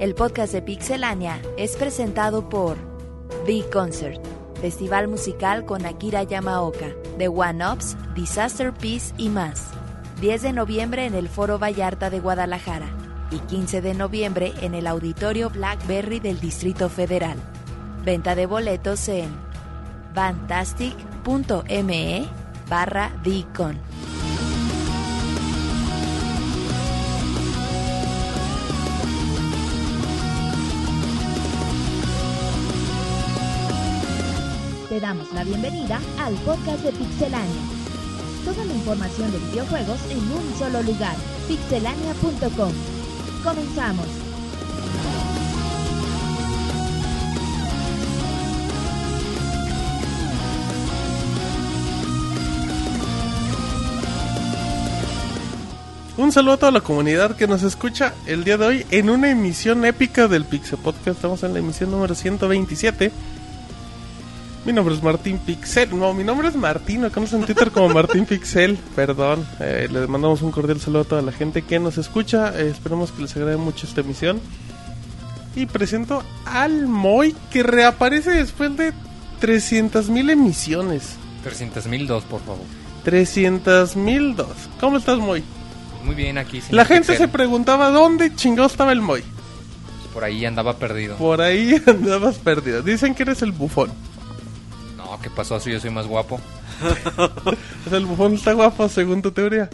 El podcast de Pixelania es presentado por The Concert, festival musical con Akira Yamaoka, The One Ups, Disaster Peace y más. 10 de noviembre en el Foro Vallarta de Guadalajara y 15 de noviembre en el Auditorio Blackberry del Distrito Federal. Venta de boletos en fantastic.me barra Dicon. La bienvenida al podcast de Pixelania. Toda la información de videojuegos en un solo lugar, pixelania.com. Comenzamos. Un saludo a toda la comunidad que nos escucha el día de hoy en una emisión épica del Pixel Podcast. Estamos en la emisión número 127. Mi nombre es Martín Pixel. No, mi nombre es Martín. Me conocen en Twitter como Martín Pixel. Perdón. Eh, le mandamos un cordial saludo a toda la gente que nos escucha. Eh, esperemos que les agrade mucho esta emisión. Y presento al Moy que reaparece después de 300.000 emisiones. 300.002, por favor. 300.002. ¿Cómo estás, Moy? Muy bien aquí. señor La gente Pixel. se preguntaba dónde chingado estaba el Moy. Por ahí andaba perdido. Por ahí andabas perdido. Dicen que eres el bufón. No, ¿qué pasó? Si yo soy más guapo. O sea, el bufón está guapo según tu teoría.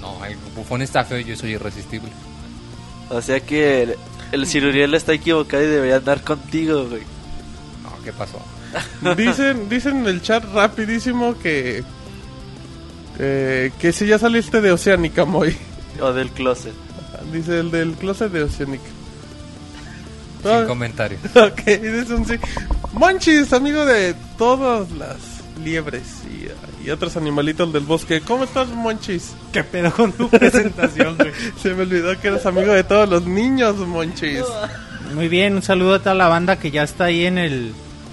No, el bufón está feo y yo soy irresistible. O sea que el, el ciruriel está equivocado y debería andar contigo, güey. No, ¿qué pasó? Dicen, dicen en el chat rapidísimo que... eh, que si ya saliste de Oceánica, Moy. O del closet. Dice el del closet de Oceánica. Sin comentarios. ok, dice un sí. Monchis, amigo de todas las liebres y, y otros animalitos del bosque. ¿Cómo estás, Monchis? ¿Qué pedo con tu presentación, güey? Se me olvidó que eres amigo de todos los niños, Monchis. Muy bien, un saludo a toda la banda que ya está ahí en el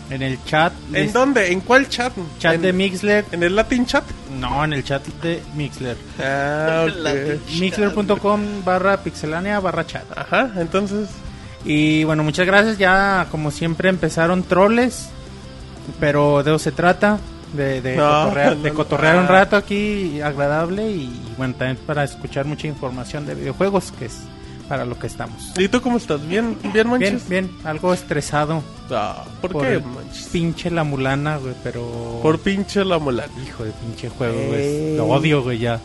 en el chat. ¿En Les- dónde? ¿En cuál chat? Chat ¿En, de Mixler. ¿En el Latin chat? No, en el chat de Mixler. Ah, ok. Latin. Mixler.com barra pixelania barra chat. Ajá, entonces... Y bueno, muchas gracias. Ya, como siempre, empezaron troles. Pero de eso se trata. De, de No, cotorrear, no, de no. cotorrear un Ah. rato aquí agradable. Y bueno, también para escuchar mucha información de videojuegos, que es para lo que estamos. ¿Y tú cómo estás? ¿Bien, bien, Monchis? Bien, bien, algo estresado. Ah, ¿Por, Por qué, el Monchis? Pinche la mulana, güey, pero... Por pinche la mulana. Hijo de pinche juego, Ey. güey. Lo odio, güey, ya.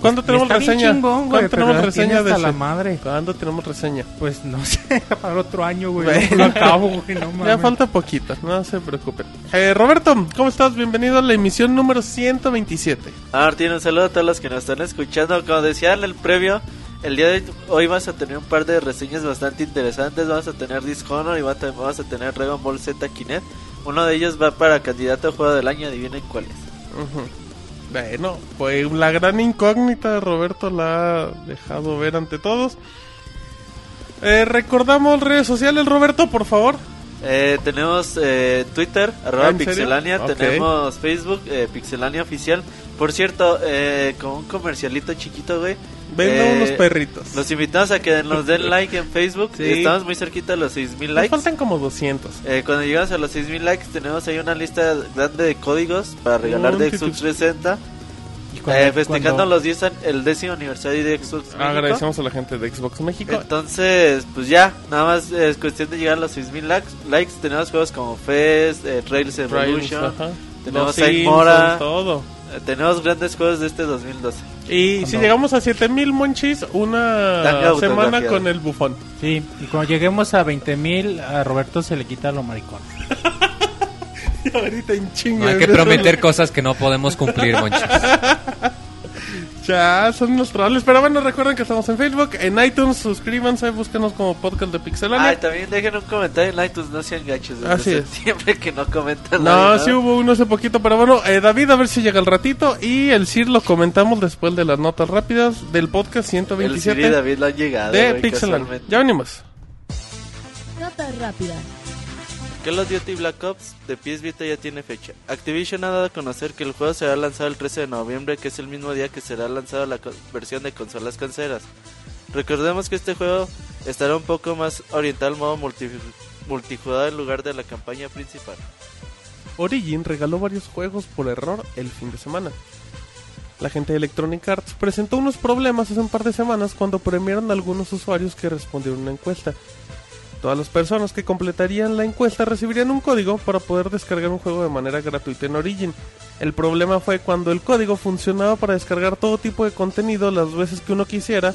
¿Cuándo Y tenemos está bien reseña? chingón, güey, ¿Cuándo tenemos reseña de hasta la madre. ¿Cuándo tenemos reseña? Pues no sé, para otro año, güey. Lo acabo, güey, no mames. Ya falta poquito, no se preocupen. Eh, Roberto, ¿cómo estás? Bienvenido a la emisión número 127. Ah, Martín, un saludo a todos los que nos están escuchando. Como decía en el previo, el día de hoy vas a tener un par de reseñas bastante interesantes. Vamos a tener Dishonored y vamos a tener Dragon Ball Z Kinect. Uno de ellos va para candidato a juego del año. Adivinen cuál es. Ujú. Bueno, pues la gran incógnita Roberto la ha dejado ver ante todos. Eh, recordamos redes sociales, Roberto, por favor. Eh, tenemos eh, Twitter, arroba ¿En serio? Pixelania, tenemos Facebook, eh, Pixelania Oficial. Por cierto, eh, con un comercialito chiquito, güey. Vendo Eh, unos perritos. Los invitamos a que nos den like en Facebook. Sí. Estamos muy cerquita de los 6000 Nos likes. faltan como 200. Eh, cuando llegamos a los 6000 likes, tenemos ahí una lista grande de códigos para regalar de. Xbox 360. Y cuando- Eh, festejando cuando- los 10 an- el décimo aniversario de Xbox México. Agradecemos a la gente de Xbox México. Entonces, pues ya, nada más es cuestión de llegar a los 6000 likes. likes. Tenemos juegos como Fest, eh, Trails Evolution. ajá. tenemos Mora. todo. Tenemos grandes juegos de este 2012. Y si Cuando- llegamos a 7000 monchis, una semana con el bufón. Sí, y cuando lleguemos a 20 mil, a Roberto se le quita lo maricón. Y ahorita en chinga. No hay que prometer cosas que no podemos cumplir, monchis. Ya, son unos trolls. Pero bueno, recuerden que estamos en Facebook, en iTunes, suscríbanse, búsquenos como podcast de Pixelania. Ay, también dejen un comentario en iTunes, no sean gachos. Desde Así es. septiembre que no comentan no, nadie, sí hubo uno hace poquito, pero bueno, eh, David, a ver si llega el ratito. Y el CIR lo comentamos después de las notas rápidas del podcast El Siri y 127 David lo han llegado. de Pixelania. Ya venimos. Notas rápidas. Call of Duty Black Ops de PS Vita ya tiene fecha. Activision ha dado a conocer que el juego será lanzado el 13 de noviembre, que es el mismo día que será lanzada la versión de consolas canceras. Recordemos que este juego estará un poco más orientado al modo multi- multijugador en lugar de la campaña principal. Origin regaló varios juegos por error el fin de semana. La gente de Electronic Arts presentó unos problemas hace un par de semanas cuando premiaron a algunos usuarios que respondieron una encuesta. Todas las personas que completarían la encuesta recibirían un código para poder descargar un juego de manera gratuita en Origin. El problema fue cuando el código funcionaba para descargar todo tipo de contenido las veces que uno quisiera,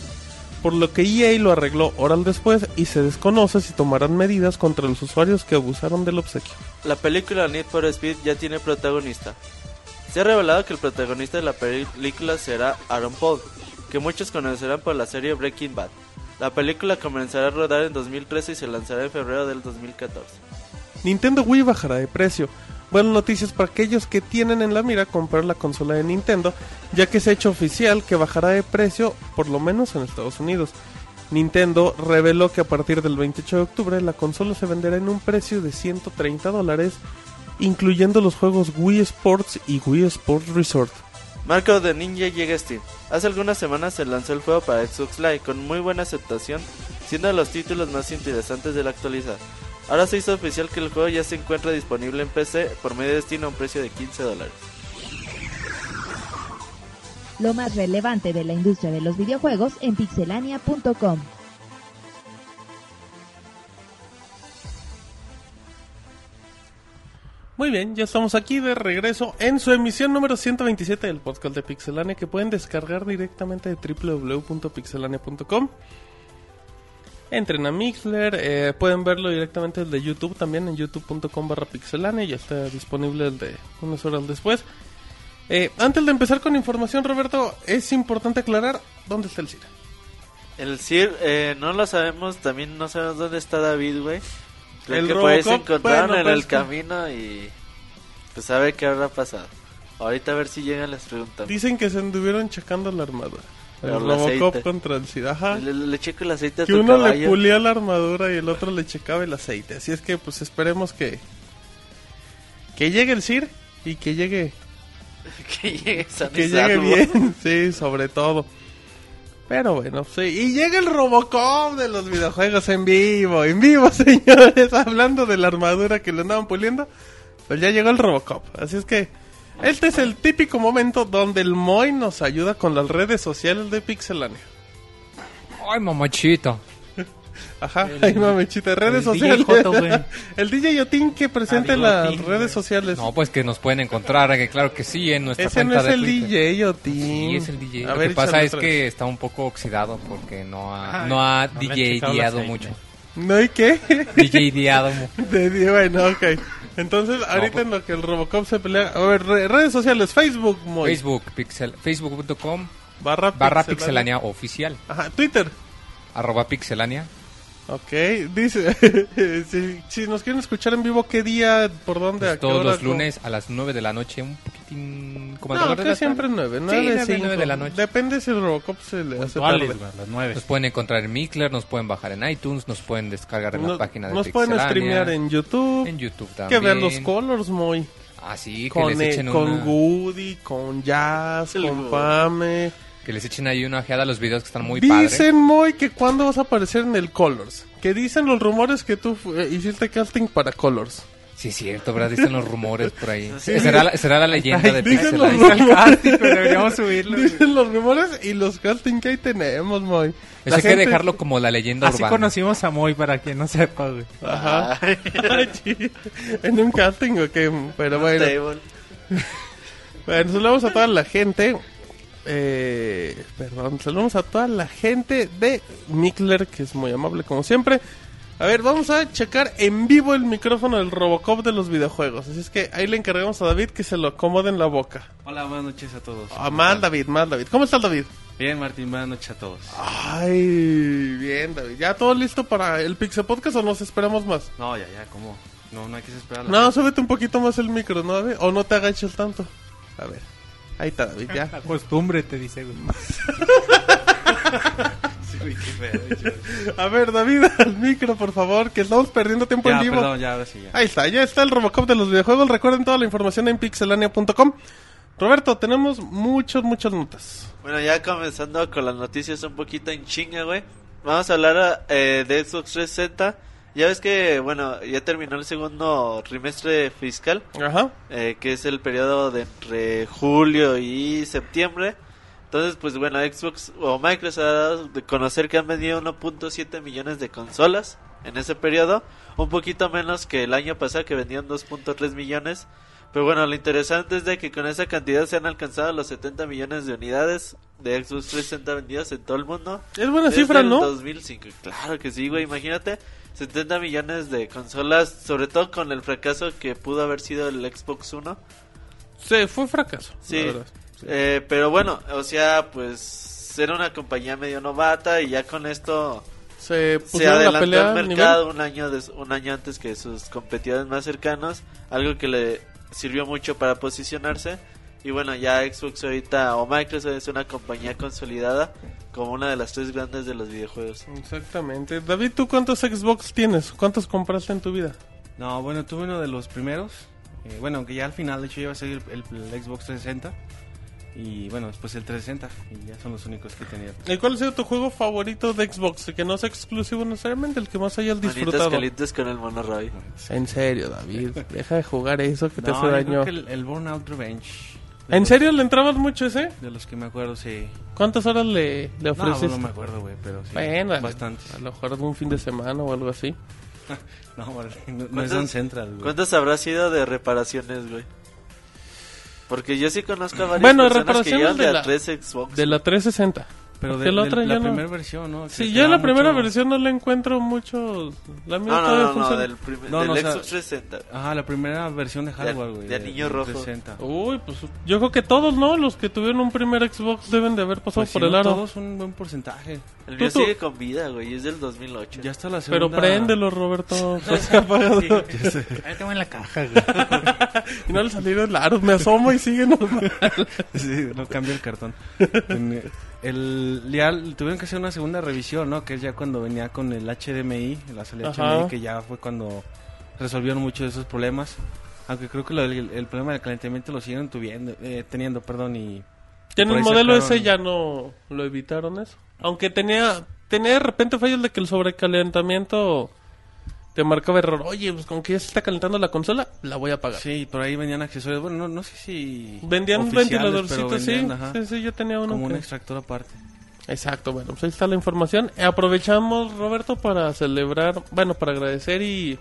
por lo que EA lo arregló horas después y se desconoce si tomarán medidas contra los usuarios que abusaron del obsequio. La película Need for Speed ya tiene protagonista. Se ha revelado que el protagonista de la película será Aaron Paul, que muchos conocerán por la serie Breaking Bad. La película comenzará a rodar en 2013 y se lanzará en febrero del 2014. Nintendo Wii bajará de precio. Buenas noticias para aquellos que tienen en la mira comprar la consola de Nintendo, ya que se ha hecho oficial que bajará de precio, por lo menos en Estados Unidos. Nintendo reveló que a partir del 28 de octubre la consola se venderá en un precio de 130 dólares, incluyendo los juegos Wii Sports y Wii Sports Resort. Marco de Ninja llega Steam. Hace algunas semanas se lanzó el juego para Xbox Live con muy buena aceptación, siendo de los títulos más interesantes de la actualidad. Ahora se hizo oficial que el juego ya se encuentra disponible en PC por medio de Steam a un precio de 15 dólares. Lo más relevante de la industria de los videojuegos en pixelania.com. Muy bien, ya estamos aquí de regreso en su emisión número 127 del podcast de Pixelania que pueden descargar directamente de www.pixelania.com. Entren a Mixler, eh, pueden verlo directamente desde YouTube también en youtube.com barra pixelania, ya está disponible el de unas horas después. Eh, antes de empezar con información, Roberto, es importante aclarar dónde está el CIR. El CIR, eh, no lo sabemos, también no sabemos dónde está David, güey. Creo El que Robocop, encontraron bueno, en pues, el camino y pues a ver qué habrá pasado. Ahorita a ver si llegan las preguntas. Dicen que se anduvieron checando la armadura. El el Robocop aceite. contra el CIR, ajá. Le, le checo el aceite a Que tu uno le caballo. pulía la armadura y el otro le checaba el aceite. Así es que pues esperemos que que llegue el CIR y que llegue que llegue que llegue bien, sí, sobre todo. Pero bueno, sí, y llega el Robocop de los videojuegos en vivo, en vivo, señores, hablando de la armadura que le andaban puliendo, pues ya llegó el Robocop. Así es que este es el típico momento donde el Moy nos ayuda con las redes sociales de Pixelania. Ay, mamachito. Ajá, ay mamechita, redes el DJ sociales. Joto, güey. el DJ Yotin que presente Ah, las redes güey. sociales. No, pues que nos pueden encontrar, que claro que sí, en nuestra Ese no cuenta es de el Twitter. DJ Yotin. Sí, es el DJ. A Lo ver, que pasa es que está un poco oxidado porque no ha, Ajá, no ha no el DJ-deado mucho. ¿No y qué? DJ-deado. bueno, ok. Entonces, ahorita pues- en lo que el Robocop se pelea. A ver, re- redes sociales: Facebook. Facebook, pixel, facebook.com Barra, barra pixelania. pixelania oficial. Ajá, Twitter. Arroba pixelania. Ok, dice. si, si nos quieren escuchar en vivo, ¿qué día? ¿Por dónde? Pues ¿A qué todos hora? los lunes a las 9 de la noche, un poquitín... Como No, que siempre nueve. nueve, Sí, nueve, nueve, cinco. nueve de la noche. Depende si el Robocop se le hace tarde. las nueve. Nos pueden encontrar en Mixler, nos pueden bajar en iTunes, nos pueden descargar en Nos, la página de nos pueden Pixelania, streamear en YouTube. en YouTube que también. vean los colors, muy. Ah, sí, que Con, les eh, echen con una- Woody, con Jazz, El con. Pame. Que les echen ahí una ojeada a los videos que están muy dicen, padres. Moy, que cuándo vas a aparecer en el Colors. Que dicen los rumores que tú eh, hiciste casting para Colors. Sí, es cierto, ¿verdad? Dicen los rumores por ahí. Sí. Será, la, será la leyenda de dicen los Pixelania. rumores. deberíamos subirlo. Dicen los rumores y los casting que ahí tenemos, Moy. Eso hay que dejarlo como la leyenda Así urbana. conocimos a Moy, para quien no sepa, güey. Ajá. Ay, en un casting, ok. Pero bueno. table. Bueno, saludamos a toda la gente. Eh, perdón, saludamos a toda la gente de Mikler, que es muy amable como siempre. A ver, vamos a checar en vivo el micrófono del Robocop de los videojuegos. Así es que ahí le encargamos a David que se lo acomode en la boca. Hola, buenas noches a todos. Ah, mal David, mal David. ¿Cómo está David? Bien, Martín, buenas noches a todos. Ay, bien David. ¿Ya todo listo para el Pixel Podcast o nos esperamos más? No, ya, ya, ¿cómo? No, no hay que esperar. No, súbete un poquito más el micro, ¿no, David? O no te agaches tanto. A ver. Ahí está David, ya. La costumbre te dice, güey. A ver, David, al micro, por favor, que estamos perdiendo tiempo Ya, en vivo. perdón, ya, ahora sí, ya. Ahí está, ya está el Robocop de los videojuegos. Recuerden toda la información en pixelania.com. Roberto, tenemos muchas, muchas notas. Bueno, ya comenzando con las noticias un poquito en chinga, güey. vamos a hablar eh, de Xbox 360. Ya ves que, bueno, ya terminó el segundo trimestre fiscal, Ajá. eh, que es el periodo de entre julio y septiembre. Entonces, pues bueno, Xbox o Microsoft ha dado de conocer que han vendido 1.7 millones de consolas en ese periodo, un poquito menos que el año pasado que vendían 2.3 millones. Pero bueno, lo interesante es de que con esa cantidad se han alcanzado los 70 millones de unidades de Xbox 360 vendidas en todo el mundo. Es buena Desde cifra, el ¿no? 2005, claro que sí, güey, imagínate. 70 millones de consolas, sobre todo con el fracaso que pudo haber sido el Xbox One. Sí, fue fracaso. Sí, la verdad. Sí. Eh, pero bueno, o sea, pues era una compañía medio novata y ya con esto Se adelantó al mercado un año des- un año antes que sus competidores más cercanos, algo que le sirvió mucho para posicionarse. Y bueno, ya Xbox ahorita o Microsoft es una compañía consolidada como una de las tres grandes de los videojuegos. Exactamente. David, ¿tú cuántos Xbox tienes? ¿Cuántos compraste en tu vida? No, bueno, tuve uno de los primeros. eh, bueno, aunque ya al final, de hecho, iba a ser el, el- el Xbox 360. Y bueno, después el 360. Y ya son los únicos que tenía. ¿Y cuál ha sido tu juego favorito de Xbox? Que no sea exclusivo necesariamente, el que más hayas disfrutado. calientes con el mono Roy. En serio, David. Deja de jugar eso que te No, hace yo daño. creo que el, el Burnout Revenge. ¿En los- serio le entrabas mucho ese? De los que me acuerdo, sí. ¿Cuántas horas le, le No, ofreces? no me acuerdo, güey, pero sí. Bueno, Bastantes. a lo mejor de un fin de semana o algo así. No, vale, no, no es ¿Cuántos- Don Central, güey. ¿Cuántas habrá sido de reparaciones, güey? Porque yo sí conozco a varias Bueno, personas que llevan de, de la- tres Xbox. De la 360. Pero de, la de otra la ya no. primera versión, ¿no? Sí, yo en la quedaba primera mucho- versión no le encuentro mucho... La mía No, todavía no, no, no, funciona. del, primer, No, del no, o sea, Xbox 360. Ajá, la primera versión de hardware, güey. de niño rojo. 360. Uy, pues yo creo que todos, ¿no? Los que tuvieron un primer Xbox deben de haber pasado Pues por si el no aro. Todos un buen porcentaje. El mío tú- sigue con vida, güey, es del 2008. Ya está la Pero segunda. préndelo, Roberto. No se ha apagado. Ahí tengo en la caja, güey. y no le salieron el aro. Me asomo y sigue normal. Sí, no cambia el cartón. El, ya tuvieron que hacer una segunda revisión, ¿no? Que es ya cuando venía con el HDMI, la salida Ajá. HDMI, que ya fue cuando resolvieron muchos de esos problemas. Aunque creo que lo el, problema del calentamiento lo siguen tuviendo, eh, teniendo, perdón, y... En el modelo sacaron- ese ya no lo evitaron eso. Aunque tenía tenía de repente fallos de que el sobrecalentamiento te marcaba error. Oye, pues con que ya se está calentando la consola, la voy a apagar. Sí, por ahí venían accesorios, bueno, no, no sé si... Vendían un oficiales, ventiladorcito, sí. vendían, ajá, Sí, sí, yo tenía uno. Como un extractor aparte. Exacto, bueno, pues ahí está la información. Aprovechamos, Roberto, para celebrar, bueno, para agradecer y...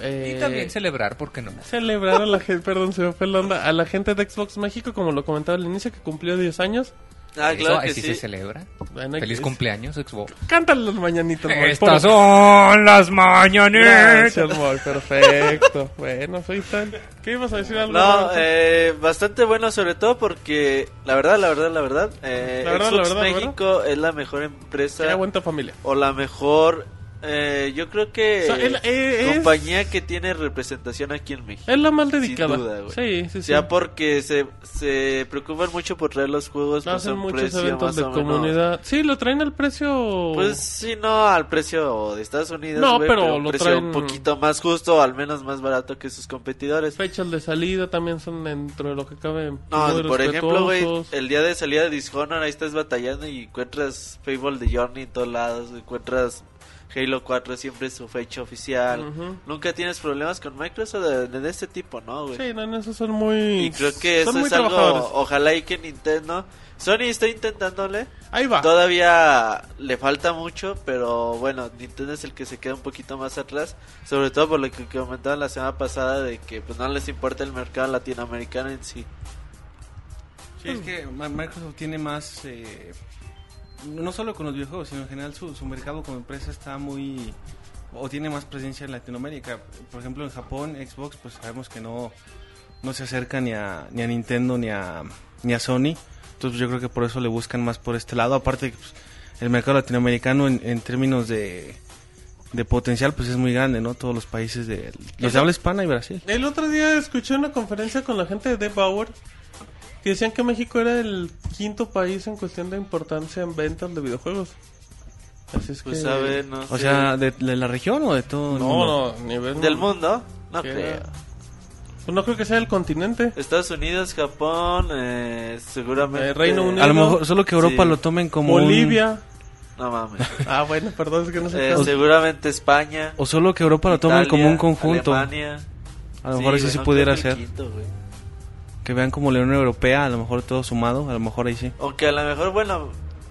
eh, Y también celebrar, ¿por qué no? celebrar a la gente, perdón, se me fue la onda, a la gente de Xbox México, como lo comentaba al inicio, que cumplió 10 años. Ah, Eso claro que así sí. se celebra. Bueno, Feliz cumpleaños, Xbox. Cántale las mañanitas, Moy, Estas por- son las mañanitas. Gracias, Moy, perfecto. bueno, soy tal. ¿Qué ibas a decir algo? No, eh, bastante bueno sobre todo porque la verdad, la verdad, la verdad, eh, La verdad, Xbox la verdad, la México es la mejor empresa Qué aguanta familia. o la mejor, eh, yo creo que O sea, él- eh, es- compañía que tiene representación aquí en México. Es la más Sin dedicada. duda, güey. sí, sí, sí. Ya porque se, se preocupan mucho por traer los juegos pues, a Hacen muchos precio eventos de menos- comunidad. Sí, lo traen al precio. Pues sí, no al precio de Estados Unidos, No, güey, pero lo precio traen- un poquito más justo, o al menos más barato que sus competidores. Fechas de salida también son dentro de lo que cabe. No, por ejemplo, güey, el día de salida de Dishonor, ahí estás batallando y encuentras Fable de Journey en todos lados, encuentras Halo 4 siempre su fecha oficial. Nunca tienes problemas con Microsoft de, de este tipo, ¿no, güey? Sí, no, en eso son muy. Y creo que son eso muy es algo, ojalá y que Nintendo... Sony está intentándole, Ahí va. todavía le falta mucho, pero bueno, Nintendo es el que se queda un poquito más atrás, sobre todo por lo que comentaban la semana pasada de que pues no les importa el mercado latinoamericano en sí. Sí, es que Microsoft tiene más, eh, no solo con los videojuegos, sino en general su, su mercado como empresa está muy, o tiene más presencia en Latinoamérica. Por ejemplo, en Japón, Xbox, pues sabemos que no, no se acerca ni a, ni a Nintendo ni a, ni a Sony. Entonces yo creo que por eso le buscan más por este lado. Aparte, pues, el mercado latinoamericano en, en términos de, de potencial, pues es muy grande, ¿no? Todos los países de, los de habla hispana y Brasil. El otro día escuché una conferencia con la gente de Bauer que decían que México era el quinto país en cuestión de importancia en ventas de videojuegos. Así es Pues que... a ver, no O sé. sea, de, de la región o de todo el mundo? No, no, nivel... ¿Del mundo? No creo. Pues no creo que sea el continente. Estados Unidos, Japón, eh, seguramente. Eh, Reino Unido. A lo mejor solo que Europa Sí. lo tomen como un- Bolivia. No mames. Ah, bueno, perdón, es que no sé. Eh, seguramente España. O solo que Europa lo tome Italia, como un conjunto. Alemania. A lo mejor güey, se no pudiera. Quito, güey. Que vean como la Unión Europea, a lo mejor todo sumado, a lo mejor ahí sí. Aunque a lo mejor, bueno,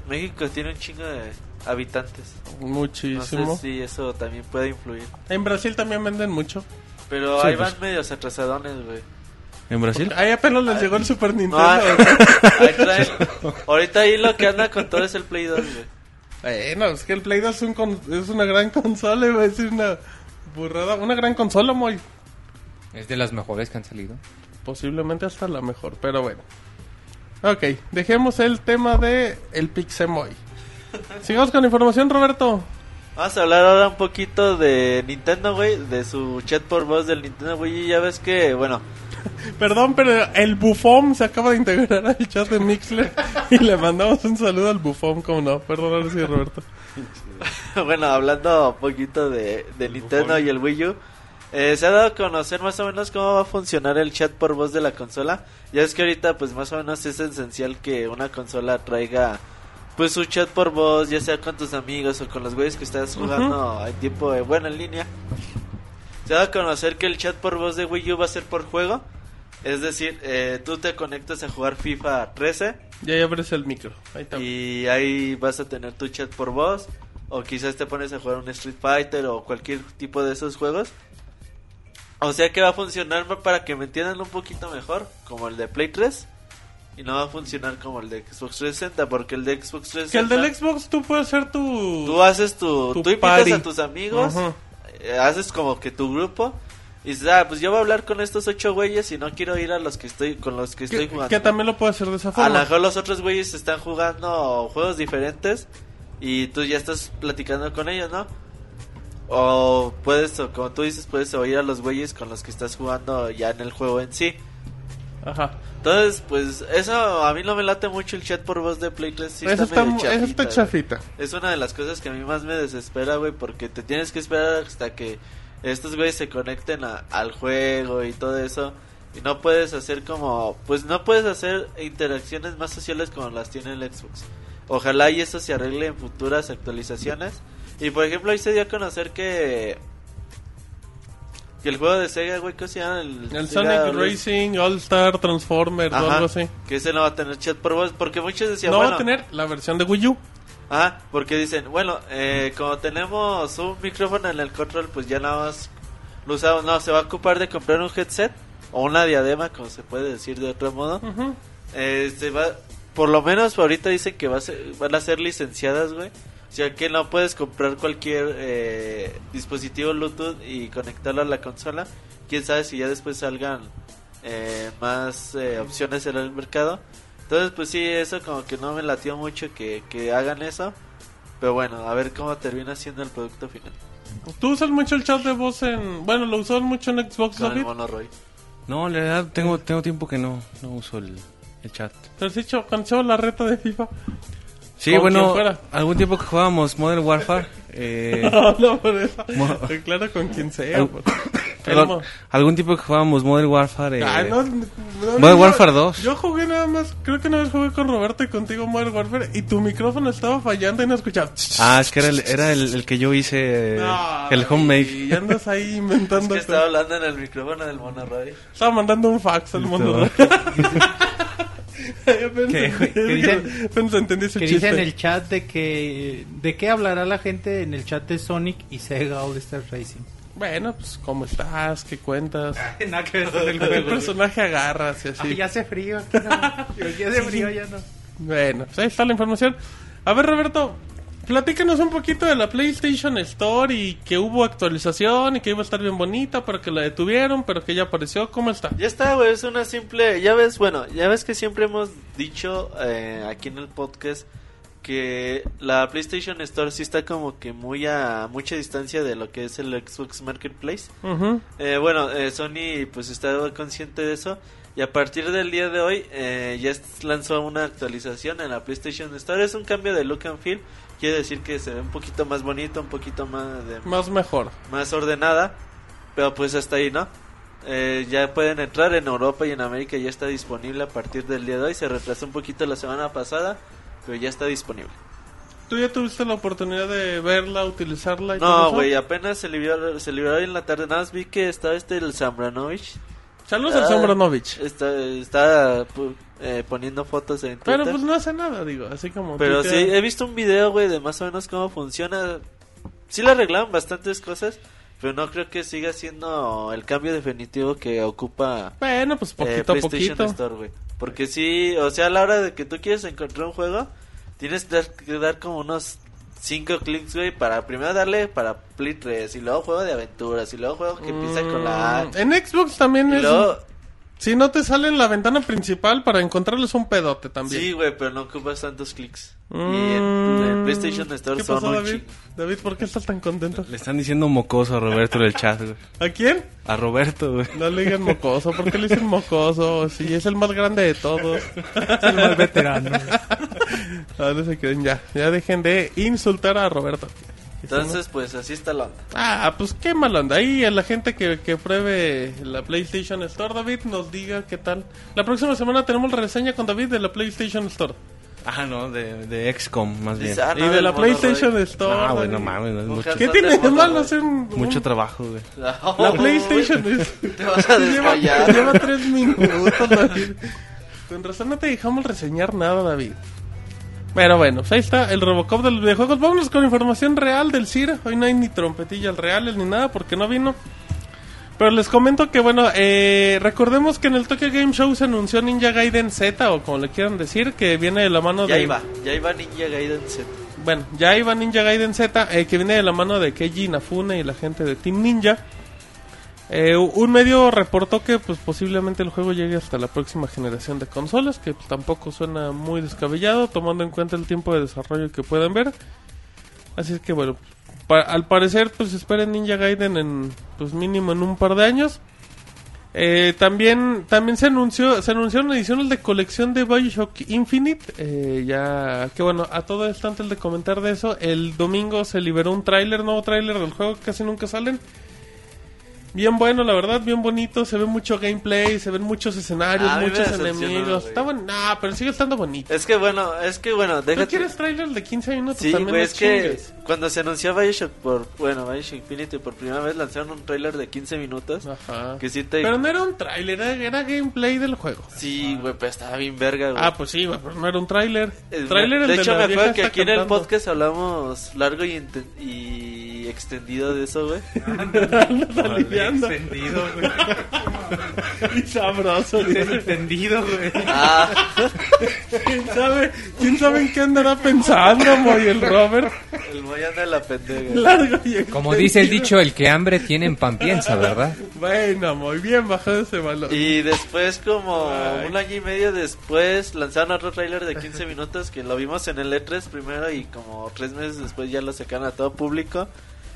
México tiene un chingo de habitantes. No Muchísimo. sé si eso también puede influir. En Brasil también venden mucho. Pero Sí, ahí pues. van medios atrasadones, güey. ¿En Brasil? Ahí apenas les llegó el Super No, Nintendo. ahí traen- Ahorita ahí lo que anda con todo es el Play 2, güey. Bueno, es que el Play 2 es, un con- es una gran consola, iba a decir una burrada. Una gran consola, muy. Es de las mejores que han salido. Posiblemente hasta la mejor, pero bueno. Ok, dejemos el tema de el Pixemoy. Sigamos con información, Roberto. Vamos a hablar ahora un poquito de Nintendo, güey, de su chat por voz del Nintendo, güey, y ya ves que, bueno, Perdón, pero el Bufón se acaba de integrar al chat de Mixler y le mandamos un saludo al Bufón, como no. Perdón, ahora sí, Roberto. bueno, hablando un poquito de, de Nintendo y el Wii U, eh, se ha dado a conocer más o menos cómo va a funcionar el chat por voz de la consola. Ya es que ahorita, pues más o menos es esencial que una consola traiga, pues su chat por voz, ya sea con tus amigos o con los güeyes que estás jugando en tiempo, de bueno, en línea. Se ha dado a conocer que el chat por voz de Wii U va a ser por juego. Es decir, eh, tú te conectas a jugar FIFA 13 Ya ya abres el micro. Ahí está. y ahí vas a tener tu chat por voz. O quizás te pones a jugar un Street Fighter o cualquier tipo de esos juegos. O sea que va a funcionar para que me entiendan un poquito mejor, como el de Play 3. Y no va a funcionar como el de Xbox 360, porque el de Xbox Que el 360... del Xbox tú puedes ser tu... Tú haces tu... tu tú invitas party. a tus amigos, eh, haces como que tu grupo... Y dices, ah, pues yo voy a hablar con estos ocho güeyes y no quiero ir a los que estoy con los que estoy jugando. que también lo puedes hacer de esa A forma. lo mejor los otros güeyes están jugando juegos diferentes y tú ya estás platicando con ellos, ¿no? O puedes, o como tú dices, puedes oír a los güeyes con los que estás jugando ya en el juego en sí. Ajá. Entonces, pues eso a mí no me late mucho el chat por voz de Play 3. Sí eso, está, eso chafita. Es una de las cosas que a mí más me desespera, güey, porque te tienes que esperar hasta que estos güeyes se conecten a- al juego y todo eso. Y no puedes hacer como, pues no puedes hacer interacciones más sociales como las tiene el Xbox. Ojalá y eso se arregle en futuras actualizaciones. Y por ejemplo, ahí se dio a conocer que que el juego de Sega, güey, ¿qué se llama? El, Sonic Racing, All Star, Transformers o Ajá, algo así. Que ese no va a tener chat por voz, porque muchos decían, no bueno, va a tener la versión de Wii U. Ah, porque dicen, bueno, eh, como tenemos un micrófono en el control, pues ya nada más lo usamos. No, se va a ocupar de comprar un headset o una diadema, como se puede decir de otro modo. Eh, se va, por lo menos ahorita dicen que va a ser- van a ser licenciadas, güey. Sea que no puedes comprar cualquier eh, dispositivo Bluetooth y conectarlo a la consola. Quién sabe si ya después salgan eh, más eh, opciones en el mercado. Entonces, pues sí, eso como que no me latió mucho que, que hagan eso. Pero bueno, a ver cómo termina siendo el producto final. Tú usas mucho el chat de voz en... Bueno, lo usas mucho en Xbox, Con el David. Roy. No, la verdad tengo, tengo tiempo que no, no uso el, el chat. Cuando se llama la reta de FIFA. Sí, bueno, quien fuera. algún tiempo que jugábamos Modern Warfare. Eh, No, no, por eso. Mo- Claro, con quien sea. Al- perdón, algún tiempo que jugábamos Modern Warfare. eh, Ah, no, no, no, Modern yo- Warfare 2. Yo jugué nada más, creo que una vez jugué con Roberto y contigo Modern Warfare y tu micrófono estaba fallando y no escuchaba. Ah, es que era el, era el, el que yo hice, No, el Y homemade. ya andas ahí Es inventando. que estaba hablando en el micrófono del mono Roy. Estaba mandando un fax al mundo. Yo pensé, ¿Qué- qué dicen? pensé, entendí ese Que chiste. dice en el chat de que de qué hablará la gente en el chat de Sonic y Sega All Star Racing. Bueno, pues, ¿cómo estás? ¿Qué cuentas? Nada que ver con el ¿Qué personaje agarras y así? Ay, ya hace frío. aquí no. Ya hace frío, ya no. Bueno, pues ahí está la información. A ver, Roberto, platícanos un poquito de la PlayStation Store y que hubo actualización y que iba a estar bien bonita, pero que la detuvieron, pero que ya apareció. ¿Cómo está? Ya está, güey, es una simple... Ya ves, bueno, ya ves que siempre hemos dicho eh, aquí en el podcast que la PlayStation Store sí está como que muy a mucha distancia de lo que es el Xbox Marketplace. Eh, bueno, eh, Sony pues está consciente de eso y a partir del día de hoy eh, ya lanzó una actualización en la PlayStation Store. Es un cambio de look and feel, quiere decir que se ve un poquito más bonito, un poquito más de, Más mejor. más ordenada, pero pues hasta ahí, ¿no? Eh, ya pueden entrar en Europa y en América, ya está disponible a partir del día de hoy. Se retrasó un poquito la semana pasada, pero ya está disponible. ¿Tú ya tuviste la oportunidad de verla, utilizarla? y No, güey, apenas se liberó, se liberó hoy en la tarde. Nada más vi que estaba este el Zambranovich. Saludos al Ah, Zambranovich. Está, está pu- eh, poniendo fotos en Twitter. Pero pues no hace nada, digo, así como... Pero sí, he visto un video, güey, de más o menos cómo funciona. Sí le arreglaron bastantes cosas, pero no creo que siga siendo el cambio definitivo que ocupa Bueno, pues eh, poquito a PlayStation poquito. Store, güey. Porque sí, o sea, a la hora de que tú quieres encontrar un juego, tienes que dar, como unos 5 clics, güey, para primero darle para Play 3, y luego juego de aventuras, y luego juego que empieza con la. Mm, En Xbox también Y es... luego, Si no te sale en la ventana principal, para encontrarles un pedote también. sí, güey, pero no ocupas tantos clics. Mm, Y en, en PlayStation Store ¿Qué son pasó, David? David, ¿por qué estás tan contento? Le están diciendo mocoso a Roberto en el chat, güey. ¿A quién? A Roberto, güey. No le digan mocoso, ¿por qué le dicen mocoso? Si es el más grande de todos. el más veterano. Ah, no se queden ya. Ya dejen de insultar a Roberto. Entonces, pues así está la onda. Ah, pues qué mal onda. Ahí a la gente que, que pruebe la PlayStation Store, David, nos diga qué tal. La próxima semana tenemos la reseña con David de la PlayStation Store. Ah, no, de, de XCOM, más bien. Ah, y de la. PlayStation Store. Ah, güey, David. no mames, no es mucho, ¿Qué tiene de malo hacer un... mucho trabajo, güey. La PlayStation es... Te vas a lleva, lleva tres minutos, David. Con razón no te dejamos reseñar nada, David. Pero bueno, pues ahí está el Robocop de los videojuegos. Vámonos con información real del CIR. Hoy no hay ni trompetillas reales ni nada porque no vino. Pero les comento que, bueno, eh, recordemos que en el Tokyo Game Show se anunció Ninja Gaiden Z, o como le quieran decir, que viene de la mano Ya de... iba, ya iba Ninja Gaiden Z. Bueno, ya iba Ninja Gaiden Z, eh, que viene de la mano de Keiji Inafune y la gente de Team Ninja. Eh, un medio reportó que pues posiblemente el juego llegue hasta la próxima generación de consolas, que tampoco suena muy descabellado, tomando en cuenta el tiempo de desarrollo que pueden ver. Así es que bueno, al parecer pues esperen Ninja Gaiden en pues mínimo en un par de años. Eh, también también se anunció se anunciaron ediciones de colección de Bioshock Infinite eh, ya que bueno a todo esto antes de comentar de eso el domingo se liberó un tráiler nuevo tráiler del juego que casi nunca salen bien bueno la verdad bien bonito se ve mucho gameplay se ven muchos escenarios Ah, muchos enemigos güey. está bueno nah, pero sigue estando bonito Es que bueno, es que bueno, ¿Tú déjate. quieres tráiler de 15 minutos Sí, también güey, es que cuando se anunció Bioshock por, bueno, Bioshock Infinity por primera vez lanzaron un tráiler de 15 minutos. Ajá. Que sí te... pero no era un tráiler era, era gameplay del juego Sí, güey, pero estaba bien verga, güey. ah pues sí güey, pero no era un tráiler El- tráiler el de hecho, me acuerdo que aquí en el podcast hablamos largo y, y extendido de eso, güey. aliviando. Extendido, güey. y sabroso güey. Extendido, güey. Ah, ¿Quién sabe, ¿Quién sabe en qué andará pensando, Moy, el Robert? el Moy anda en la pendeja. Largo y Como dice el dicho, el que hambre tiene en pan piensa, ¿verdad? Bueno, muy bien bajado ese balón. Y después, como Ay. un año y medio después, lanzaron otro tráiler de 15 minutos que lo vimos en el E3 primero y como tres meses después ya lo sacaron a todo público.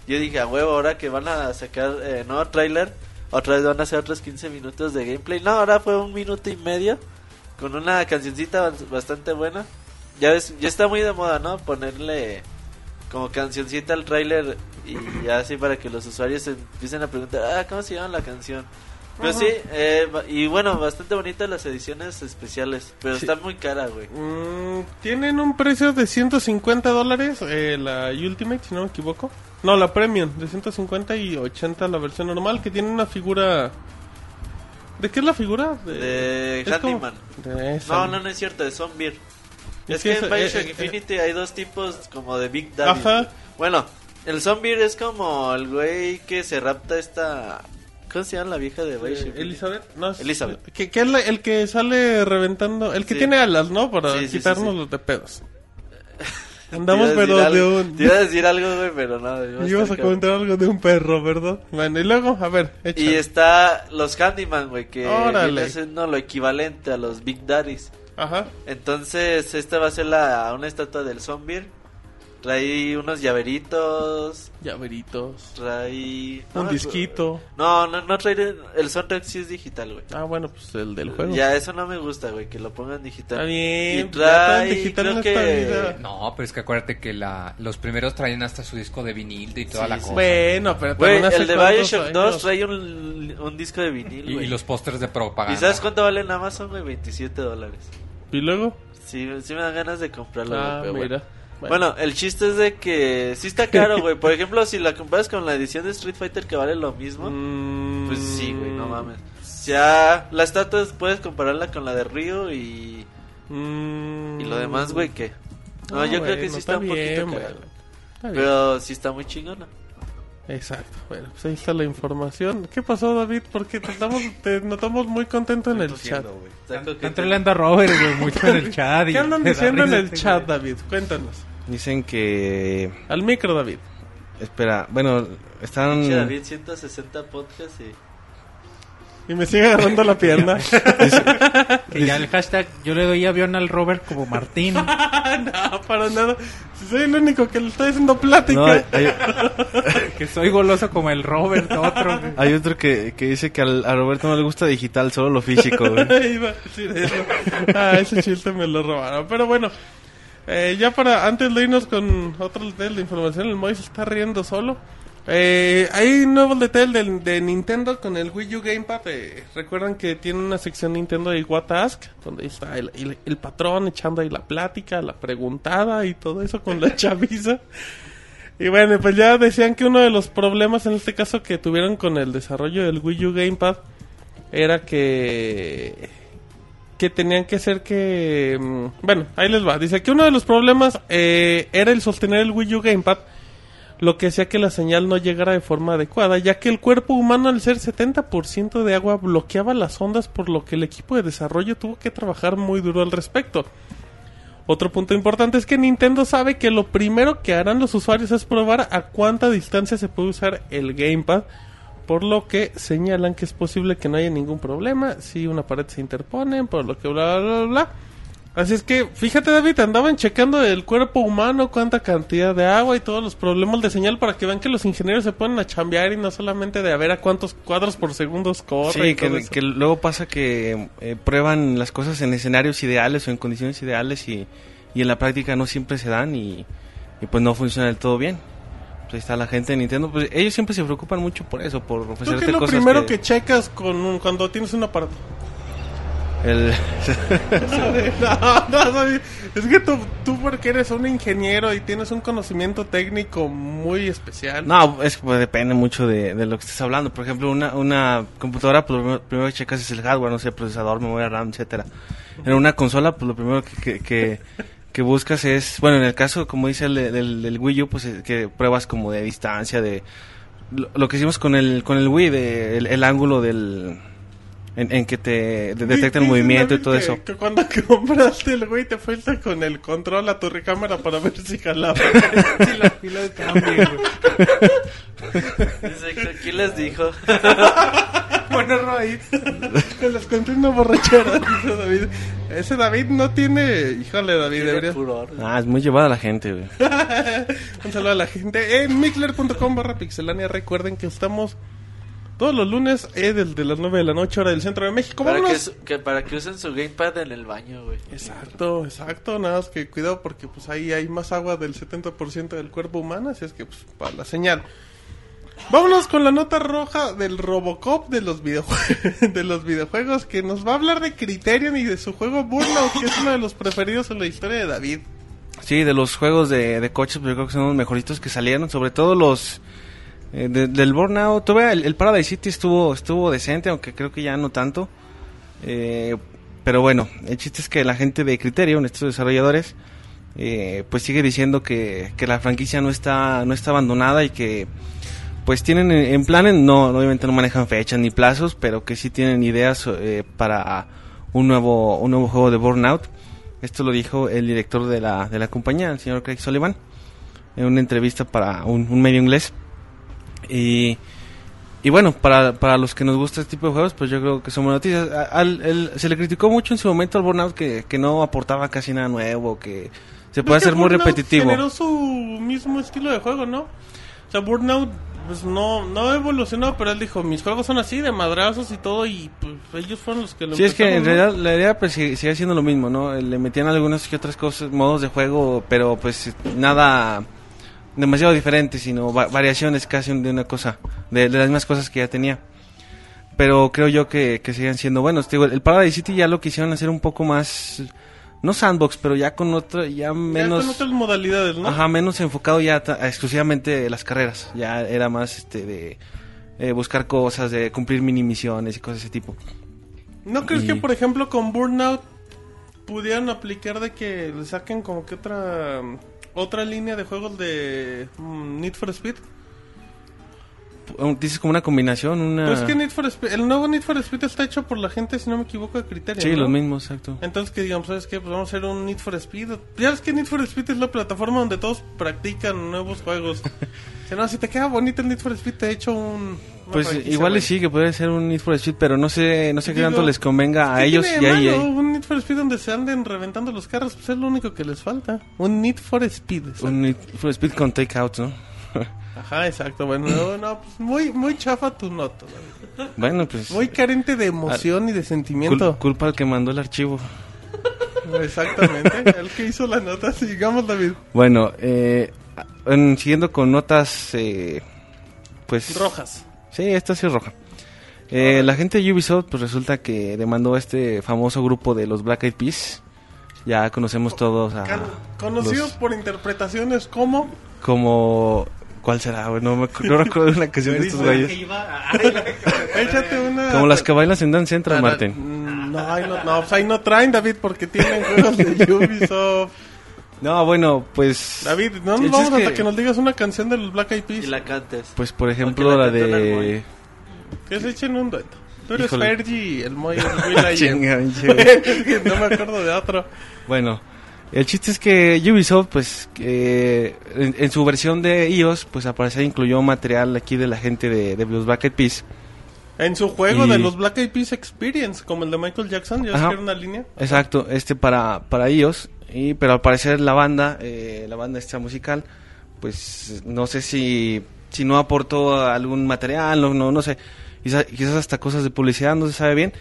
Yo dije, a huevo, ahora que van a sacar eh, nuevo tráiler, otra vez van a hacer otros 15 minutos de gameplay. No, ahora fue un minuto y medio con una cancioncita bas- bastante buena. Ya ves, ya está muy de moda, ¿no? Ponerle como cancioncita al tráiler y así para que los usuarios empiecen a preguntar, ah, ¿cómo se llama la canción? Pero sí, eh, y bueno, bastante bonitas las ediciones especiales, pero Sí. están muy caras, güey. Mm, Tienen un precio de 150 dólares, eh, la Ultimate, si no me equivoco. No, la Premium, de 150 y 80 la versión normal, que tiene una figura... ¿De qué es la figura? De como- Handyman. de esa. No, no, no es cierto, de Zombie. Es Es, que en Bioshock eh, eh, Infinity hay dos tipos como de Big Daddy. Ajá. Bueno, el Zombie es como el güey que se rapta esta... ¿Cómo se llama la vieja de Bioshock? Eh? Elizabeth, no, es- Elizabeth. Que, que es la- el que sale reventando, el que Sí. tiene alas, ¿no? Para Sí, quitarnos los de pedos. Andamos pero de un... Te iba a decir algo, güey, pero no. Ibas a comentar algo de un perro, ¿verdad? Bueno, y luego, a ver. Y está los Handyman, güey, que viene siendo lo equivalente a los Big Daddies. Ajá. Entonces, esta va a ser la, una estatua del zombie. Trae unos llaveritos. Llaveritos. Trae. no Un disquito. No, no, no trae. El soundtrack sí es digital, güey. Ah, bueno, pues el del juego. Ya, eso no me gusta, güey, que lo pongan digital. Está bien. Y ya trae. digital creo en que. No, pero es que acuérdate que la, los primeros traían hasta su disco de vinil y toda Sí, la sí. cosa. Bueno, pero Güey, el de Bioshock años. 2 trae un, un disco de vinil, Y, güey. y los pósters de propaganda. ¿Y sabes cuánto vale en Amazon, güey? 27 dólares. ¿Y luego? Sí, sí me dan ganas de comprarlo, Ah, pero mira. bueno. Bueno, el chiste es de que sí está caro, güey. Por ejemplo, si la comparas con la edición de Street Fighter que vale lo mismo, Mm, pues sí, güey, no mames. Ya la estatua puedes compararla con la de Ryu y, mm, y lo demás, güey, que no, yo creo que bueno, sí está, un poquito caro. Pero sí está muy chingona. Exacto, bueno, pues ahí está la información. ¿Qué pasó, David? Porque te, estamos, te notamos muy contento en el chat. Están troleando a Robert, güey, mucho en el chat. ¿Qué andan diciendo en el este chat. David? Cuéntanos. Dicen que... Al micro, David. Espera, bueno, están... David 160 podcasts y Y me sigue agarrando la pierna. Que ya el hashtag, yo le doy avión al Robert como Martín. no, para nada. Si soy el único que le está haciendo plática. No, hay, que soy goloso como el Robert, otro. güey. hay otro que, que dice que al- a Roberto no le gusta digital, solo lo físico, güey. Iba a decir eso. Ah, ese chiste me lo robaron. Pero bueno, eh, ya para antes de irnos con otro de información, el Moy se está riendo solo. Eh, hay nuevos detalles del- de, Nintendo con el Wii U Gamepad. eh, Recuerdan que tiene una sección Nintendo de What Ask, donde está el, patrón echando ahí la plática, la preguntada y todo eso con la chaviza. Y bueno, pues ya decían que uno de los problemas en este caso que tuvieron con el desarrollo del Wii U Gamepad era que que tenían que ser que mm, bueno ahí les va dice que uno de los problemas eh, era el sostener el Wii U Gamepad lo que hacía que la señal no llegara de forma adecuada ya que el cuerpo humano al ser 70% de agua bloqueaba las ondas por lo que el equipo de desarrollo tuvo que trabajar muy duro al respecto otro punto importante es que Nintendo sabe que lo primero que harán los usuarios es probar a cuánta distancia se puede usar el gamepad, por lo que señalan que es posible que no haya ningún problema si una pared se interpone, por lo que bla bla bla bla. Así es que, fíjate David, andaban checando el cuerpo humano, cuánta cantidad de agua y todos los problemas de señal para que vean que los ingenieros se ponen a chambear y no solamente de a ver a cuántos cuadros por segundo corre. y Sí, todo que, eso. que luego pasa que eh, prueban las cosas en escenarios ideales o en condiciones ideales y, y en la práctica no siempre se dan y, y pues no funciona del todo bien. Pues ahí está la gente de Nintendo, pues ellos siempre se preocupan mucho por eso, por ¿Tú qué ofrecerte es lo cosas primero que, checas con un- cuando tienes un aparato? El- no, es que tú, tú porque eres un ingeniero y tienes un conocimiento técnico muy especial. No, es que pues, depende mucho de, de lo que estés hablando. Por ejemplo, una, una computadora, pues primero, primero que checas es el hardware, no sé, procesador, memoria RAM, etcétera. En una consola, pues lo primero que, que, que, que buscas es, bueno, en el caso, como dice el de- del, del Wii U, pues es que pruebas como de distancia, de lo, lo que hicimos con el, con el Wii, de el, el ángulo del... En, en que te de- detecta el movimiento y todo que- eso. Que cuando compraste el güey te fuiste con el control a tu recámara para ver si jalaba. Sí, la fila de cambio. Dice aquí les dijo. bueno, Roy, te les conté una borrachera, dice David. Ese David no tiene... Híjole, David, Tiene debería... furor. Ah, es muy llevada la gente, güey. Un saludo a la gente en mixler.com barra pixelania. Recuerden que estamos todos los lunes eh, desde las 9 de la noche, hora del centro de México. Para que, Vámonos. su- que- para que usen su gamepad en el baño, güey. Exacto, exacto. Nada más que cuidado porque pues ahí hay más agua del 70% del cuerpo humano. Así es que pues para la señal. Vámonos con la nota roja del Robocop de los, videojue- de los videojuegos que nos va a hablar de Criterion y de su juego Burnout, que es uno de los preferidos en la historia de David. Sí, de los juegos de, de coches, pues yo creo que son los mejoritos que salieron, sobre todo los eh, de- del Burnout. Todavía el, el Paradise City estuvo estuvo decente, aunque creo que ya no tanto. Eh, pero bueno, el chiste es que la gente de Criterion, estos desarrolladores, eh, pues sigue diciendo que, que la franquicia no está no está abandonada y que pues tienen en, planes, no obviamente no manejan fechas ni plazos, pero que sí tienen ideas eh, para un nuevo un nuevo juego de Burnout. Esto lo dijo el director de la, de la compañía, el señor Craig Sullivan, en una entrevista para un medio inglés. Y, y bueno, para, para los que nos gusta este tipo de juegos, pues yo creo que son buenas noticias. Al- el- se le criticó mucho en su momento al Burnout que, que no aportaba casi nada nuevo, que se puede hacer muy repetitivo. Generó su mismo estilo de juego, ¿no? O sea, Burnout pues no, no evolucionó, pero él dijo, mis juegos son así, de madrazos y todo, y pues ellos fueron los que lo Sí, es que en realidad la idea pues sigue, sigue siendo lo mismo, ¿no? Le metían algunas que otras cosas, modos de juego, pero pues nada demasiado diferente, sino va- variaciones casi de una cosa, de, de las mismas cosas que ya tenía. Pero creo yo que, que siguen siendo buenos. Digo, el Paradise City ya lo quisieron hacer un poco más no sandbox, pero ya con otra, ya Ya menos, con otras modalidades, ¿no? ajá, menos enfocado ya a exclusivamente las carreras. Ya era más este de eh, buscar cosas, de cumplir mini misiones y cosas de ese tipo. ¿No crees Y- que, por ejemplo, con Burnout pudieran aplicar de que le saquen como que otra otra línea de juegos de mm, Need for Speed? Dices como una combinación, una... Pues que Need for Speed, el nuevo Need for Speed está hecho por la gente, si no me equivoco, de criterio. sí, ¿no? los mismos, exacto. Entonces que digamos, ¿sabes qué? Pues vamos a hacer un Need for Speed. Ya ves que Need for Speed es la plataforma donde todos practican nuevos juegos. si no, si te queda bonito el Need for Speed, te he hecho un... Pues igual y sí que puede ser un Need for Speed, pero no sé, no sé qué tanto les convenga a ¿Qué ellos y a EA. malo? Un Need for Speed donde se anden reventando los carros, pues es lo único que les falta. Un Need for Speed. Un Need for Speed con takeout, ¿no? Ajá, exacto. Bueno, no, no, pues muy, muy chafa tu nota. David. bueno, pues Muy carente de emoción y de cul- sentimiento. culpa al que mandó el archivo. Exactamente. El que hizo la nota, sigamos, David. Bueno, eh, en- siguiendo con notas, eh, pues... Rojas. Sí, esta sí es roja. Eh, la gente de Ubisoft, pues resulta que demandó a este famoso grupo de los Black Eyed Peas. Ya conocemos todos a... Conocidos los- por interpretaciones como... como... ¿Cuál será? güey? No, me, no recuerdo una canción de estos güeyes. Échate una... Como las que bailas en Dance Central, Ah, no, Martín. mm, No, ahí no, no, pues ahí no traen, David, porque tienen juegos de Ubisoft. No, bueno, pues... David, no nos vamos hasta que- que nos digas una canción de los Black Eyed Peas. Y la cantes. Pues por ejemplo la de... Que se echen un dueto. Tú eres Híjole. Fergie, el Moy, el que no me acuerdo de otro. Bueno, el chiste es que Ubisoft, pues, que en, en su versión de iOS, pues al parecer incluyó material aquí de la gente de, de los Black Eyed Peas. En su juego Y- de los Black Eyed Peas Experience, como el de Michael Jackson, ya Ajá. una línea. Exacto, este para, para iOS, y, pero al parecer la banda, eh, la banda esta musical, pues no sé si, si no aportó algún material, no, no, no sé, quizás, quizás hasta cosas de publicidad, no se sabe bien,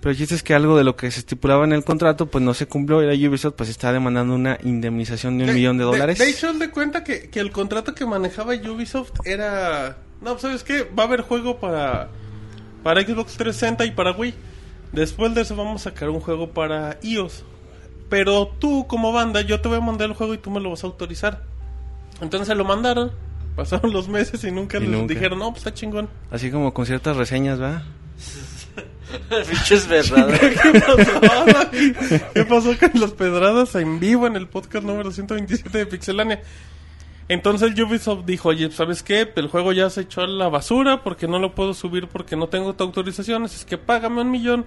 pero el chiste es que algo de lo que se estipulaba en el contrato, pues no se cumplió y la Ubisoft pues está demandando una indemnización de un millón de dólares. De, hecho, él de cuenta que, que el contrato que manejaba Ubisoft era... No, ¿sabes qué? Va a haber juego para, para Xbox 360 y para Wii. Después de eso vamos a sacar un juego para iOS. Pero tú, como banda, yo te voy a mandar el juego y tú me lo vas a autorizar. Entonces se lo mandaron. Pasaron los meses y nunca Y les nunca. dijeron, no, pues está chingón. Así como con ciertas reseñas, ¿verdad? Pinches verdades. ¿Qué pasó? ¿Qué pasó con las pedradas en vivo en el podcast número 127 de Pixelania? Entonces Ubisoft dijo, oye, ¿sabes qué? El juego ya se echó a la basura porque no lo puedo subir porque no tengo tu autorización. Es que págame un millón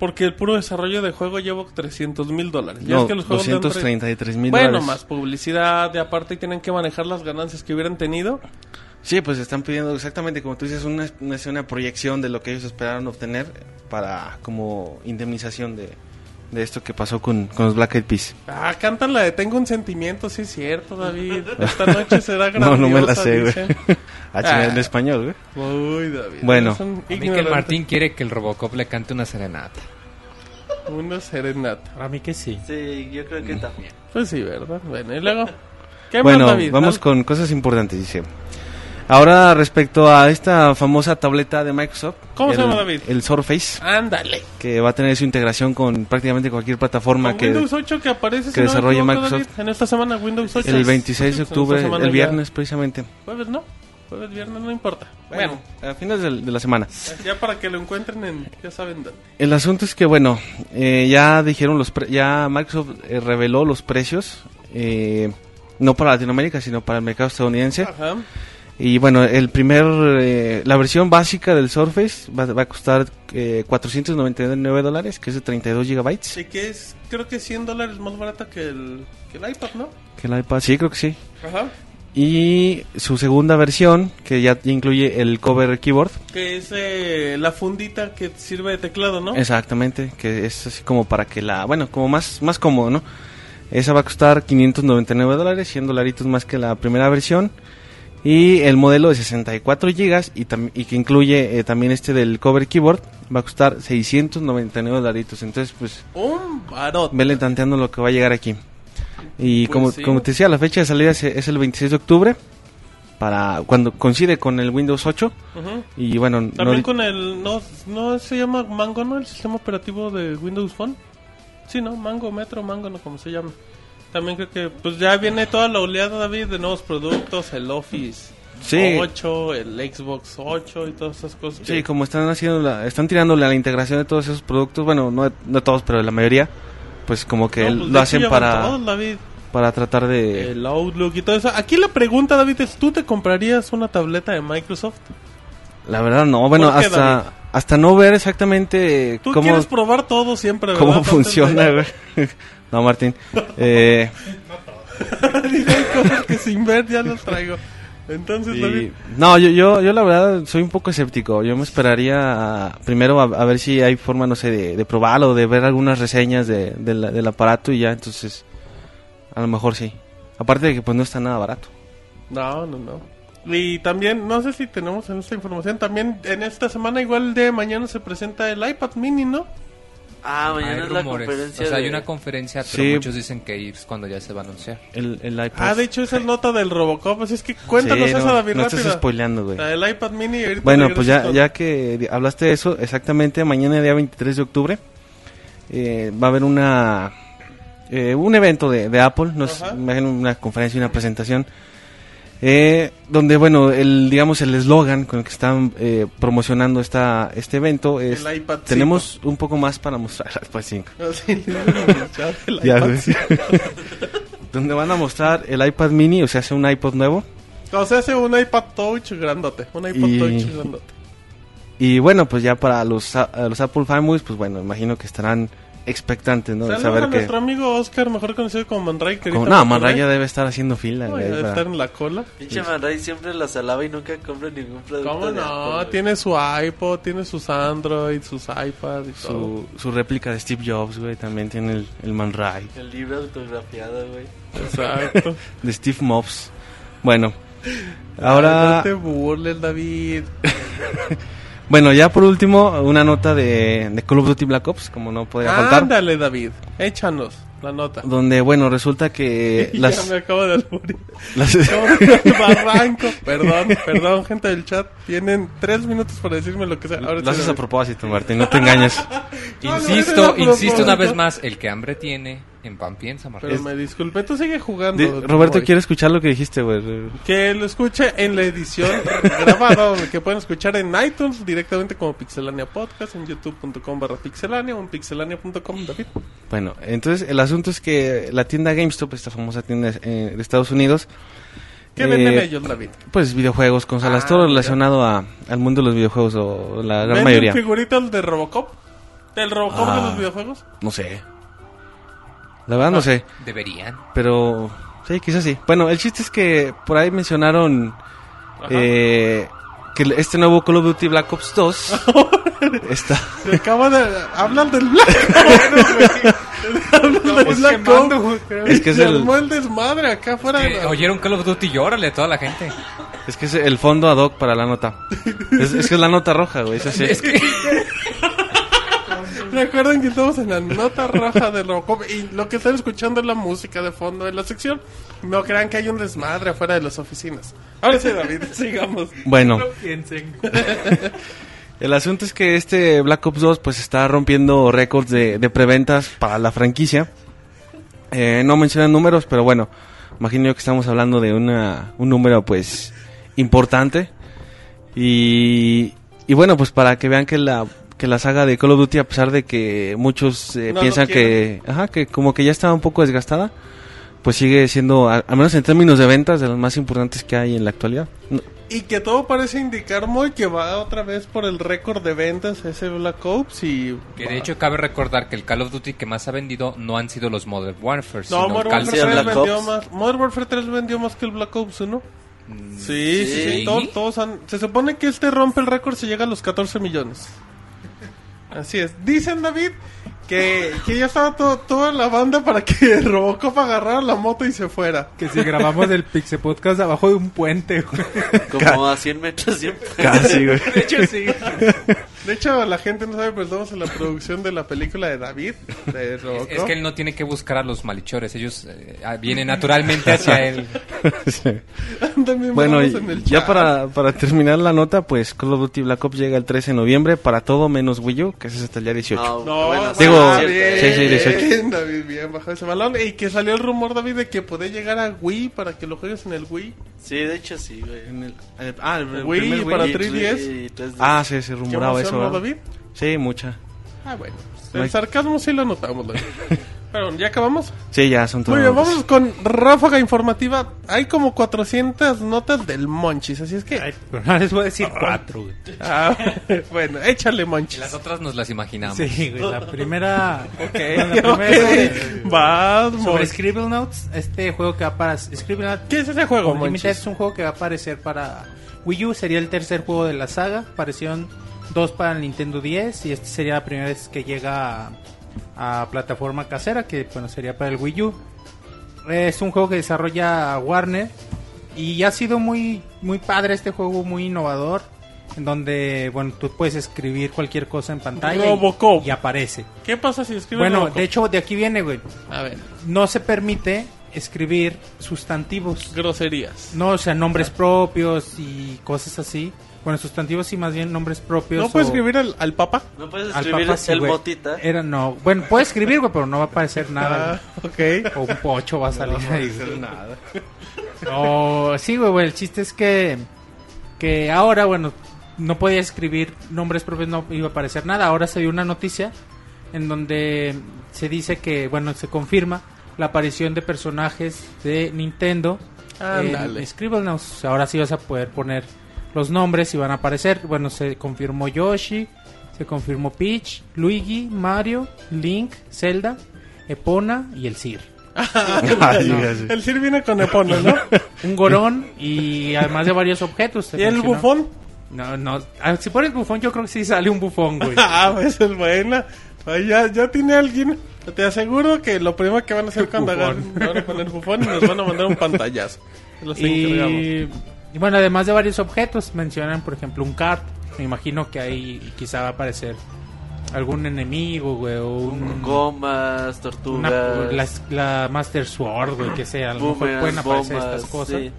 porque el puro desarrollo de juego lleva 300 mil dólares. Ya No, es que los juegos de Android- 233 mil Bueno, dólares. más publicidad, de aparte tienen que manejar las ganancias que hubieran tenido. Sí, pues están pidiendo exactamente como tú dices una, una, una proyección de lo que ellos esperaron obtener para como indemnización de, de esto que pasó con, con los Black Eyed Peas. Ah, cantan la de Tengo un sentimiento, sí es cierto, David. Esta noche será No, grandiosa, no me la sé, güey. Ah, en Ah. español, güey. Uy, David. Bueno. eres un A mí que el ignorante. Martín quiere que el Robocop le cante una serenata. Una serenata. Para mí que sí. Sí, yo creo que también. Pues sí, ¿verdad? Bueno, y luego. ¿Qué Bueno, más, David? vamos con cosas importantes, dice. Ahora respecto a esta famosa tableta de Microsoft. ¿Cómo se el- llama, David? El Surface, Ándale. que va a tener su integración con prácticamente cualquier plataforma Con que Windows 8 que aparece que si no desarrolle equivoco, Microsoft. David, en esta semana Windows 8. el 26 de octubre, el ya. viernes precisamente. Jueves, ¿no? Jueves, viernes, no importa. Bueno, Bueno, a fines del- de la semana. ya para que lo encuentren en. Ya saben dónde. El asunto es que, bueno, eh, ya dijeron los pre- ya Microsoft eh, reveló los precios, eh, no para Latinoamérica, sino para el mercado estadounidense. Ajá. Y bueno, el primer, eh, la versión básica del Surface va, va a costar eh, 499 dólares, que es de 32 gigabytes. Y que es, creo que 100 dólares más barata que el, que el iPad, ¿no? Que el iPad, sí, creo que sí. Ajá. Y su segunda versión, que ya incluye el cover keyboard, Que es eh, la fundita que sirve de teclado, ¿no? exactamente, que es así como para que la, bueno, como más, más cómodo, ¿no? Esa va a costar 599 dólares, 100 dolaritos más que la primera versión. Y el modelo de 64 gigas y, y que incluye eh, también este del cover keyboard va a costar 699 dolaritos. Entonces, pues, Un vele tanteando lo que va a llegar aquí. Y Pues como, sí. como te decía, la fecha de salida es, es el 26 de octubre. Para cuando coincide con el Windows 8. Ujú. Y bueno, no También con el. No, no se llama Mango, ¿no? El sistema operativo de Windows Phone. Sí, ¿no? Mango, Metro, Mango, no como se llame. También creo que pues ya viene toda la oleada, David, de nuevos productos, el Office Sí. 8, el Xbox 8 y todas esas cosas. que- Sí, como están haciendo la, están tirándole a la integración de todos esos productos, bueno, no, no todos, pero la mayoría, pues como que No, pues, lo hacen para, todos, David. para tratar de... El Outlook y todo eso. Aquí la pregunta, David, es: ¿tú te comprarías una tableta de Microsoft? La verdad no, bueno, ¿Por qué, hasta, David? hasta no ver exactamente Tú cómo, quieres probar todo siempre, ¿verdad? cómo funciona. No, Martín. Eh, Dice, Hay cosas que sin ver ya las traigo. Entonces, y- no, yo, yo, yo la verdad soy un poco escéptico. Yo me esperaría a- primero a, a ver si hay forma, no sé, de, de probarlo, de ver algunas reseñas de, de la- del aparato y ya, entonces, a lo mejor sí. Aparte de que pues no está nada barato. No, no, no. Y también, no sé si tenemos en esta información, también en esta semana, igual de mañana se presenta el iPad mini, ¿no? Ah, Hay mañana es la conferencia O sea, hay de- una conferencia, pero Sí. muchos dicen que es cuando ya se va a anunciar. El, el iPad. Ah, de hecho es el nota del Robocop, así es que cuéntanos Sí, esa, no, David, no rápida. estás spoileando, güey. Del iPad mini. y Bueno, pues ya, ya que hablaste de eso, exactamente mañana día 23 de octubre eh, va a haber una eh, un evento de, de Apple, no es, Ajá. me imagino una conferencia y una presentación eh, donde bueno el digamos el eslogan con el que están eh, promocionando esta este evento es El iPad tenemos un poco más para mostrar el el Ya, iPad güey. cinco. donde van a mostrar el iPad mini o sea hace un iPod nuevo O sea, hace un iPad Touch grandote. Un iPod Y- Touch grandote. y bueno pues ya para los los Apple fanboys pues bueno imagino que estarán expectantes no de Saludos saber a que nuestro amigo Oscar, mejor conocido como Manray. que Como- no, Manray ya debe estar haciendo fila. No, güey, ya debe para- estar en la cola. Pinche Manray siempre la salaba y nunca compra ningún producto. ¿Cómo de no? Apple, tiene su iPod, tiene sus Android, sus iPad y todo. su, su réplica de Steve Jobs, güey, también tiene el, el Man Ray. El libro autografiado, güey. Exacto. De Steve Mobs. Bueno, Ay, ahora... No te burles, David. Bueno, ya por último, una nota de, de Call of Duty Black Ops, como no podía faltar. Ándale, David. Échanos la nota. Donde, bueno, resulta que ya las... me acabo de alburear. las- barranco. Perdón, perdón, gente del chat. Tienen tres minutos para decirme lo que sea. Ahora lo haces a propósito, Martín, no te engañes. No, Insisto, no, no, insisto una vez más, el que hambre tiene, en pan piensa, Martín. Pero me disculpe, tú sigue jugando. Di- Roberto quiere escuchar lo que dijiste, güey. Que lo escuche en la edición grabada, que pueden escuchar en iTunes directamente como Pixelania Podcast, en youtube.com barra pixelania o en pixelania.com, David. Bueno, entonces el asunto es que la tienda GameStop, esta famosa tienda eh, de Estados Unidos, ¿Qué Eh, venden ellos, David? pues videojuegos, consolas, Ah, todo relacionado a, al mundo de los videojuegos o la gran ¿Venden mayoría. figuritas de Robocop? ¿Del Robocop de Ah. los videojuegos? No sé. La verdad no sé, Deberían. pero sí, quizás sí. Bueno, el chiste es que por ahí mencionaron eh, que este nuevo Call of Duty Black Ops 2 está Se acaba de... Hablan del Black Ops, del Black Ops. Es que es el- armó el desmadre acá afuera de Que oyeron Call of Duty y órale a toda la gente. es que es el fondo ad hoc para la nota. Es, es que es la nota roja, güey, es así. Es que Recuerden que estamos en la nota roja de Robocop y lo que están escuchando es la música de fondo de la sección. No crean que hay un desmadre afuera de las oficinas. Ahora sí, David, sigamos. Bueno, el asunto es que este Black Ops 2 pues está rompiendo récords de, de preventas para la franquicia. Eh, no mencionan números, pero bueno, imagino yo que estamos hablando de una, un número pues importante. Y, y bueno, pues para que vean que la, que la saga de Call of Duty, a pesar de que muchos eh, No piensan que, ajá, que como que ya está un poco desgastada, pues sigue siendo, al, al menos en términos de ventas, de los más importantes que hay en la actualidad. No- Y que todo parece indicar muy que va otra vez por el récord de ventas ese Black Ops y... Que de hecho cabe recordar que el Call of Duty que más ha vendido no han sido los Modern Warfare, No, sino Modern Call Warfare Sí, 3 Black vendió Ops. más. Modern Warfare 3 vendió más que el Black Ops 1. Sí, sí, sí. Sí. Todos, todos han- se supone que este rompe el récord si llega a los 14 millones. Así es. Dicen, David, que, que ya estaba todo- toda la banda para que Robocop agarrara la moto y se fuera. Que si grabamos el Pixel Podcast abajo de un puente, güey. Como a 100 metros siempre. Casi, güey. De hecho, sí. De hecho, la gente no sabe, pero estamos en la producción de la película de David, de Robocop. Es que él no tiene que buscar a los malhechores, ellos eh, vienen naturalmente hacia él. Sí. También Bueno, ya chat. para, para terminar la nota, pues Call of Duty Black Ops llega el 13 de noviembre para todo menos Wii U, que ese es hasta el día 18. No, No, bueno, Digo. Ah, Sí, bien, sí, 18. David, bien, bajó ese balón. Y que salió el rumor, David, de que podía llegar a Wii para que lo juegues en el Wii. Sí, de hecho sí, güey. En el- eh, ah, el, el Wii primer para Y- 3DS. y 3DS. Ah, sí, se ¿Qué rumoraba eso. ¿Verdad? David? Sí, mucha. Ah, bueno. No hay- El sarcasmo sí lo notamos, David. Pero, ¿ya acabamos? Sí, ya son todos. Muy bien, vamos con ráfaga informativa. Hay como 400 notas del Monchis, así es que... Ay, pero no les voy a decir cuatro, güey. Ah, bueno, échale Monchis. Las otras nos las imaginamos. Sí, güey, la primera... Ok, la primera ok. eh, Vas, Sobre. Scribble Notes, este juego que va para... Scribble Notes ¿Qué es ese juego, Monchis? es un juego que va a aparecer para Wii U, sería el tercer juego de la saga. Aparecieron dos para el Nintendo 10 y este sería la primera vez que llega a, a plataforma casera, que bueno, sería para el Wii U. Es un juego que desarrolla Warner y ha sido muy, muy padre este juego, muy innovador. En donde, bueno, tú puedes escribir cualquier cosa en pantalla y- aparece. ¿Qué pasa si escribes Bueno, Robocop? de hecho, de aquí viene, güey. A ver, No se permite escribir sustantivos. groserías. No, o sea, nombres propios y cosas así. Bueno, sustantivos y más bien nombres propios. ¿No puedes o- escribir al, al papa? No puedes al escribir papa, sí, el güey. motita. Era, no. Bueno, puedes escribir, güey, pero no va a aparecer Ah, nada. ok. güey. O un pocho va a salir ahí. güey. No, sí, güey, güey, el chiste es que que ahora, bueno, no podía escribir nombres propios, no iba a aparecer nada. Ahora se dio una noticia en donde se dice que, bueno, se confirma la aparición de personajes de Nintendo en Scribblenauts. Ahora sí vas a poder poner los nombres y van a aparecer. Bueno, se confirmó Yoshi, se confirmó Peach, Luigi, Mario, Link, Zelda, Epona y el Sir. Ay, No. El Sir viene con Epona, ¿no? Un gorón y además de varios objetos. ¿Y el mencionó. bufón? No, no. Ah, Si pones bufón, yo creo que sí sale un bufón, güey. Ah, pues es buena. Ay, ya, ya tiene alguien. Te aseguro que lo primero que van a hacer cuando agarren, van a poner bufón y nos van a mandar un pantallazo. Los y, y bueno, además de varios objetos, mencionan, por ejemplo, un kart. Me imagino que ahí quizá va a aparecer algún enemigo, güey, o un... Gomas, una- tortugas. la, la Master Sword, güey, que sea. A lo mejor boomerangs, pueden aparecer bombas, estas cosas. sí.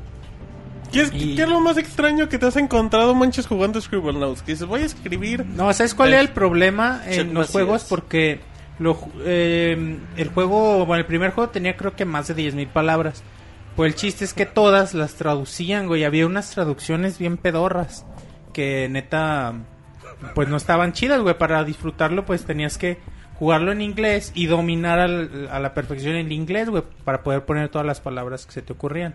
¿Qué es, y- qué es lo más extraño que te has encontrado, manches, jugando Scribblenauts? Que dices, voy a escribir. No, ¿sabes cuál era el problema en los juegos? Porque lo, ju- eh, el juego, bueno, el primer juego tenía creo que más de 10.000 palabras. Pues el chiste es que todas las traducían, güey. Había unas traducciones bien pedorras que neta, pues no estaban chidas, güey. Para disfrutarlo, pues tenías que jugarlo en inglés y dominar al- a la perfección el inglés, güey, para poder poner todas las palabras que se te ocurrían.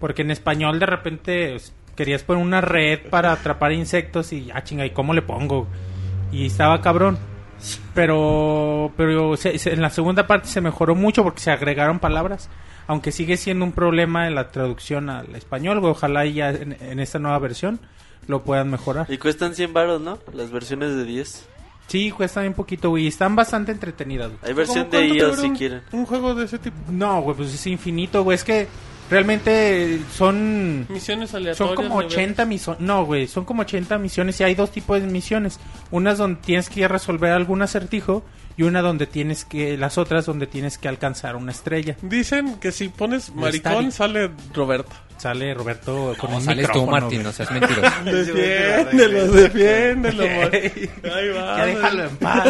Porque en español de repente querías poner una red para atrapar insectos y, ah, chinga, ¿y cómo le pongo? Y estaba cabrón. Pero, pero se- en la segunda parte se mejoró mucho porque se agregaron palabras. Aunque sigue siendo un problema en la traducción al español, güey. Ojalá ya en, en esta nueva versión lo puedan mejorar. Y cuestan 100 baros, ¿no? Las versiones de 10. Sí, cuesta bien poquito, güey. y Están bastante entretenidas, güey. Hay versión ¿Cómo de iOS si un- quieren. Un juego de ese tipo. No, güey, pues es infinito, güey. Es que realmente son Misiones aleatorias. Son como nivel. 80 misiones. No, güey, son como 80 misiones y hay dos tipos de misiones. Unas donde tienes que resolver algún acertijo y una donde tienes que. Las otras donde tienes que alcanzar una estrella. Dicen que si pones maricón sale Roberto. Sale Roberto con No, un sales tú, Martín, güey. no seas mentiroso. Defiéndelo, defiéndelo. Ahí va. Ya déjalo en paz.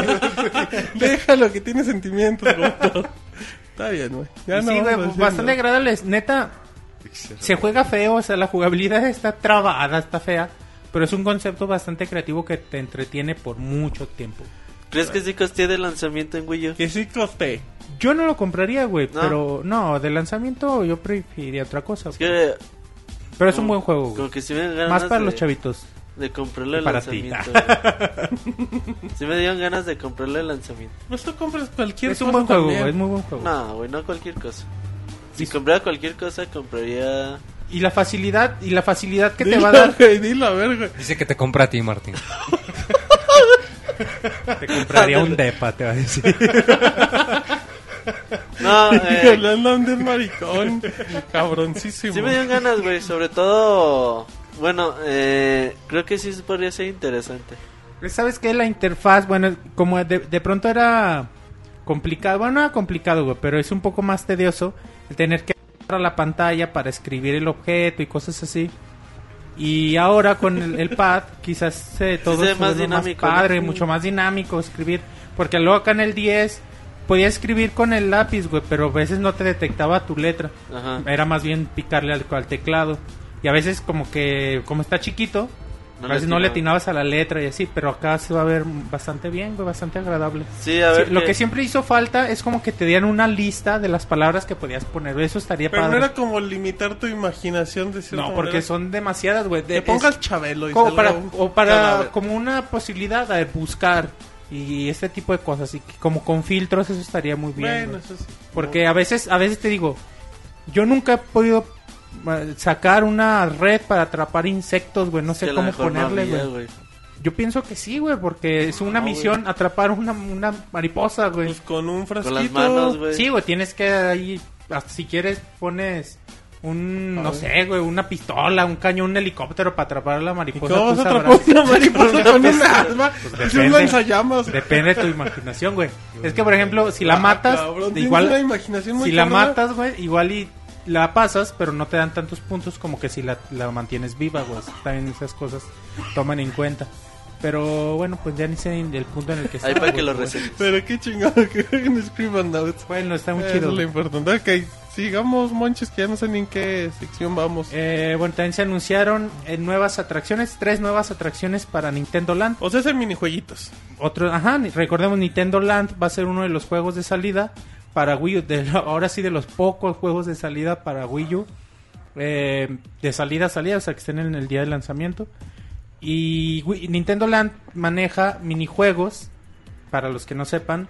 Déjalo que tiene sentimientos. Roberto. Está bien, güey. Ya Y no sí, güey, bastante nada. agradable. Neta, se juega feo, o sea, la jugabilidad está trabada, está fea. Pero es un concepto bastante creativo que te entretiene por mucho tiempo. ¿Crees que sí costé de lanzamiento en Wii U? Que sí costé. Yo no lo compraría, güey, ¿No? pero no, de lanzamiento yo preferiría otra cosa. Es que pero es un buen juego, güey. como que sí me dan ganas Más para de, los chavitos. De comprarle el Para ti. lanzamiento. sí me dieron ganas de comprarle el lanzamiento. Pues tú compras cualquier Es cosa un buen juego, también. güey, es muy buen juego. No, güey, no cualquier cosa. Si comprara cualquier cosa, compraría... Y la facilidad, y la facilidad que te va a dar, güey, dilo, a ver, güey. Dice que te compra a ti, Martín. te compraría un depa, te va a decir. No, eh, de un maricón. Cabroncísimo. sí me dieron ganas, güey. Sobre todo... Bueno, eh, creo que sí podría ser interesante. ¿Sabes qué? La interfaz, bueno, como de, de pronto era complicado, bueno, no era complicado, güey, pero es un poco más tedioso el tener que a la pantalla para escribir el objeto y cosas así. Y ahora con el, el pad, quizás eh, todo ve se más dinámico, padre, Sí. mucho más dinámico escribir. Porque luego acá en el 10 podía escribir con el lápiz, güey, pero a veces no te detectaba tu letra. Ajá. Era más bien picarle al, al teclado. Y a veces como que, como está chiquito, No a veces le no le atinaba. atinabas a la letra y así, pero acá se va a ver bastante bien, güey, bastante agradable. Sí, a Sí, ver. lo que siempre hizo falta es como que te dieran una lista de las palabras que podías poner. Eso estaría Pero no padre. era como limitar tu imaginación de cierta No, porque manera. son demasiadas, güey. Te De- pongas es Chabelo y como para, un o para cadáver. como una posibilidad de buscar y este tipo de cosas. Y que como con filtros eso estaría muy bien. Bueno, eso sí. Porque a veces, a veces te digo, yo nunca he podido sacar una red para atrapar insectos, güey. No sé a cómo no ponerle, había, güey. Yo pienso que sí, güey, porque es una No, misión atrapar una, una mariposa, güey. Pues con un frasquito. Con las manos, güey. Sí, güey, tienes que ahí, hasta si quieres pones un, no sé, güey, una pistola, un cañón, un helicóptero para atrapar a la ¿Y mariposa. cómo vas a sabrás. atrapar una mariposa con un arma? Pues es depende. un lanzallamas. Depende de tu imaginación, güey. Es que, por ejemplo, si la Ah, matas, cabrón, tienes igual, una imaginación muy si la matas, güey, igual y la pasas, pero no te dan tantos puntos como que si la, la mantienes viva, güey. También esas cosas toman en cuenta. Pero bueno, pues ya ni sé el punto en el que está. Ahí para que lo reseñes. Pero qué chingado que hagan Scriban Notes. Bueno, está muy Eso chido. es lo importante. Ok, sigamos, monches, que ya no sé ni en qué sección vamos. Eh, bueno, también se anunciaron eh, nuevas atracciones, tres nuevas atracciones para Nintendo Land. O sea, es en minijueguitos. Otro, ajá, recordemos Nintendo Land va a ser uno de los juegos de salida para Wii U. de- ahora sí de los pocos juegos de salida para Wii U. Eh, de salida a salida, o sea que estén en el día de lanzamiento. Y Nintendo Land maneja minijuegos, para los que no sepan,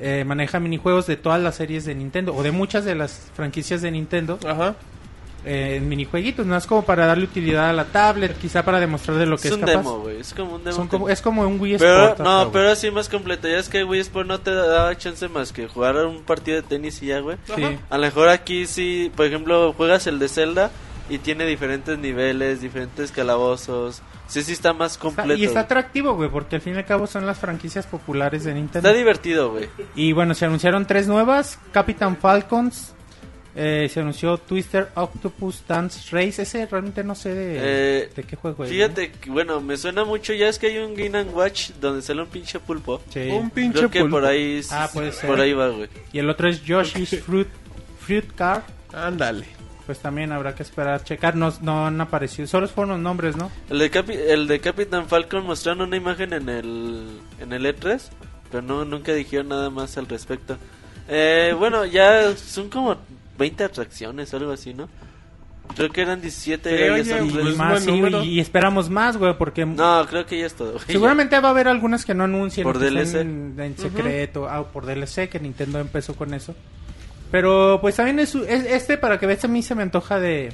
eh, maneja minijuegos de todas las series de Nintendo o de muchas de las franquicias de Nintendo Ajá. Eh, en minijueguitos, no es como para darle utilidad a la tablet, quizá para demostrar de lo que Es es, un capaz. demo, güey. Es como un demo. Son como- es como un Wii Pero, Sport. no, acá, pero así más completo. Ya es que Wii Sport no te daba chance más que jugar un partido de tenis y ya, güey. Sí. A lo mejor aquí sí, por ejemplo, juegas el de Zelda y tiene diferentes niveles, diferentes calabozos. Sí, sí está más Está- completo. y está atractivo, güey, porque al fin y al cabo son las franquicias populares de Nintendo. Está divertido, güey. Y bueno, se anunciaron tres nuevas: Capitán Falcons, eh, se anunció Twister Octopus Dance Race. Ese realmente no sé de, Eh, de qué juego es. Fíjate, que, bueno, me suena mucho. Ya es que hay un Game Watch donde sale un pinche pulpo. Un pinche Creo que pulpo. por ahí, Ah, puede ser. por ahí va, güey. Y el otro es Yoshi's Fruit, Fruit Car. Ándale. Pues también habrá que esperar, checar. No, no han aparecido, solo fueron los nombres, ¿no? El de, Capi- el de Capitán Falcon mostraron una imagen en el, en el E3, pero no, nunca dijeron nada más al respecto. Eh, bueno, ya son como 20 atracciones o algo así, ¿no? Creo que eran 17 Sí, ya oye, son Y, pues, más, sí, número. y, y esperamos más, güey, porque No, creo que ya es todo. güey. Seguramente va a haber algunas que no anuncien. Por DLC. estén En, secreto. Ah, por DLC, que Nintendo empezó con eso. Pero pues también es, es- este, para que veas, a mí se me antoja de,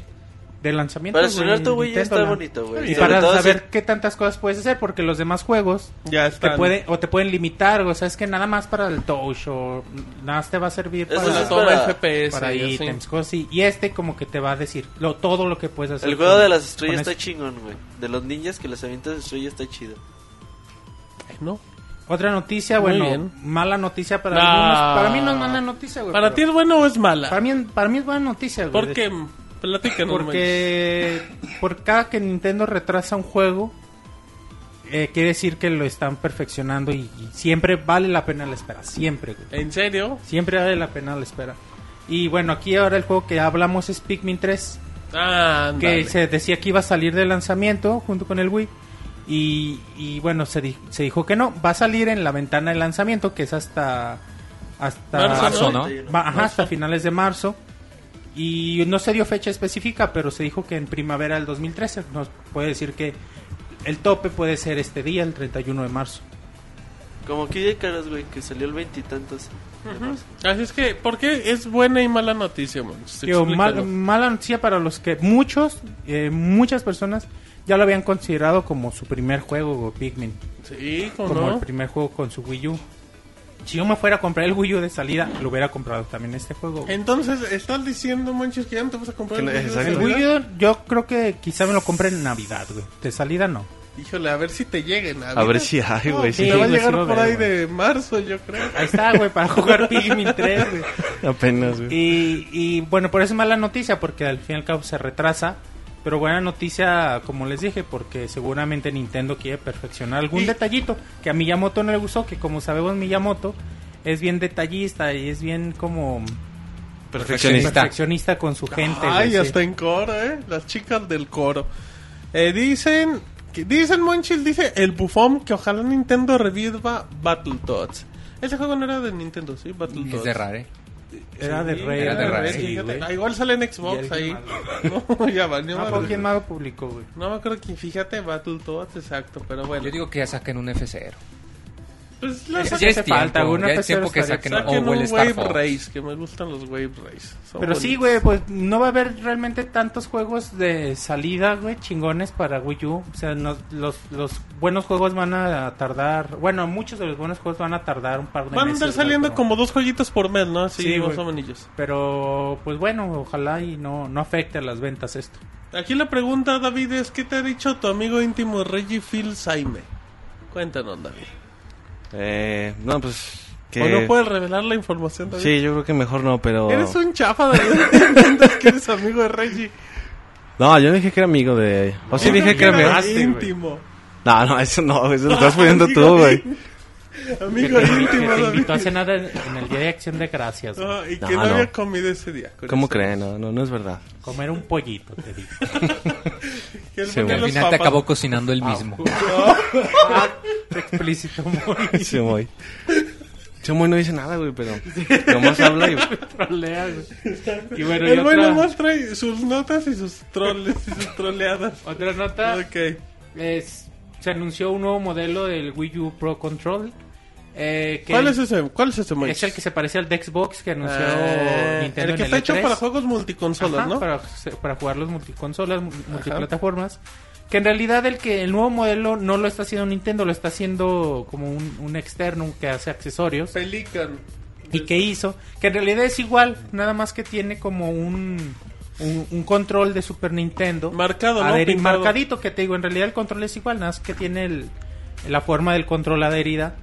de lanzamiento. Para güey, tu Wii ya está bonito, güey. Y para saber si- qué tantas cosas puedes hacer, porque los demás juegos Ya te está. pueden, o te pueden limitar, o sea, es que nada más para el touch, o nada más te va a servir Eso para, es toma para- FPS. para ítems, cosas así. Y este como que te va a decir lo, todo lo que puedes hacer. El juego con- de las estrellas está este. chingón, güey. De los ninjas que les avientas estrellas está chido. ¿No? Otra noticia, Muy bueno, bien. mala noticia para No. algunos. Para mí no es mala noticia, güey. ¿Para ti es bueno o es mala? Para mí, para mí es buena noticia, güey. ¿Por qué? Platícanos, Porque por cada que Nintendo retrasa un juego, eh, quiere decir que lo están perfeccionando y, y siempre vale la pena la espera. Siempre, güey. ¿En serio? Siempre vale la pena la espera. Y bueno, aquí ahora el juego que hablamos es Pikmin 3, Ah, que se decía que iba a salir de lanzamiento junto con el Wii. Y, y bueno, se, di- se dijo que no. Va a salir en la ventana de lanzamiento, que es hasta... Hasta Marzo, ¿no? Va- ajá, hasta finales de marzo. Y no se dio fecha específica, pero se dijo que en primavera del 2013. Nos puede decir que el tope puede ser este día, el 31 de marzo. Como Kid Icarus, güey, que salió el veintitantos. de marzo. Así es que, ¿por qué es buena y mala noticia, Monches? Digo, mal- Explícalo. mala noticia para los que muchos, eh, muchas personas ya lo habían considerado como su primer juego, Pikmin. Sí, ¿cómo Como no? el primer juego con su Wii U. Si yo me fuera a comprar el Wii U de salida, lo hubiera comprado también este juego. güey. Entonces, ¿estás diciendo, Monches, que ya no te vas a comprar el no- Wii U. El? Wii U yo creo que quizá me lo compre en Navidad, güey. De salida no. Híjole, a ver si te lleguen. A ver si hay, No, güey. te sí. va a llegar a por ahí güey. de marzo, yo creo. Ahí está, güey, para jugar Pikmin 3, güey. Apenas, güey. Y, y bueno, por eso es mala noticia, porque al fin y al cabo se retrasa. Pero buena noticia, como les dije, porque seguramente Nintendo quiere perfeccionar algún detallito que a Miyamoto no le gustó, que como sabemos Miyamoto es bien detallista y es bien como Perfeccionista. perfeccionista con su gente. Ay, güey, sí. hasta en coro, ¿eh? Las chicas del coro. Eh, dicen, que, dicen Monchil, dice el bufón que ojalá Nintendo reviva Battletoads. Ese juego no era de Nintendo, ¿sí? Battletoads. Es de Rare. Era de Rare. era de Rare, sí, sí, fíjate. Ah, igual sale en Xbox ahí. No, ya valió No. ¿por quién más lo publicó, güey? No me acuerdo quién, fíjate, Battletoads, exacto, pero bueno. Yo digo que ya saquen un F0. Pues la Ya, es tiempo, falta, una ya es F0 tiempo que saquen, saquen un Wave Fox. Race, que me gustan los Wave Race. Son Pero sí, güey, pues no va a haber realmente tantos juegos de salida, güey, chingones para Wii U. O sea, no- los, los buenos juegos van a tardar, bueno, muchos de los buenos juegos van a tardar un par de Van a meses. andar güey, saliendo pero- como dos jueguitos por mes, ¿no? Así, Sí, más o menos. Pero, pues bueno, ojalá y no, no afecte a las ventas esto. Aquí la pregunta, David, es ¿qué te ha dicho tu amigo íntimo Reggie Phil Saime? Cuéntanos, David. Eh, no, pues... Que... ¿O no puedes revelar la información, David? Sí, yo creo que mejor no, pero... Eres un chafa, David. que eres amigo de Reggie. No, yo no dije que era amigo de... O sí Yo dije que era amigo... íntimo. No, no, eso no, eso lo estás poniendo tú, güey. Íntimo. Amigo que, te, que íntimo, te David. invitó a cenar en, en el Día de Acción de Gracias. Ah, y que No, no, no. había comido ese día. ¿Cómo creen? No, no, no es verdad. Comer un pollito, te digo. Que. Al final te acabó cocinando él mismo. Ah, explícito, muy. Sí, muy. Chomoy no dice nada, güey, pero nomás habla y... Trolea, güey. Y bueno, y El güey otra, nomás trae sus notas y sus troles y sus troleadas. otra nota Ok. es se anunció un nuevo modelo del Wii U Pro Control. Eh, que ¿Cuál es ese? ¿Cuál es ese? Es el que se parece al de Xbox que anunció Eh, Nintendo el que en está el hecho E3. para juegos multiconsolas, Ajá, ¿no? Para, para jugar los multiconsolas, mu- multiplataformas. Que en realidad el que el nuevo modelo no lo está haciendo Nintendo, lo está haciendo como un, un externo que hace accesorios. Pelican. ¿Y qué hizo? Que en realidad es igual, nada más que tiene como un, un, un control de Super Nintendo. Marcado, ¿no? marcadito, que te digo, en realidad el control es igual, nada más que tiene el, la forma del control adherida.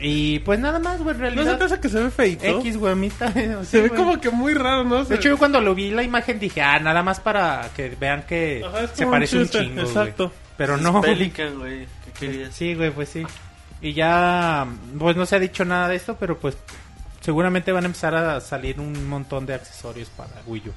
Y pues nada más, güey, en ¿No se realidad... te hace que se ve feito? X, güey, a mí ta- Se ve güey. como que muy raro, ¿no? De hecho, yo cuando lo vi la imagen dije, ah, nada más para que vean que Ajá, se parece un chiste, chingo, güey. Exacto. Pero no. Pelican, güey. ¿Qué querías? Sí, güey, pues sí. Y ya, pues no se ha dicho nada de esto, pero pues seguramente van a empezar a salir un montón de accesorios para Wii U.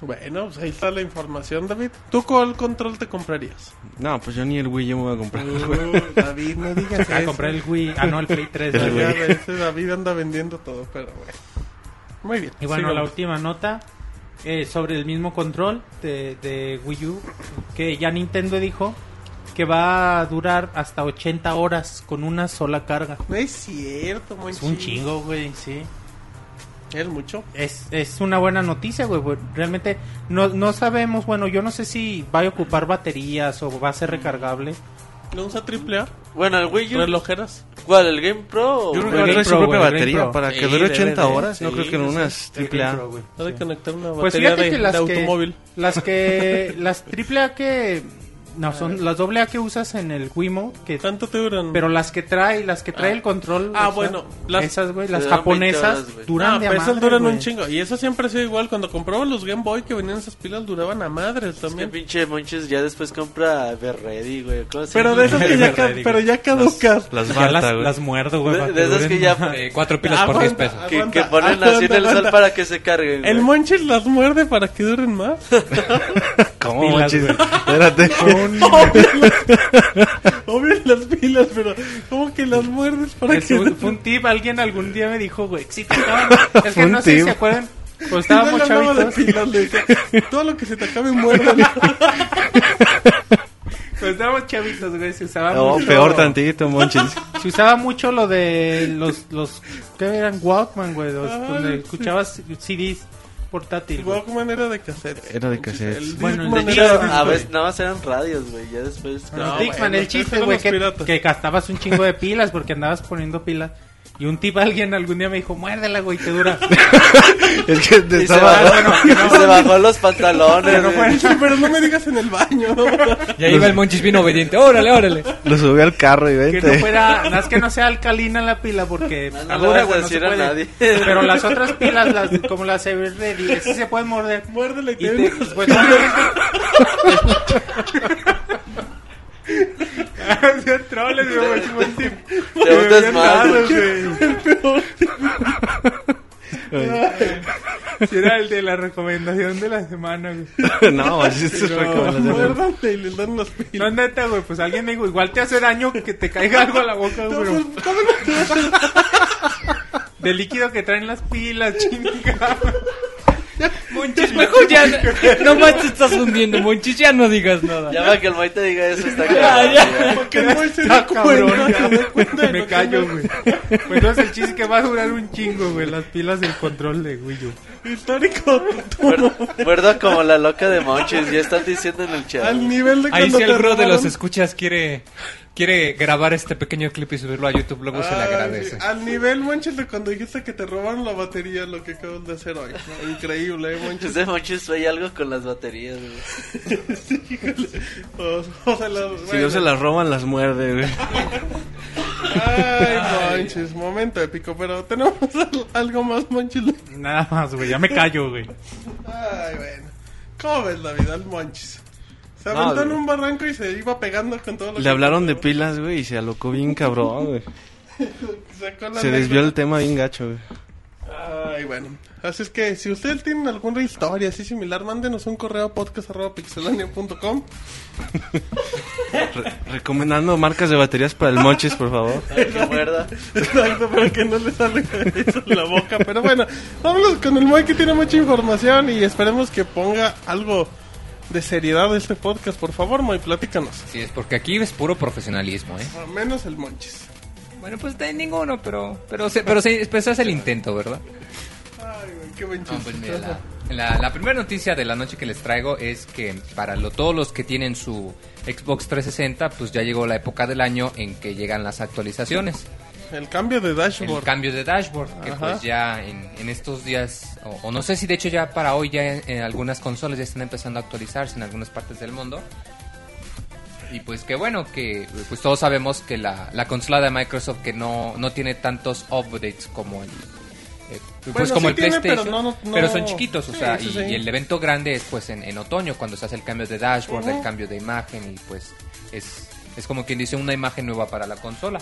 Bueno, pues ahí está la información, David. ¿Tú cuál control te comprarías? No, pues yo ni el Wii yo me voy a comprar. Uh, David, no digas A eso. comprar el Wii, ah, no, el Play 3. Ya güey. ves, ese David anda vendiendo todo, pero bueno. Muy bien. Y bueno, la última nota eh, sobre el mismo control de, de Wii U, que ya Nintendo dijo que va a durar hasta 80 horas con una sola carga. No es cierto, muy Es un chingo, güey, sí. Es mucho. Es, es una buena noticia, güey. Realmente no, no sabemos, bueno, yo no sé si va a ocupar baterías o va a ser recargable. ¿Lo usa triple A? Bueno, el Wii U. ¿Relojeras? ¿Cuál? ¿El Game Pro? Yo creo que va a traer su Pro, propia güey, el Game batería Pro. para Sí, que dure 80 debe de, horas. no sí, creo que en unas triple A. Pro, güey. Ha de Sí. conectar una Pues batería fíjate de, que las de que automóvil. las que las triple A que no son las doble A que usas en el Wimo que ¿Cuánto te duran? pero las que trae las que trae el control Ah, o sea, bueno, las- esas güey las dan 20 japonesas horas, güey. duran ah, de a esas duran güey. un chingo. Y eso siempre ha sido igual. Cuando compraba los Game Boy que venían esas pilas duraban a madres Es que también. pinche Monches ya después compra Berready, güey. ¿Cómo se Pero de esas que ya, ca- Ready, pero ya caducas. Las Ya Barta, las, güey. las muerdo güey De- de esas que ya-. Eh, cuatro pilas por 10 pesos. Que, aguanta, que ponen aguanta, así en el sol aguanta. para que se carguen. El güey. Monchis las muerde para que duren más. ¿Cómo, Pilas, manches? Espérate. Obvio las pilas, pero ¿cómo que las muerdes para Es que un, fue un tip, alguien algún día me dijo, güey, sí, tocaban- es que no sé si se acuerdan, No estábamos chavitos, pilas, le decía, todo lo que se te acabe muérdale. cuando estábamos chavitos, güey, se usaba No, mucho, peor tantito, monches. se usaba mucho lo de los, los, ¿qué eran? Walkman, güey, los- Ah, donde sí. escuchabas CDs portátil. Walkman era de cassette. Era de cassette. El Bueno, el de era a veces nada más eran radios, güey. Ya después. No, Los Dickman, bueno, el chiste, güey, que, que gastabas un chingo de pilas porque andabas poniendo pilas. Y un tip, alguien algún día me dijo, muérdela, güey, te dura. Es que te se, bajó, bueno, que no. se bajó los pantalones. Pero no me digas en el baño. Y ahí va el Monchis bien obediente. Órale, órale. Lo subí al carro y Que vente. no fuera, nada más que no sea alcalina la pila porque No, no dura, güey, no se a nadie. Pero las otras pilas, las, como las Everready, esas se pueden morder. Muérdela y Y te... te, pues, Hacían troles, güey, es buen tip. Te hundes más. Si era el de la recomendación de la semana, güey. no, así es No, recomendación. Muérdate y le dan las No, pilas. neta, güey, pues alguien me dijo, igual te hace daño que te caiga algo a la boca, güey. De líquido que traen las pilas, chinga. Monchis, mejor ya. Nomás te estás hundiendo, Monchis, ya no digas nada. Ya para que el Moy te diga eso está Ya, cabrón, ya. ya. Porque no se Está da cabrón, cuenta, ya. se da cuenta Me callo, no- güey. Pues no es el chiste que va a durar un chingo, güey. Las pilas del control de Wii U. Histórico. Muerdo como la loca de Monchis, ya están diciendo en el chat. Al nivel de Ahí si alguno de los escuchas quiere quiere grabar este pequeño clip y subirlo a YouTube, luego se le agradece. sí. Al nivel, Monchis, de cuando dijiste que te robaron la batería, lo que acabas de hacer hoy. ¿no? Increíble, ¿eh, Monchis? Ese Monchis trae algo con las baterías, güey. O, o se la- Si no se las roban, las muerde, güey. Ay, Monchis, momento épico, pero tenemos al- algo más, Monchis. Nada más, güey. Ya me callo, güey. Ay, bueno. ¿Cómo ves la vida al Monchis? Se No, aventó en un barranco y se iba pegando con todo lo Le que hablaron de pilas, güey, y se alocó bien cabrón, güey. Sacó la Se desvió el tema bien gacho, güey. Ay, bueno. Así es que si ustedes tienen alguna historia así similar, mándenos un correo a podcast.pixelania.com. Re- recomendando marcas de baterías para el Monches, por favor. Exacto, para que no le salga eso en la boca. Pero bueno, vámonos con el Moy que tiene mucha información y esperemos que ponga algo de seriedad a este podcast. Por favor, Moy, platícanos. Sí, es porque aquí es puro profesionalismo, ¿eh? Al menos el Monchis. Bueno, pues de ninguno, pero pero se, pero se, pues hace el intento, ¿verdad? Ay, qué buen No, chiste. pues mira, la, la- la primera noticia de la noche que les traigo es que para lo- todos los que tienen su Xbox 360, pues ya llegó la época del año en que llegan las actualizaciones. El cambio de El dashboard. cambio de dashboard, que Ajá. pues ya en, en estos días, o, o no sé si de hecho ya para hoy ya en, en algunas consolas ya están empezando a actualizarse en algunas partes del mundo. Y pues que bueno, que pues todos sabemos que la, la consola de Microsoft que no, no tiene tantos updates como el... eh, pues Bueno, como sí el tiene, pero PlayStation, no- no- pero son chiquitos, o sí, sea, sí, y, el evento grande es pues en, en otoño cuando se hace el cambio de dashboard, el cambio de imagen y pues es, es como quien dice una imagen nueva para la consola.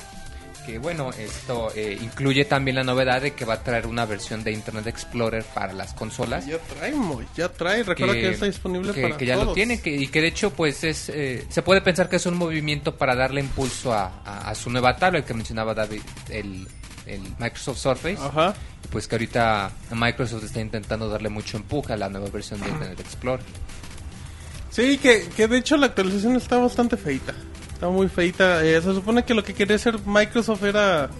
Que bueno, esto eh, incluye también la novedad de que va a traer una versión de Internet Explorer para las consolas. Ya trae, ya trae. Recuerda que, ya está disponible que- para que ya todos. lo tiene que, y que de hecho pues es eh, se puede pensar que es un movimiento para darle impulso a, a- a su nueva tablet que mencionaba David el, el Microsoft Surface Ajá. pues que ahorita Microsoft está intentando darle mucho empuje a la nueva versión de Internet Explorer Sí, que, que de hecho la actualización está bastante feita. Está muy feita. Eh, se supone que lo que quería hacer Microsoft era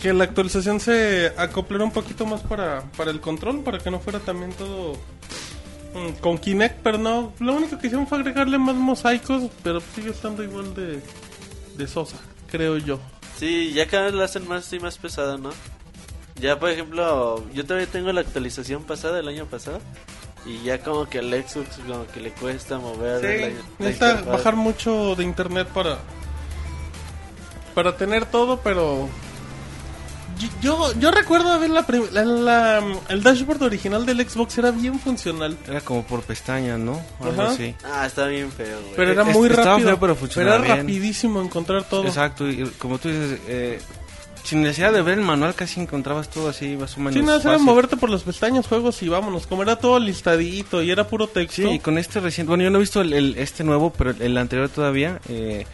que la actualización se acoplara un poquito más para, para el control, para que no fuera también todo mm, con Kinect, pero no. Lo único que hicieron fue agregarle más mosaicos, pero sigue estando igual de, de sosa, creo yo. Sí, ya cada vez la hacen más y más pesada, ¿no? Ya, por ejemplo, yo todavía tengo la actualización pasada, el año pasado. Y ya como que al Xbox como que le cuesta mover la, la necesita interfaz. bajar mucho de internet para para tener todo, pero yo yo, recuerdo ver la, prim- la- la- el dashboard original del Xbox era bien funcional, Era como por pestaña, ¿no? Algo Ajá. así. Ah, está bien feo, güey. pero era Es- muy rápido, feo, pero funcionaba era bien. rapidísimo encontrar todo. Exacto, y como tú dices, eh, sin necesidad de ver el manual casi encontrabas todo así, más o menos. Sí, nada, era moverte por las pestañas, juegos y vámonos, como era todo listadito y era puro texto. Sí, y con este reciente, bueno, yo no he visto el, el- este nuevo, pero el, el anterior todavía. eh,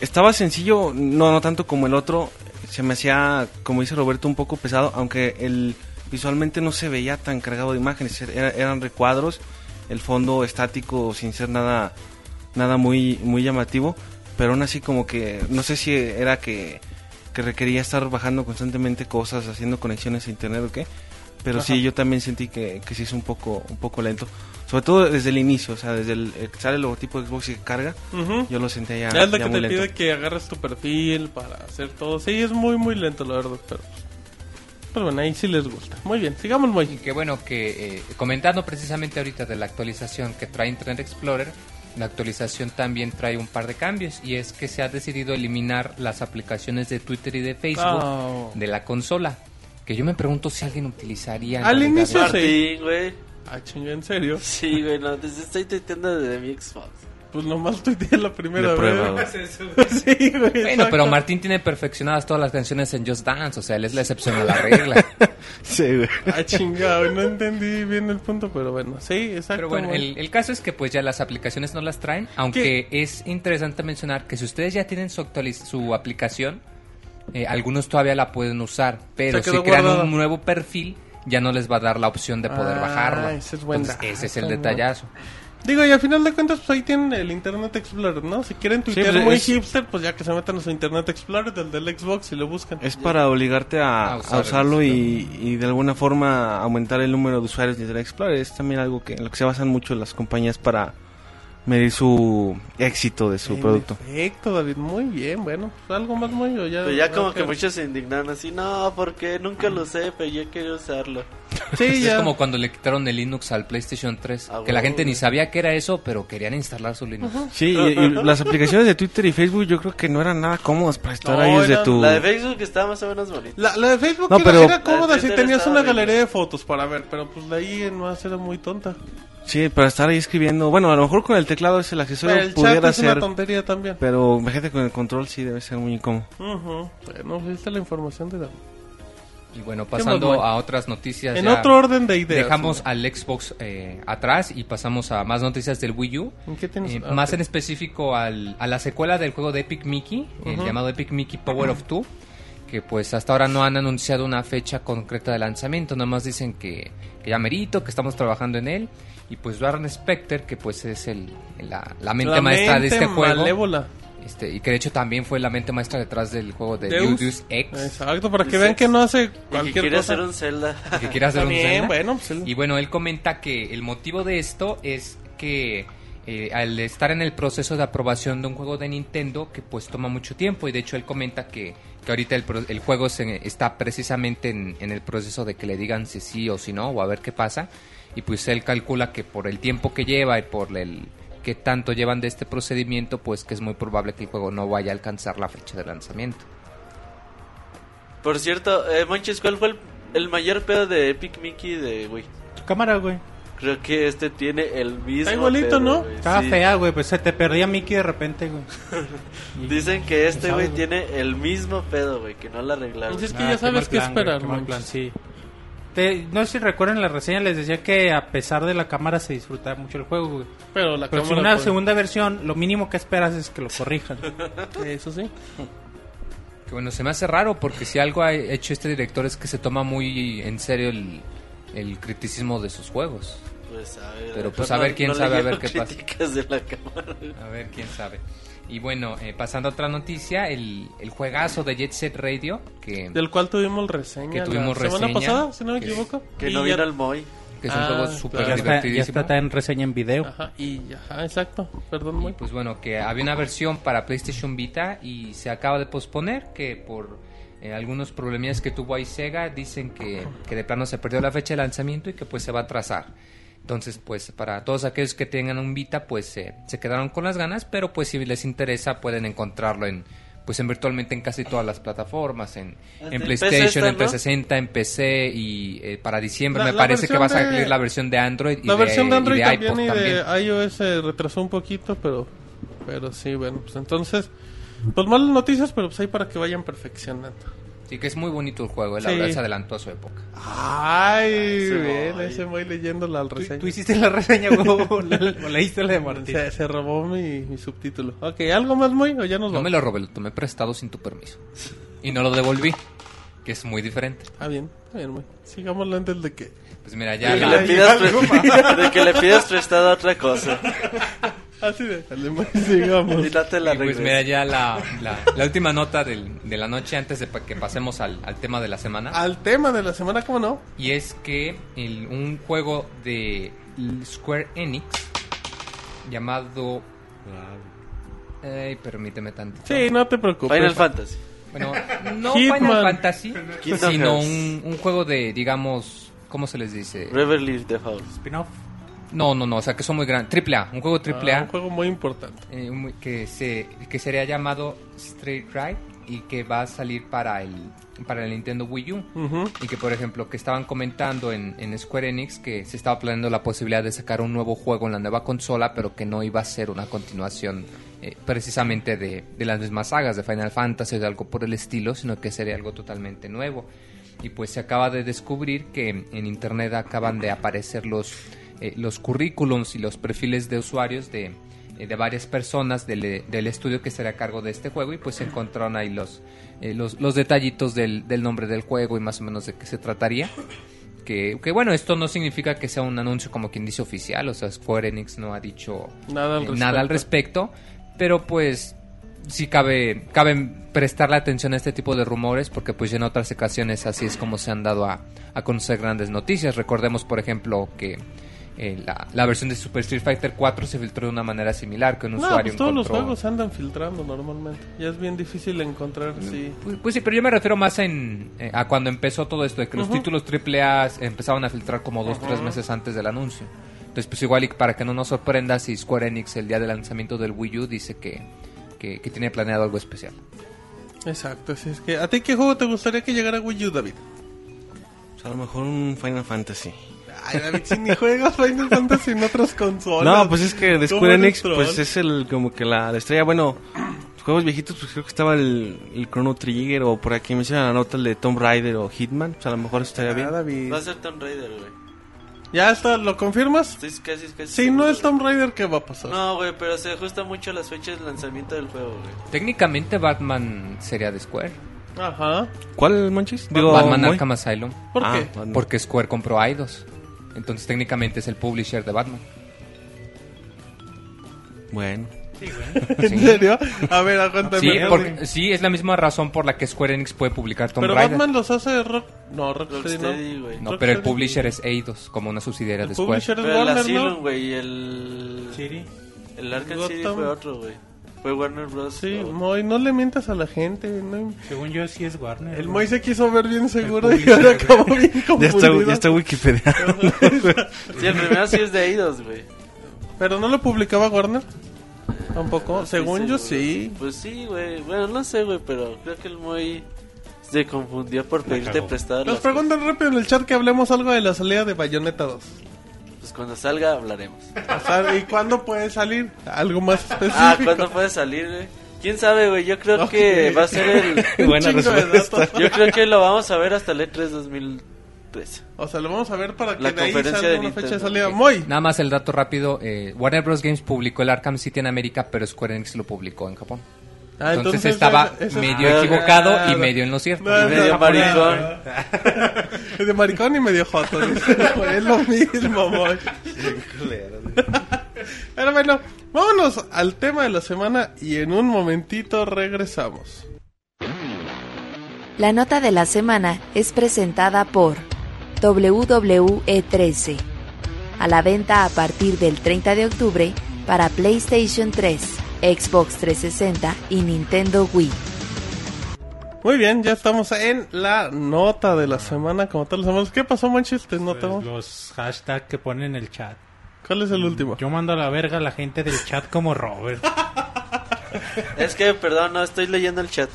estaba sencillo, no, no tanto como el otro. Se me hacía, como dice Roberto, un poco pesado, aunque el visualmente no se veía tan cargado de imágenes. Era- eran recuadros, el fondo estático sin ser nada, nada muy, muy llamativo. Pero aún así como que, no sé si era que, que requería estar bajando constantemente cosas, haciendo conexiones a internet o qué. Pero Ajá. sí, yo también sentí que, que sí es un poco, un poco lento. Sobre todo desde el inicio, o sea, desde el, sale el logotipo de Xbox y que carga, Ujú. yo lo sentía ya, Ya es lo ya que muy te lento. pide que agarres tu perfil para hacer todo. Sí, es muy, muy lento, la verdad. Pero, pero bueno, ahí sí les gusta. Muy bien, sigamos, Y muy. que bueno, que eh, comentando precisamente ahorita de la actualización que trae Internet Explorer, la actualización también trae un par de cambios y es que se ha decidido eliminar las aplicaciones de Twitter y de Facebook Oh. de la consola. Que yo me pregunto si alguien utilizaría. Al inicio eso. sí. Güey. Ah, chinga, ¿en serio? Sí, güey, no, desde estoy tuiteando desde mi Xbox. Pues nomás tuiteé la primera prueba, vez. güey. sí, güey. Bueno, exacto. pero Martín tiene perfeccionadas todas las canciones en Just Dance, o sea, él es la excepción a la regla. Sí, güey. Ah, chingado, no entendí bien el punto, pero bueno, sí, exacto. Pero bueno, el, el caso es que pues ya las aplicaciones no las traen, aunque es interesante mencionar que si ustedes ya tienen su, actualiz- su aplicación, eh, algunos todavía la pueden usar, pero si crean guardada. un nuevo perfil, ya no les va a dar la opción de poder Ah, bajarlo. ese es buen Entonces, ese es el detallazo. Digo, y al final de cuentas, pues ahí tienen el Internet Explorer, ¿no? Si quieren tuitear pues, muy es- hipster, pues ya que se metan a su Internet Explorer del del Xbox y lo buscan. Es para obligarte a, usar usarlo y, y de alguna forma aumentar el número de usuarios de Internet Explorer. Es también algo que en lo que se basan mucho las compañías para medir su éxito de su En producto. Perfecto, David, muy bien. Bueno, pues algo más muy ya. Pero ya como que muchos se indignaron así, no, porque nunca lo usé, pero yo quería usarlo. Sí, Es ya. como cuando le quitaron el Linux al PlayStation 3, Ah, que la bueno. gente ni sabía que era eso, pero querían instalar su Linux. Sí, y, y las aplicaciones de Twitter y Facebook yo creo que no eran nada cómodas para estar No, ahí desde tu... La de Facebook está más o menos bonita. La, la de Facebook No, era, pero- era cómoda La si tenías estaba una galería de fotos para ver, pero pues de ahí en más era muy tonta. Sí, para estar ahí escribiendo. Bueno, a lo mejor con el teclado es el accesorio el chat pudiera es una ser, tontería también. pero imagínate con el control sí debe ser muy incómodo. Ujú. Bueno, pues esta es la información de David. Y bueno, pasando a otras noticias. En ya otro orden de ideas. Dejamos ¿no? al Xbox eh, atrás y pasamos a más noticias del Wii U. ¿En qué tienes? Eh, ah, más en específico al, a la secuela del juego de Epic Mickey, el llamado Epic Mickey Power of Two, que pues hasta ahora no han anunciado una fecha concreta de lanzamiento, nada más dicen que, que ya merito, que estamos trabajando en él, y pues Warren Spector, que pues es el, la, la mente La maestra de este juego, malévola. este, y que de hecho también fue la mente maestra detrás del juego de Deus. Deus, Ex, Exacto, para que Deus vean Ex. que no hace Y que cualquier quiere cosa. hacer un Zelda. que quiere hacer un Está bien, Zelda. bueno, pues Y bueno, él comenta que el motivo de esto es que eh, al estar en el proceso de aprobación de un juego de Nintendo, que pues toma mucho tiempo, y de hecho él comenta que, que ahorita el, pro- el juego se- está precisamente en, en el proceso de que le digan si sí o si no, o a ver qué pasa, y pues él calcula que por el tiempo que lleva y por el que tanto llevan de este procedimiento, pues que es muy probable que el juego no vaya a alcanzar la fecha de lanzamiento. Por cierto, eh, Monchis, ¿cuál fue el, el mayor pedo de Epic Mickey de Wii? Tu cámara, güey. Creo que este tiene el mismo. Está igualito, pedo, ¿no? güey, Estaba sí. fea, güey. Pues se te perdía Mickey de repente, güey. Dicen que este ¿Quién güey tiene el mismo pedo, güey, que no la arreglaron. Pues es que Ah, ya sabes qué plan, güey, esperar, qué mal manches. plan, sí. Te- no sé si recuerdan la reseña, les decía que a pesar de la cámara se disfrutaba mucho el juego, güey. Pero la Pero si una segunda versión, lo mínimo que esperas es que lo corrijan. Eso sí. Que bueno, se me hace raro porque si algo ha hecho este director es que se toma muy en serio el, el criticismo de sus juegos. Pues a ver, Pero, pues, a ver quién sabe, a ver qué pasa. de la cámara. A ver, quién sabe. Y bueno, eh, pasando a otra noticia, el, el juegazo de Jet Set Radio, que, Del cual tuvimos reseña. Que tuvimos la semana pasada, si no me que- equivoco. Que Y no vino el Moy. que es un Ah, juego claro. súper ya, está, ya está en reseña en video. Ajá, y ajá, exacto. Perdón, muy. Y pues bueno, que había una versión para PlayStation Vita y se acaba de posponer, que por eh, algunos problemillas que tuvo ahí Sega, dicen que, que de plano se perdió la fecha de lanzamiento y que pues se va a atrasar. Entonces, pues para todos aquellos que tengan un Vita, pues eh, se quedaron con las ganas, pero pues si les interesa pueden encontrarlo en pues en virtualmente en casi todas las plataformas, en, en En PlayStation, en ¿no? 360, en PC y eh, para diciembre La- me la parece que va a salir la versión de Android y La de, versión de y Android de también iPod y también. de iOS se retrasó un poquito, pero pero sí, bueno, pues entonces pues malas noticias, pero pues ahí para que vayan perfeccionando. Sí, que es muy bonito el juego, la Sí. verdad se adelantó a su época. Ay, ese bien, Moy. ese voy leyendo la ¿Tú, reseña. tú hiciste la reseña, güey, o, le- o leíste la de Martín. Se, se robó mi, mi subtítulo. Ok, ¿algo más muy o ya nos No me lo robé, lo tomé prestado sin tu permiso. Y no lo devolví, que es muy diferente. Ah, bien, está bien, muy. Sigámoslo antes de que... Pues mira, ya De que, le pidas pre- de que le pidas prestado otra cosa. Así de, sigamos. Y la Y pues mira ya la, la, la última nota del- de la noche antes de que pasemos al, al tema de la semana. Al tema de la semana, ¿cómo no? Y es que el- un juego de Square Enix llamado... Ay, permíteme tantito. Sí, no te preocupes. Final Fantasy. Bueno, no Hitman. Final Fantasy, Kingdom sino un, un juego de, digamos, ¿cómo se les dice? Beverly Default. Spin-off. No, no, no, o sea, que son muy grandes. Triple A, un juego triple Ah, A un juego muy importante. eh, muy- que, se, que sería llamado Straight Ride y que va a salir para el, para el Nintendo Wii U. Y que, por ejemplo, que estaban comentando en, en Square Enix que se estaba planeando la posibilidad de sacar un nuevo juego en la nueva consola, pero que no iba a ser una continuación eh, precisamente de, de las mismas sagas de Final Fantasy o de algo por el estilo, sino que sería algo totalmente nuevo. Y pues se acaba de descubrir que en internet acaban de aparecer los, eh, los currículums y los perfiles de usuarios de, eh, de varias personas del, del estudio que estará a cargo de este juego y pues encontraron ahí los, eh, los, los detallitos del, del nombre del juego y más o menos de qué se trataría. Que, que bueno, esto no significa que sea un anuncio como quien dice oficial, o sea, Square Enix no ha dicho Nada al eh, respecto. nada al respecto, pero pues sí cabe, cabe prestarle atención a este tipo de rumores porque pues en otras ocasiones así es como se han dado a, a conocer grandes noticias. Recordemos, por ejemplo, que eh, la, la versión de Super Street Fighter 4 se filtró de una manera similar, que un No, usuario pues todos los encontró... juegos andan filtrando normalmente. Ya es bien difícil encontrar, sí. Pues, pues sí, pero yo me refiero más en, eh, a cuando empezó todo esto, de que los títulos AAA empezaban a filtrar como dos, tres meses antes del anuncio. Entonces, pues igual y para que no nos sorprenda si Square Enix el día del lanzamiento del Wii U dice que, que, que tiene planeado algo especial. Exacto, así es que... ¿A ti qué juego te gustaría que llegara a Wii U, David? Pues a lo mejor un Final Fantasy. Ay, David, si ni juegas Final Fantasy en otras consolas. No, pues es que de ¿Cómo Square Enix, pues es el como que la, la estrella. Bueno, los juegos viejitos, pues creo que estaba el, el Chrono Trigger o por aquí menciona la nota el de Tomb Raider o Hitman. Pues a lo mejor estaría Ah, bien. David. Va a ser Tomb Raider, güey. ¿Ya está? ¿Lo confirmas? Estoy casi, casi Si no es Tomb Raider, ¿qué va a pasar? No, güey, pero se ajusta mucho a las fechas de lanzamiento del juego, güey. Técnicamente Batman sería de Square. Ajá. ¿Cuál, Monchis? Batman Moy. Arkham Asylum. ¿Por Ah, qué? Batman. Porque Square compró Eidos. Entonces técnicamente es el publisher de Batman. Bueno. ¿En Sí. serio? A ver, aguántame. Sí, porque- sí, es la misma razón por la que Square Enix puede publicar Tomb Pero Raider. Batman los hace Rock... No, Rocksteady no. Rocksteady, güey. No, pero el publisher es Eidos, como una subsidiaria El de Square. publisher es el Warner, ¿no? güey, y el... Siri. El Arkham. City fue otro, güey. Fue Warner Bros. Sí, ¿no? Moy, no le mientas a la gente. no- Según yo, sí es Warner. El. Moy se quiso ver bien seguro y ahora acabó bien Ya confundido. está, ya está Wikipedia. Sí, el primero sí es de Eidos, güey. Pero no lo publicaba Warner. Tampoco. Según yo, seguro. sí. Pues sí, güey. Bueno, no sé, güey, pero creo que el Moy se confundió por pedirte prestado. Nos preguntan rápido en el chat que hablemos algo de la salida de Bayonetta 2. Pues cuando salga hablaremos. ¿y cuándo puede salir? Algo más específico. Ah, ¿cuándo puede salir, güey? ¿Quién sabe, güey? Yo creo que Ok. va a ser el... Buena respuesta. Yo creo que lo vamos a ver hasta el E E3 2013. O sea, lo vamos a ver para que La de ahí conferencia salga de una fecha de salida. Moy. Nada más el dato rápido. eh, Warner Bros. Games publicó el Arkham City en América, pero Square Enix lo publicó en Japón. Ah, entonces, estaba medio Ah, equivocado y medio en lo cierto. no, no, medio no, maricón. Medio maricón y medio joto. es lo mismo, Moy. Pero bueno, vámonos al tema de la semana y en un momentito regresamos. La nota de la semana es presentada por WWE13. A la venta a partir del 30 de octubre para PlayStation 3, Xbox 360 y Nintendo Wii. Muy bien, ya estamos en la nota de la semana como tal. Semanas. ¿Qué pasó, Manches? ¿Te Pues, notamos? los hashtags que ponen en el chat. ¿Cuál es el último? Yo mando a la verga a la gente del chat como Robert. Es que, perdón, no estoy leyendo el chat.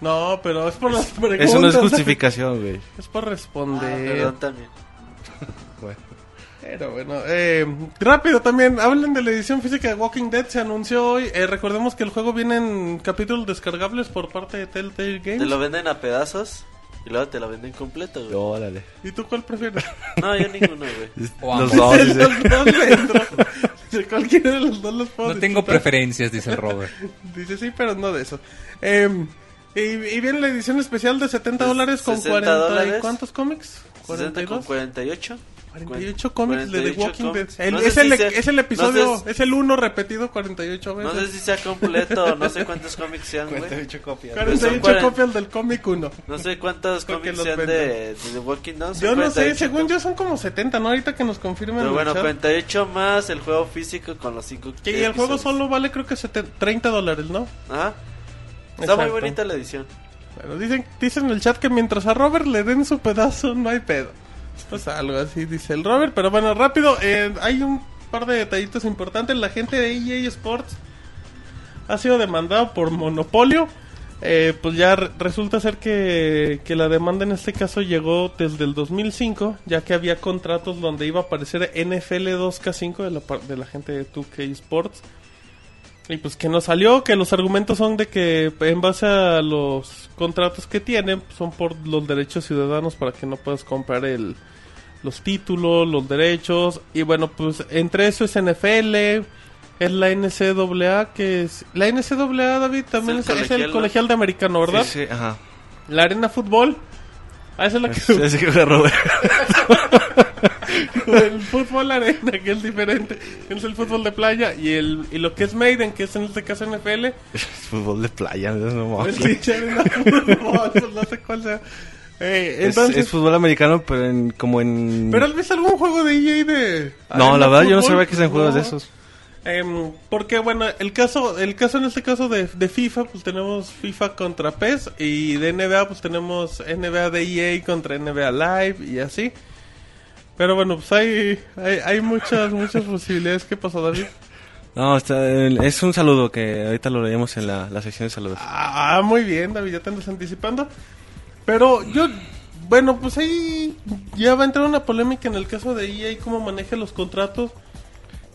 No, pero es por las preguntas. Eso no es justificación, güey. Es por Ah, responder. perdón también. Pero bueno, eh, rápido también, hablen de la edición física de Walking Dead, se anunció hoy. Eh, recordemos que el juego viene en capítulos descargables por parte de Telltale Te Games. lo venden a pedazos y luego te lo venden completo, güey. Órale. ¿Y tú cuál prefieres? No, yo ninguno, güey. Los dos, dice. los dos dentro. De cualquiera de los dos los puedo No tengo disfrutar. preferencias, dice el Robert. Dice sí, pero no de eso. Eh, y, y viene la edición especial de 70 dólares con 60 40 y dólares. ¿cuántos cómics? 60 con 42. 48. 48 cómics de The 48 Walking Dead. El- No es, sé el, si sea- es el no episodio, sé es el 1 repetido 48 No veces. sé si sea completo, no sé cuántos cómics sean, güey. 48 copias. 48 cuaren- copias del cómic 1. No sé cuántos cómics sean de, de The Walking Dead. Yo no sé, 48 según yo son como 70, ¿no? Ahorita que nos confirmen Pero en bueno, el chat. 48 más el juego físico con los 5 Que el juego solo vale creo que 70 30 dólares, ¿no? Ajá. Está muy Exacto. bonita la edición. Bueno, dicen, dicen en el chat que mientras a Robert le den su pedazo, no hay pedo. Pues algo así dice el Robert. Pero bueno, rápido, eh, hay un par de detallitos importantes. La gente de EA Sports ha sido demandado por monopolio. Eh, pues ya re- resulta ser que, que la demanda en este caso llegó desde el 2005, ya que había contratos donde iba a aparecer NFL 2K5 de la, de la gente de 2K Sports. Y pues que no salió, que los argumentos son de que en base a los contratos que tienen, son por los derechos ciudadanos para que no puedas comprar el, los títulos, los derechos. Y bueno, pues entre eso es NFL, es la NCAA, que es... La NCAA, David, también es, el es el colegial, ¿no? colegial de americano, ¿verdad? Sí, sí, ajá. La arena fútbol. Ah, esa es la que... Es- es Robert. el fútbol arena, que es diferente. Es el fútbol de playa. Y, el, y lo que es Maiden, que es en este caso NFL, Es fútbol de playa, no arena fútbol, pues no sé cuál sea. Eh, Es, entonces, es fútbol americano, pero en, como en... ¿pero has visto algún juego de EA de no, la verdad yo no fútbol? sabía que sean juegos de No. esos. Em, porque bueno, el caso, el caso en este caso de, de FIFA, pues tenemos FIFA contra PES y de NBA, pues tenemos NBA de EA contra NBA Live y así. Pero bueno, pues hay, hay, hay muchas, muchas posibilidades. ¿Qué pasó, David? No, está, es un saludo que ahorita lo leemos en la, la sección de saludos. Ah, muy bien, David, ya te andas anticipando. Pero yo, bueno, pues ahí ya va a entrar una polémica en el caso de EA cómo maneja los contratos.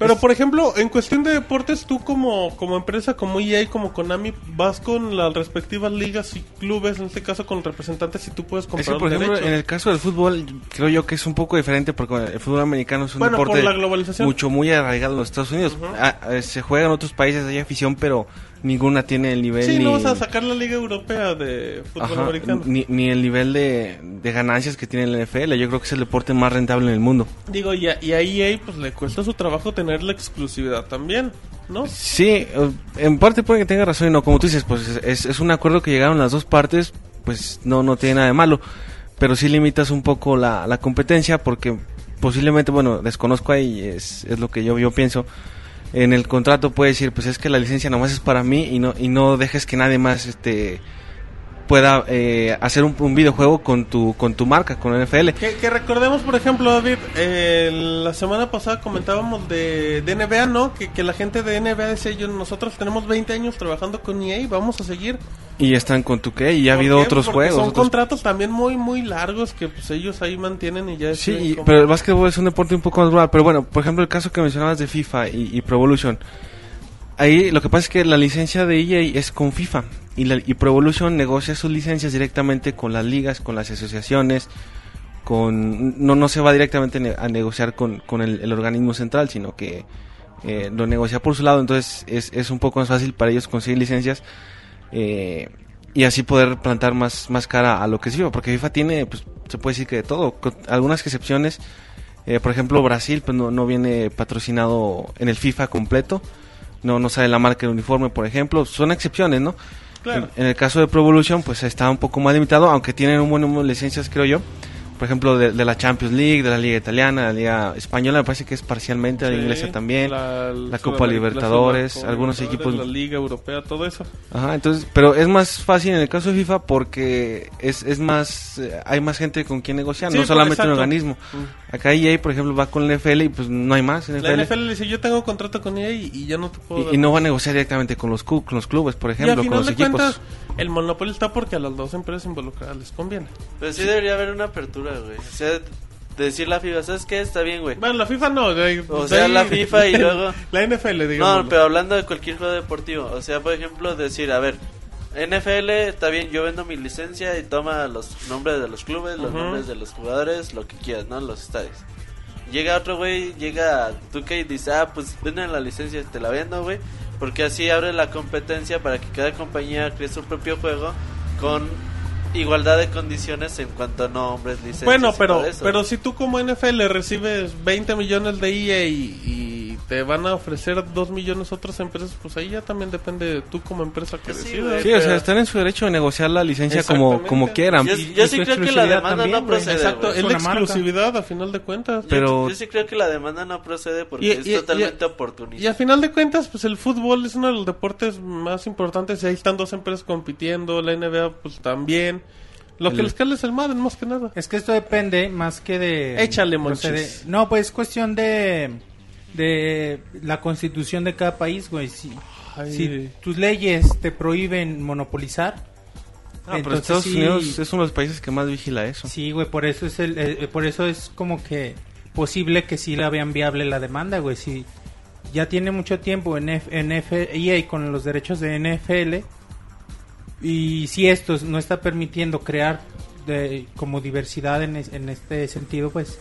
Pero, por ejemplo, en cuestión de deportes, tú como, como empresa, como EA como Konami, vas con las respectivas ligas y clubes, en este caso con representantes, y tú puedes Es comprar que, por ejemplo, derechos. en el caso del fútbol, creo yo que es un poco diferente porque el fútbol americano es un Bueno, por deporte la globalización. mucho muy arraigado en los Estados Unidos. Ah, eh, se juega en otros países, hay afición, pero ninguna tiene el nivel Sí, ni, no vas a sacar la liga europea de fútbol Ajá, americano. ni, ni el nivel de, de ganancias que tiene el NFL. Yo creo que es el deporte más rentable en el mundo. Digo, y a, y a EA pues le cuesta su trabajo tener la exclusividad también, ¿no? Sí, eh, en parte puede que tenga razón y no, como tú dices, pues es, es un acuerdo que llegaron las dos partes, pues no, no tiene nada de malo, pero sí limitas un poco la, la competencia porque posiblemente, bueno, desconozco ahí, es, es lo que yo, yo pienso, en el contrato puede decir, pues es que la licencia nomás es para mí y no, y no dejes que nadie más este pueda eh, hacer un, un videojuego con tu, con tu marca, con NFL. Que, que recordemos, por ejemplo, David, eh, la semana pasada comentábamos de, de NBA, ¿no? Que, que la gente de NBA decía, yo, nosotros tenemos 20 años trabajando con EA y vamos a seguir. Y están con tu qué, y ha ¿Por habido qué? otros Porque juegos. Son otros- contratos también muy, muy largos que pues ellos ahí mantienen y ya Sí, y- pero el básquetbol es un deporte un poco más rural. Pero bueno, por ejemplo, el caso que mencionabas de FIFA y, y Pro Evolution. Ahí lo que pasa es que la licencia de EA es con FIFA. Y, la, y Pro Evolution negocia sus licencias directamente con las ligas, con las asociaciones. con No, no se va directamente a negociar con, con el, el organismo central, sino que eh, lo negocia por su lado. Entonces es, es un poco más fácil para ellos conseguir licencias. eh, y así poder plantar más, más cara a lo que es FIFA, porque FIFA tiene, pues, se puede decir que de todo, con algunas excepciones, eh, por ejemplo Brasil, pues no, no viene patrocinado en el FIFA completo, no, no sale la marca del uniforme, por ejemplo, son excepciones, ¿no? Claro. En, el caso de Pro Evolution, pues está un poco más limitado, aunque tienen un buen número de licencias, creo yo. Por ejemplo, de, de la Champions League, de la Liga Italiana, de la Liga Española, me parece que es parcialmente, la Sí, inglesa también. la, la Copa Libertadores, algunos equipos- La Liga Europea, todo eso. Ajá, entonces, pero es más fácil en el caso de FIFA porque es, es más, eh, hay más gente con quien negociar, Sí, no solamente un exacto. organismo. Acá EA, por ejemplo, va con la NFL y pues no hay más NFL. La NFL le dice, yo tengo contrato con EA y, y ya no te puedo dar y, y no va a negociar directamente con los, con los clubes, por Y ejemplo, con los de equipos. cuentas, el monopolio está porque a las dos empresas involucradas les conviene. Pero sí debería haber una apertura, güey. O sea, decir la FIFA, ¿sabes qué? Está bien, güey. Bueno, la FIFA no, güey. O Pues sea, la FIFA y luego... La NFL, digamos. No, pero hablando de cualquier juego deportivo, o sea, por ejemplo, decir, a ver, NFL, está bien, yo vendo mi licencia y toma los nombres de los clubes, los Ujú. nombres de los jugadores, lo que quieras, ¿no? Los estadios. Llega otro güey, llega 2K y dice, ah, pues venden la licencia, te la vendo, güey. Porque así abre la competencia para que cada compañía cree su propio juego con igualdad de condiciones en cuanto a nombres, licencias. Bueno, y pero, todo eso. pero si tú como NFL recibes 20 millones de EA y, y te van a ofrecer 2 millones otras empresas, pues ahí ya también depende de tú como empresa que Pues sí, decidas. Sí, o sea, pero- están en su derecho de negociar la licencia como, como quieran. Yo, Y- yo sí creo que la exclusividad demanda también, no procede. Exacto, es la una marca. exclusividad a final de cuentas. Yo- pero- yo, sí creo que la demanda no procede porque Y- es y- totalmente y- oportunista. Y a final de cuentas, pues el fútbol es uno de los deportes más importantes y ahí están dos empresas compitiendo, la NBA pues también. Lo que El- les cala es el Madden más que nada. Es que esto depende más que de... Échale, procede- Monchis. No, pues es cuestión de... De la constitución de cada país, güey. Si, Ay. si tus leyes te prohíben monopolizar... Ah, pero entonces Estados sí- Unidos es uno de los países que más vigila eso. Sí, güey, por eso es el, eh, por eso es como que posible que sí la vean viable la demanda, güey. Si ya tiene mucho tiempo en, F, en F- EA con los derechos de NFL y si esto no está permitiendo crear de, como diversidad en, es- en este sentido, pues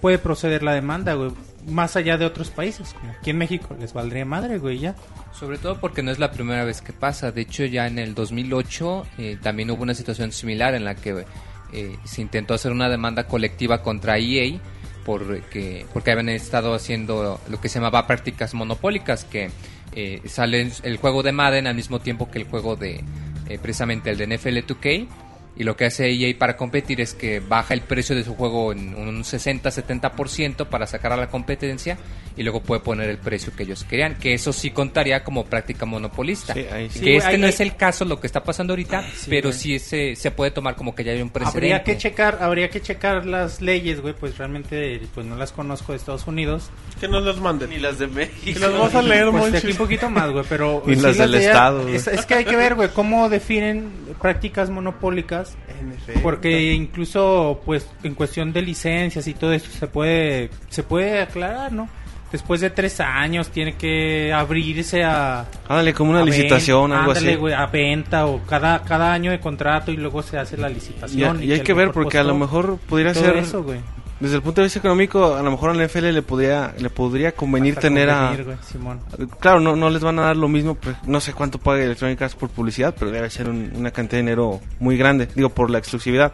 puede proceder la demanda, güey. Más allá de otros países, aquí en México les valdría madre, güey, ya. Sobre todo porque no es la primera vez que pasa. De hecho, ya en el 2008 eh, también hubo una situación similar en la que eh, se intentó hacer una demanda colectiva contra EA porque, porque habían estado haciendo lo que se llamaba prácticas monopólicas, que eh, sale el juego de Madden al mismo tiempo que el juego de eh, precisamente el de NFL 2K. Y lo que hace EA para competir es que baja el precio de su juego en un 60-70% para sacar a la competencia y luego puede poner el precio que ellos querían, que eso sí contaría como práctica monopolista. Sí, ahí sí. Que Sí, este no ahí- es el caso, lo que está pasando ahorita, Sí, pero güey. sí se, se puede tomar como que ya hay un precedente. Habría que checar, habría que checar las leyes, güey, pues realmente pues no las conozco de Estados Unidos. Que nos las manden. Ni las de Y México. las vamos a leer, Pues aquí un poquito más, güey, pero... Y las del allá- Estado. Es, es que hay que ver, güey, cómo definen prácticas monopólicas, NFL. porque incluso, pues, en cuestión de licencias y todo esto se puede, se puede aclarar, ¿no? Después de tres años tiene que abrirse a... Ándale, como una licitación, algo ándale, así. güey, a venta o cada, cada año de contrato y luego se hace la Y, licitación. y hay que ver porque a lo mejor pudiera ser eso, güey. desde el punto de vista económico a lo mejor a la NFL le podría le podría convenir Hasta tener convenir, a güey, Simón. claro no no les van a dar lo mismo pues, no sé cuánto paga Electronic Arts por publicidad pero debe ser un- una cantidad de dinero muy grande digo por la exclusividad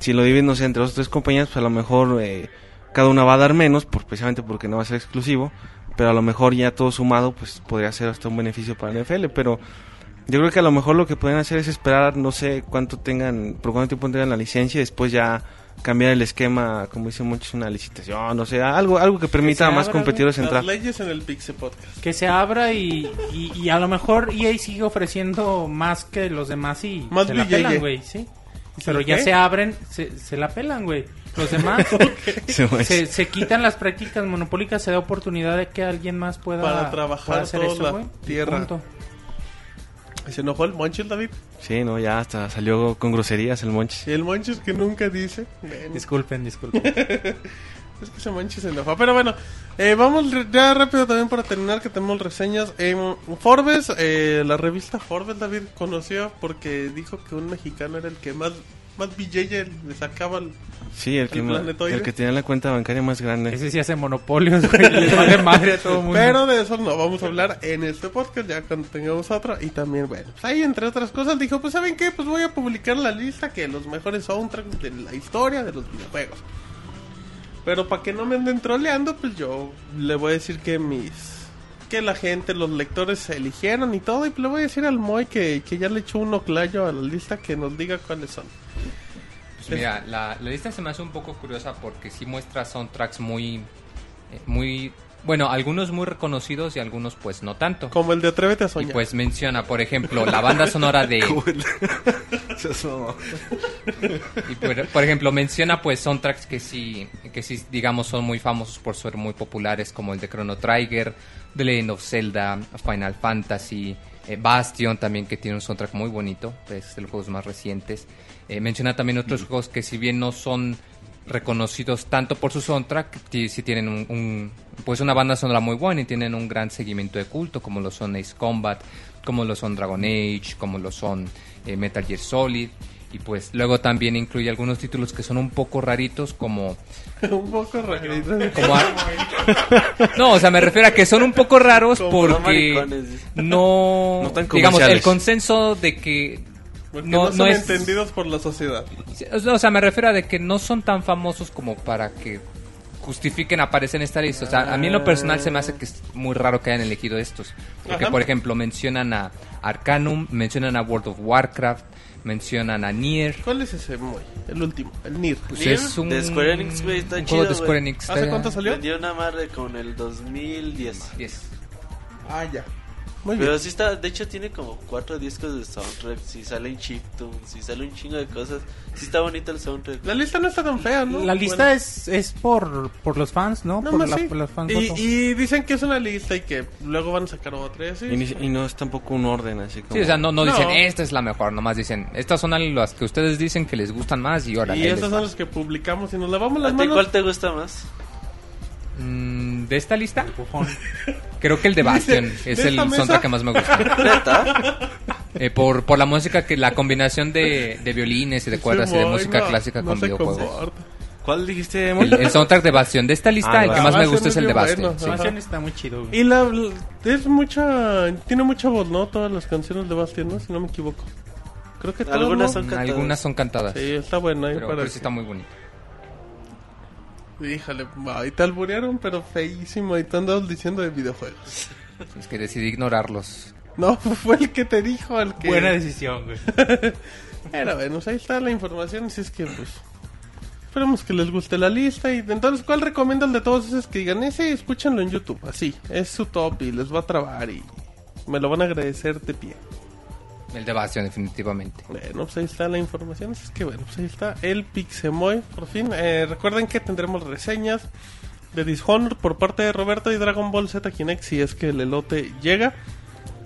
si lo dividen no sé entre o tres compañías pues a lo mejor eh, cada una va a dar menos por, precisamente porque no va a ser exclusivo pero a lo mejor ya todo sumado pues podría ser hasta un beneficio para la NFL pero yo creo que a lo mejor lo que pueden hacer es esperar, no sé cuánto tengan, por cuánto tiempo tengan la licencia y después ya cambiar el esquema, como dice muchos, una licitación, no sé, algo algo que permita a más competidores Las entrar. leyes en el Pixel Podcast. Que se abra y, y, y a lo mejor EA sigue ofreciendo más que los demás y Más se la pelan, güey, sí. ¿Y se Pero ya qué? se abren, se, se la pelan, güey. Los demás Se se, se quitan las prácticas monopólicas, se da oportunidad de que alguien más pueda, Para trabajar pueda hacer toda eso, la güey. tierra. Se enojó el Monchis, David. Sí, no, ya hasta salió con groserías el Monchis. Y el Monchis que nunca dice. Disculpen, disculpen. es que ese Monchis se enojó. Pero bueno, eh, vamos ya rápido también para terminar que tenemos reseñas. En Forbes, eh, la revista Forbes, David conoció porque dijo que un mexicano era el que más, más billete le sacaba. al- Sí, el que, ¿El el que tenía la cuenta bancaria más grande. Ese sí hace monopolios, güey. Le vale madre a todo el mundo. Pero de eso no vamos a hablar en este podcast, ya cuando tengamos otro. Y también, bueno, pues ahí entre otras cosas dijo, pues ¿saben qué? Pues voy a publicar la lista que los mejores soundtracks de la historia de los videojuegos. Pero para que no me anden troleando, pues yo le voy a decir que mis... Que la gente, los lectores se eligieron y todo. Y le voy a decir al Moy que, que ya le echó un oclayo a la lista que nos diga cuáles son. Pues mira, la, la lista se me hace un poco curiosa porque sí muestra soundtracks muy, eh, muy, bueno, algunos muy reconocidos y algunos pues no tanto. Como el de Atrévete a Y Soñar. pues menciona, por ejemplo, la banda sonora de... Y por, por ejemplo, menciona pues soundtracks que sí, que sí, digamos, son muy famosos por ser muy populares, como el de Chrono Trigger, The Legend of Zelda, Final Fantasy, eh, Bastion también, que tiene un soundtrack muy bonito, es de los juegos más recientes. Eh, menciona también otros juegos que si bien no son reconocidos tanto por su soundtrack, sí, sí tienen un, un- pues una banda sonora muy buena y tienen un gran seguimiento de culto, como lo son Ace Combat, como lo son Dragon Age, como lo son eh, Metal Gear Solid. Y pues luego también incluye algunos títulos que son un poco raritos como... un poco rarito. como a- no, o sea, me refiero a que son un poco raros Como porque no... No tan digamos, el consenso de que Porque no, no, no son es... entendidos por la sociedad. O sea, me refiero a de que no son tan famosos como para que justifiquen aparecer en esta lista. O sea, a mí en lo personal se me hace que es muy raro que hayan elegido estos. Porque, Ajá. por ejemplo, mencionan a Arcanum, mencionan a World of Warcraft, mencionan a Nier. ¿Cuál es ese muy? El último, el Nir. Pues Nier, es un, de Square Enix, güey, está un chido, juego de. Square Enix. ¿Hace cuánto salió? Vendió una madre con el 2010. Yes. Ah, ya. Muy bien. Pero sí está, de hecho tiene como cuatro discos de soundtrack, si salen chiptunes, si sale un chingo de cosas. Sí está bonito el soundtrack. La lista no está tan fea, ¿no? La lista Bueno, es, es por, por los fans, ¿no? por, más la- sí. por los fans. y, dicen que es una lista y que luego van a sacar otra. y así. Y, no es tampoco un orden así como... Sí, o sea, no, no No. dicen esta es la mejor, nomás dicen estas son las que ustedes dicen que les gustan más y ahora Y esas son las que publicamos y nos lavamos ¿A las ti manos. cuál te gusta más? Mm, ¿De esta lista? Creo que el de Bastion ¿De es el soundtrack que más me gusta. ¿Neta? Eh, por, por la música, que la combinación de, de violines y de cuerdas y de música no, clásica no con videojuegos. ¿Cuál dijiste? El, el soundtrack de Bastion. De esta lista, Ah, el que más me Bastion gusta es el de Bastion. bueno, sí. Bastion está muy chido. güey. Y la, la- es mucha tiene mucha voz, ¿no? Todas las canciones de Bastian, ¿no? Si no me equivoco. Creo que todas, Algunas ¿no? son cantadas. Algunas son cantadas. Sí, está bueno ahí pero, para pero sí está muy bonito. Híjole, ahí te alburearon, pero feísimo. Y te andas diciendo de videojuegos. Es que decidí ignorarlos. No, fue el que te dijo, el que... Buena decisión, güey. Pero bueno, pues ahí está la información. Así es que, pues... Esperemos que les guste la lista. Y entonces, ¿cuál recomiendan de todos esos que digan? Ese, escúchenlo en YouTube. Así, es su top y les va a trabar y me lo van a agradecer de pie. El de Bastion, definitivamente. Bueno, pues ahí está la información. Así que bueno, pues ahí está el Pixemoy, por fin. Eh, recuerden que tendremos reseñas de Dishonored por parte de Roberto y Dragon Ball Z Kinect si es que el elote llega.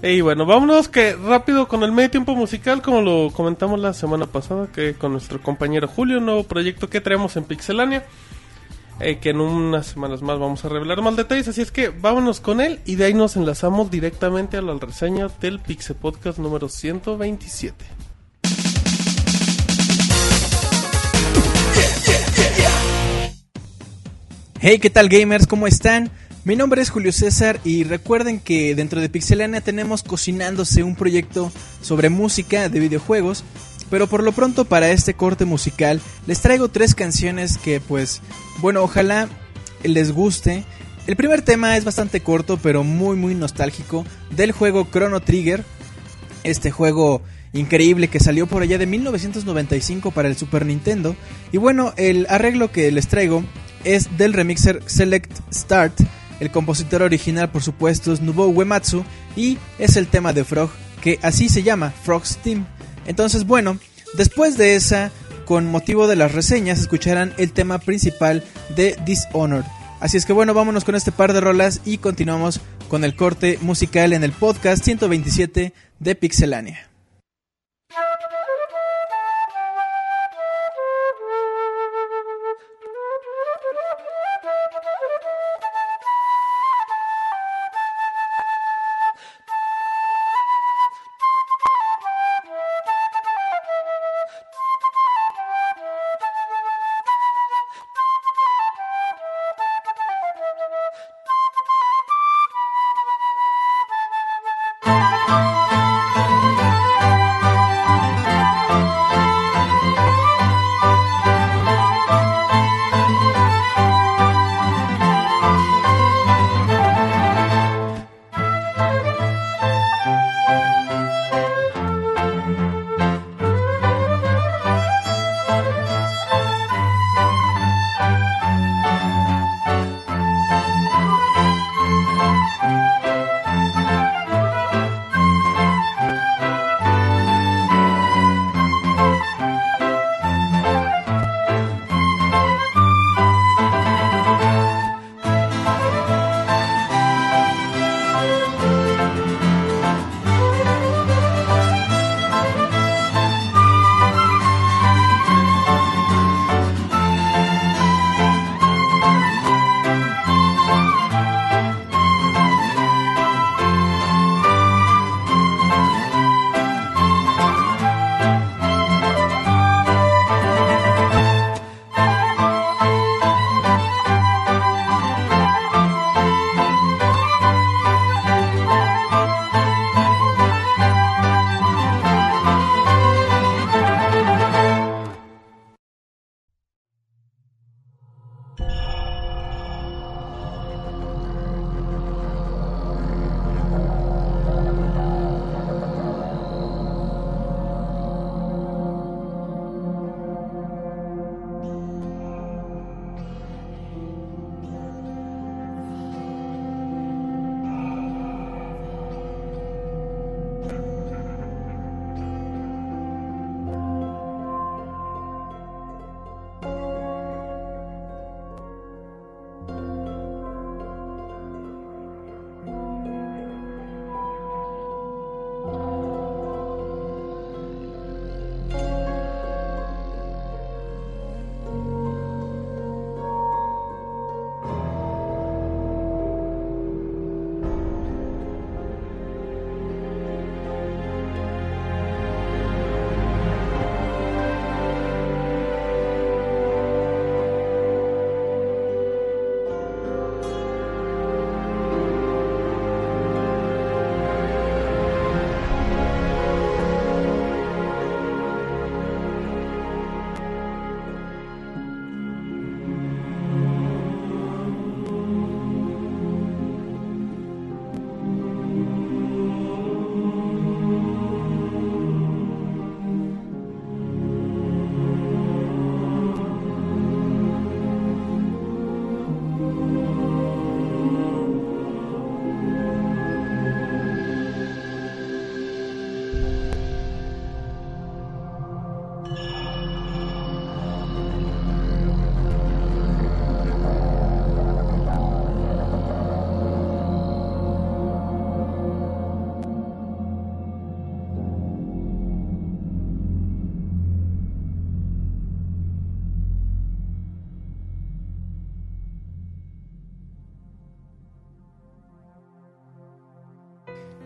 Y bueno, vámonos que rápido con el medio tiempo musical, como lo comentamos la semana pasada, que con nuestro compañero Julio, un nuevo proyecto que traemos en Pixelania. Eh, que en unas semanas más vamos a revelar más detalles, así es que vámonos con él y de ahí nos enlazamos directamente a la reseña del Pixel Podcast número 127. Hey, ¿qué tal gamers? ¿Cómo están? Mi nombre es Julio César y recuerden que dentro de Pixelania tenemos cocinándose un proyecto sobre música de videojuegos, pero por lo pronto para este corte musical les traigo tres canciones que pues, bueno, ojalá les guste. El primer tema es bastante corto pero muy muy nostálgico del juego Chrono Trigger, este juego increíble que salió por allá de 1995 para el Super Nintendo. Y bueno, el arreglo que les traigo es del remixer Select Start. El compositor original, por supuesto, es Nobuo Uematsu y es el tema de Frog, que así se llama, Frog's Team. Entonces, bueno, después de esa, con motivo de las reseñas, escucharán el tema principal de Dishonored. Así es que bueno, vámonos con este par de rolas y continuamos con el corte musical en el podcast 127 de Pixelania.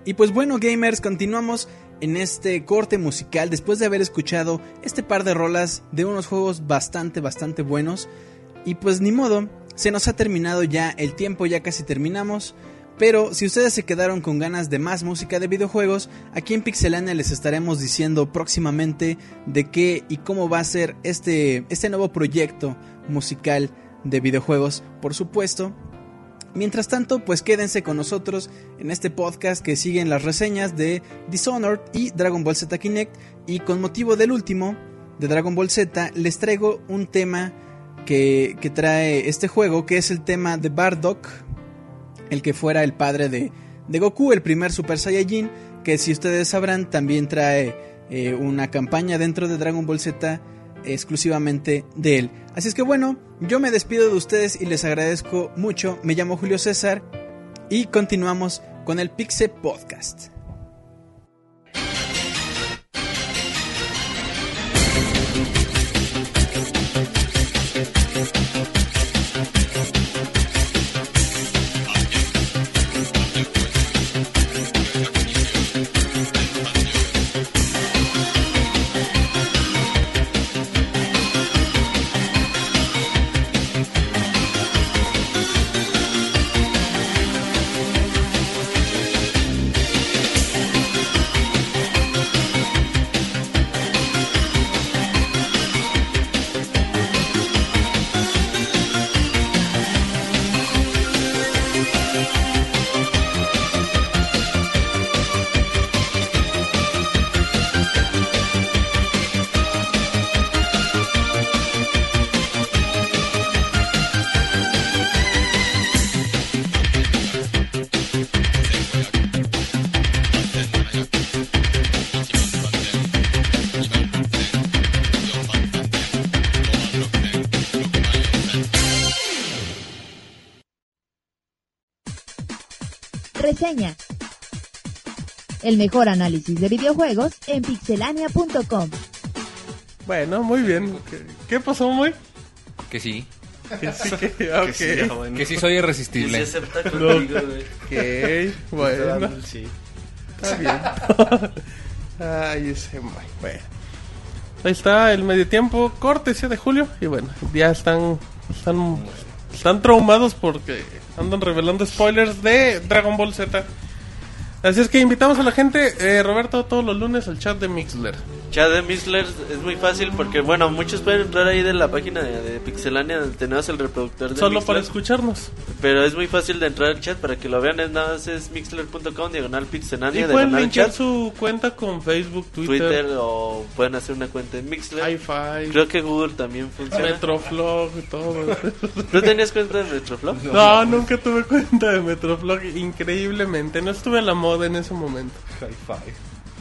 Y pues bueno, gamers, continuamos en este corte musical después de haber escuchado este par de rolas de unos juegos bastante, bastante buenos. Y pues ni modo, se nos ha terminado ya el tiempo, ya casi terminamos. Pero si ustedes se quedaron con ganas de más música de videojuegos, aquí en Pixelania les estaremos diciendo próximamente de qué y cómo va a ser este, este nuevo proyecto musical de videojuegos, por supuesto. Mientras tanto, pues quédense con nosotros en este podcast que siguen las reseñas de Dishonored y Dragon Ball Z Kinect. Y con motivo del último, de Dragon Ball Z, les traigo un tema que, que trae este juego, que es el tema de Bardock, el que fuera el padre de, de Goku, el primer Super Saiyajin, que si ustedes sabrán también trae eh, una campaña dentro de Dragon Ball Z exclusivamente de él. Así es que bueno, yo me despido de ustedes y les agradezco mucho. Me llamo Julio César y continuamos con el Pixel Podcast. El mejor análisis de videojuegos en pixelania.com. Bueno, muy bien. ¿Qué, qué pasó, muy? Que sí. Que sí, que, ok. sí, ah, bueno. Que sí soy se irresistible. acepta contigo, güey. Ok, bueno. Sí. Está bien. Ay, ese Mike. Bueno. Ahí está el medio tiempo, cortesía de Julio. Y bueno, ya están, están, están traumados porque andan revelando spoilers de Dragon Ball Z. Así es que invitamos a la gente, eh, Roberto, todos los lunes al chat de Mixler. Chat de Mixler es muy fácil porque, bueno, muchos pueden entrar ahí de la página de, de Pixelania donde tenemos el reproductor de Solo Mixler, para escucharnos. Pero es muy fácil de entrar al chat para que lo vean. Es nada más es mixler.com, diagonal Y Pixelania, pueden diagonal linkear su cuenta con Facebook, Twitter. Twitter, o pueden hacer una cuenta en Mixler. hi-fi, Creo que Google también funciona. Metroflog y todo. ¿No tenías cuenta de Metroflog? No, nunca tuve cuenta de Metroflog, increíblemente. No estuve a la moda en ese momento. Hi-Fi.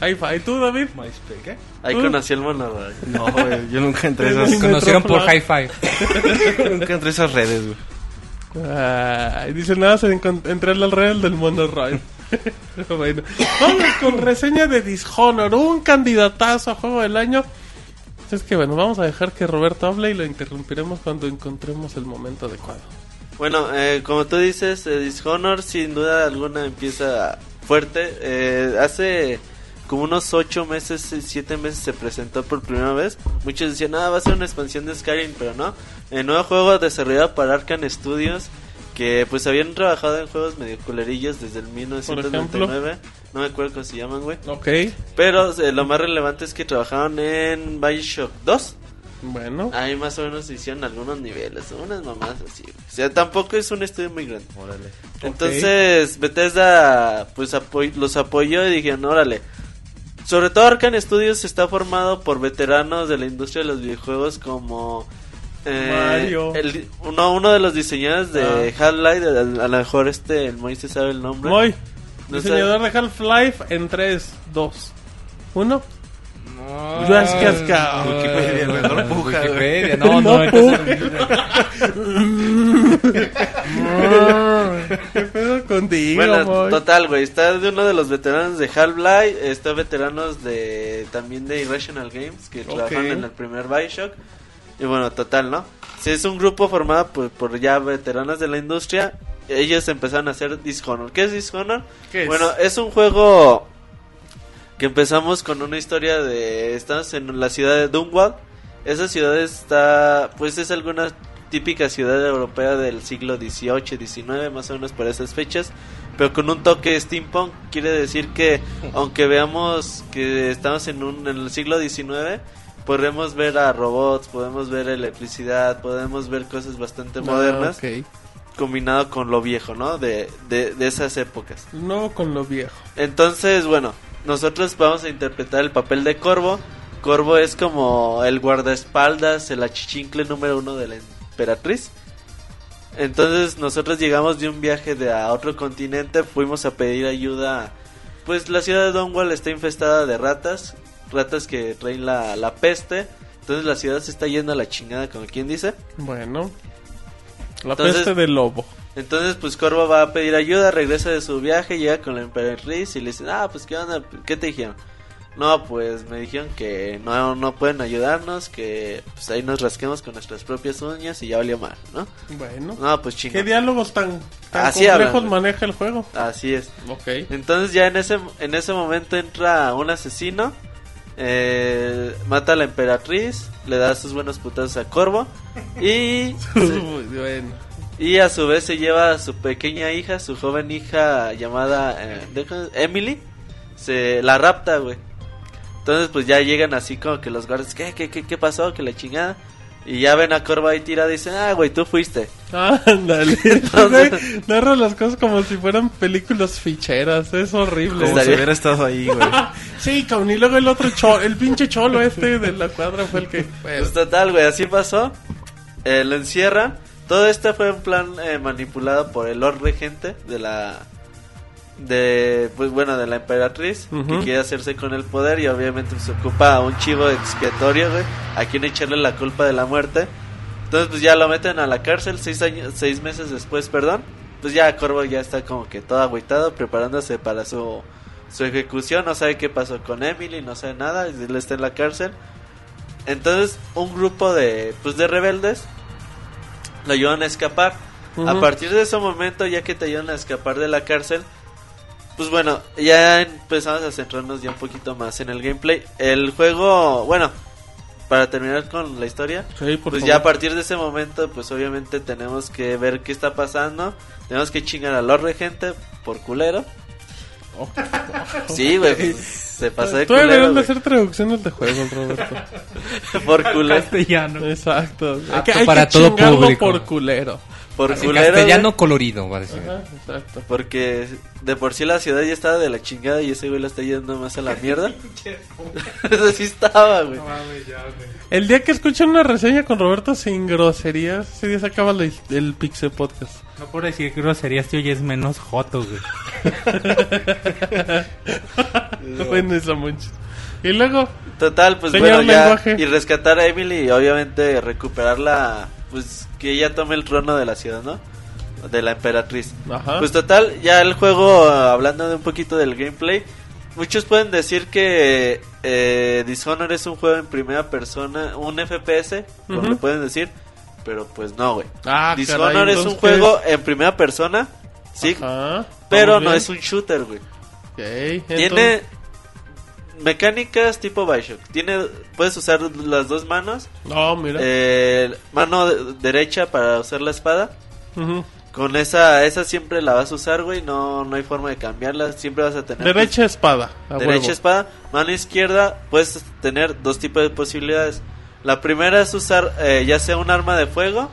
Hi-Fi, ¿tú, David? MySpace. ¿Qué? Ahí ¿Tú? conocí al mono. güey. No, güey, yo nunca entré a esas, conocieron por. Hi-Fi. nunca entré a esas redes, güey. Ay, dice nada, se entré al real del monorail. Pero bueno, vamos con reseña de Dishonor, un candidatazo a juego del año. Es que bueno, vamos a dejar que Roberto hable y lo interrumpiremos cuando encontremos el momento adecuado. Bueno, eh, como tú dices, eh, Dishonor sin duda alguna empieza fuerte. Eh, hace como unos 8 meses, 7 meses se presentó por primera vez. Muchos decían, ah, va a ser una expansión de Skyrim, pero no. El nuevo juego desarrollado para Arkane Studios, que pues habían trabajado en juegos medio culerillos desde el 1999. No me acuerdo cómo se llaman, güey. Ok, Pero eh, lo más relevante es que trabajaron en Bioshock 2. Bueno. Ahí más o menos hicieron algunos niveles, unas mamás así. O sea, tampoco es un estudio muy grande. Órale. Entonces, Bethesda pues apoy- los apoyó y dijeron, órale. Sobre todo Arkane Studios está formado por veteranos de la industria de los videojuegos como... eh, Mario. el- uno, uno de los diseñadores de Half-Life, a, a lo mejor este, el Moise sabe el nombre. Moy, No diseñador de Half-Life en 3, 2, 1. Cabrón. Wikipedia, güey, no puja, güey. Wikipedia, no, no. ¿Qué pedo contigo, Bueno, total, güey, está de uno de los veteranos de Half-Life, está veteranos de también de Irrational Games, que trabajan en el primer Bioshock. Y bueno, total, ¿no? Sí, es un grupo formado por, por ya veteranos de la industria. ellos empezaron a hacer Dishonor. ¿Qué es Dishonor? ¿Qué es? Bueno, es un juego que empezamos con una historia de... Estamos en la ciudad de Dunwall. Esa ciudad está... Pues es alguna típica ciudad europea del siglo XVIII, XIX, más o menos por esas fechas. Pero con un toque steampunk. Quiere decir que aunque veamos que estamos en, un, en el siglo XIX... Podemos ver a robots, podemos ver electricidad, podemos ver cosas bastante modernas Ah, combinado con lo viejo, ¿no? De, de, de esas épocas. No con lo viejo. Entonces, bueno, nosotros vamos a interpretar el papel de Corvo. Corvo es como el guardaespaldas, el achichincle número uno de la emperatriz. Entonces nosotros llegamos de un viaje de a otro continente, fuimos a pedir ayuda. Pues la ciudad de Donwell está infestada de ratas, ratas que traen la, la peste. Entonces la ciudad se está yendo a la chingada, como quien dice. Bueno. La Entonces- peste del lobo. Entonces, pues Corvo va a pedir ayuda, regresa de su viaje, llega con la emperatriz y le dicen, ah, pues qué onda, ¿qué te dijeron? No, pues me dijeron que no, no pueden ayudarnos, que pues ahí nos rasquemos con nuestras propias uñas y ya valió mal, ¿no? Bueno. No, pues ¿Qué chingón. diálogos tan, tan Así complejos hablan. maneja el juego? Así es. Ok. Entonces ya en ese, en ese momento entra un asesino, eh, mata a la emperatriz, le da sus buenos putazos a Corvo y... Y a su vez se lleva a su pequeña hija, su joven hija llamada eh, Emily. Se la rapta, güey. Entonces pues ya llegan así como que los guardias, ¿qué, qué, qué, qué pasó? Que la chingada. Y ya ven a Corva ahí tirada y dicen, ah, güey, tú fuiste. Ándale. Narra las cosas como si fueran películas ficheras. Es horrible. Como si hubiera estado ahí, güey. Sí, cabrón. Y luego el otro cholo, el pinche cholo este de la cuadra fue el que. Bueno, Pues total, güey, así pasó. Eh, lo encierran. Todo esto fue un plan eh, manipulado por el Lord Regente de la... De, pues bueno, de la emperatriz que quiere hacerse con el poder y obviamente se ocupa a un chivo expiatorio, güey, a quien echarle la culpa de la muerte. Entonces pues ya lo meten a la cárcel seis años, seis meses después, perdón. Pues ya Corvo ya está como que todo agüitado preparándose para su, su ejecución, no sabe qué pasó con Emily, no sabe nada, y él está en la cárcel. Entonces, un grupo de pues de rebeldes lo ayudan a escapar. A partir de ese momento, ya que te ayudan a escapar de la cárcel, pues bueno, ya empezamos a centrarnos ya un poquito más en el gameplay. El juego, bueno, para terminar con la historia, sí, por pues favor. ya a partir de ese momento, pues obviamente tenemos que ver qué está pasando. Tenemos que chingar a los regente por culero. Oh. Sí, güey, pues, se pasó de culero. de güey. hacer traducciones de juegos, Roberto. Por culero. Castellano. Exacto. Hay que, hay para que todo chingarlo público. por culero. Por Así, culero. castellano güey, colorido, va a decir. Ajá, exacto. Porque de por sí la ciudad ya estaba de la chingada y ese güey la está yendo más a la mierda. Eso sí estaba, güey. El día que escuchen una reseña con Roberto sin groserías, ese día se acaba la- el Pixel Podcast. No por decir groserías, tío, ya es menos joto, güey. bueno, eso mucho. Y luego, Total, pues bueno, ya. lenguaje. Y rescatar a Emily y obviamente recuperarla. Pues que ella tome el trono de la ciudad, ¿no? De la emperatriz. ajá. Pues total, ya el juego, hablando de un poquito del gameplay, muchos pueden decir que eh, Dishonored es un juego en primera persona, un FPS, como Ujú. le pueden decir, pero pues no, güey. ah, Dishonored caray, es un entonces, ¿qué juego en primera persona, sí, Ajá, pero no es un shooter, güey. Ok, Tiene mecánicas tipo Bioshock. Tiene, puedes usar las dos manos, No, mira. eh, mano de- derecha para usar la espada. Con esa, esa siempre la vas a usar, güey. No, no hay forma de cambiarla. Siempre vas a tener. Derecha espada. derecha huevo. espada. Mano izquierda, puedes tener dos tipos de posibilidades. La primera es usar eh, ya sea un arma de fuego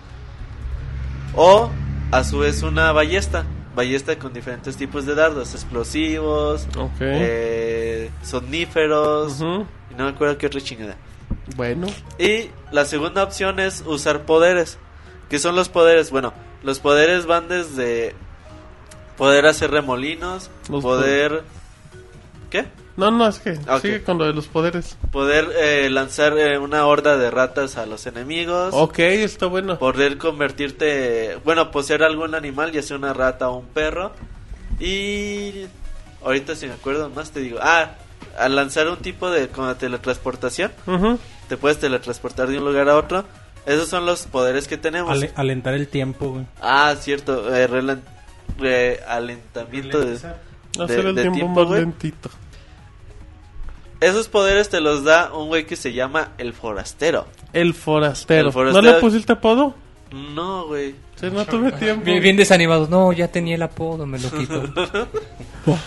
o a su vez una ballesta. Ballesta con diferentes tipos de dardos: explosivos, Ok. eh. Y no me acuerdo qué otra chingada. Bueno. Y la segunda opción es usar poderes. ¿Qué son los poderes? Bueno, los poderes van desde poder hacer remolinos, Los poder... ¿Qué? No, no, es que Ok. sigue con lo de los poderes. Poder eh, lanzar eh, una horda de ratas a los enemigos. Ok, está bueno. Poder convertirte... Bueno, poseer algún animal, ya sea una rata o un perro. Y... Ahorita si me acuerdo más te digo... Ah, al lanzar un tipo de como teletransportación. Te puedes teletransportar de un lugar a otro. Esos son los poderes que tenemos. Ale- alentar el tiempo, güey. Ah, cierto. eh, relan- realentamiento de, de, Hacer el de tiempo, tiempo, más güey. lentito. Esos poderes te los da un güey que se llama el forastero. El forastero. El forastero. ¿No le pusiste apodo? No, güey. Sí, no tuve tiempo. Bien, bien desanimados. No, ya tenía el apodo, me lo quito.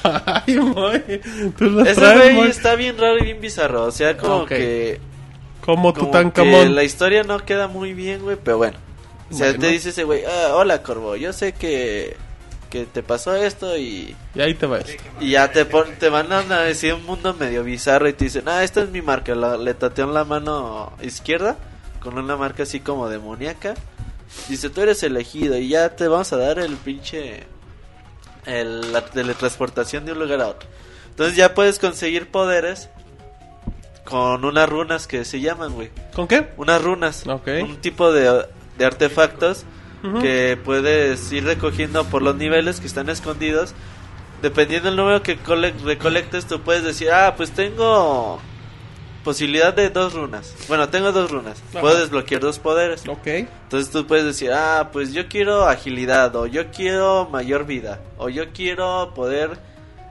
Ay, güey. Tú lo Ese traes, güey está bien raro y bien bizarro. O sea, como que. Como Como Tutankamón. la historia no queda muy bien, güey, pero bueno. O sea, Bueno. te dice ese güey, ah, hola Corvo, yo sé que, que te pasó esto y, Y ahí te vas. y ya te, pon- te mandan a decir un mundo medio bizarro y te dicen, ah, esta es mi marca. La- le tatean la mano izquierda con una marca así como demoníaca. Dice, tú eres elegido y ya te vamos a dar el pinche... El, la teletransportación de un lugar a otro. Entonces ya puedes conseguir poderes con unas runas que se llaman, güey. ¿Con qué? Unas runas. Ok. Un tipo de, de artefactos Que puedes ir recogiendo por los niveles que están escondidos. Dependiendo del número que cole- recolectes, tú puedes decir, ah, pues tengo posibilidad de dos runas. Bueno, tengo dos runas. Ajá. Puedo desbloquear dos poderes. Ok. Entonces tú puedes decir, ah, pues yo quiero agilidad, o yo quiero mayor vida, o yo quiero poder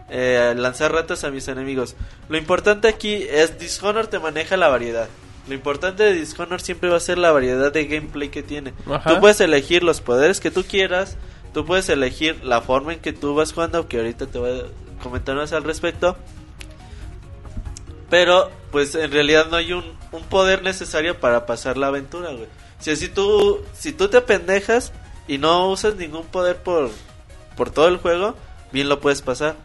eh, lanzar ratas a mis enemigos. Lo importante aquí es Dishonor te maneja la variedad. Lo importante de Dishonor siempre va a ser la variedad de gameplay que tiene. Ajá. Tú puedes elegir los poderes que tú quieras, tú puedes elegir la forma en que tú vas jugando, que ahorita te voy a comentar más al respecto. Pero, pues en realidad no hay un, un poder necesario para pasar la aventura, güey. Si así tú, si tú te pendejas y no usas ningún poder por, por todo el juego, bien lo puedes pasar.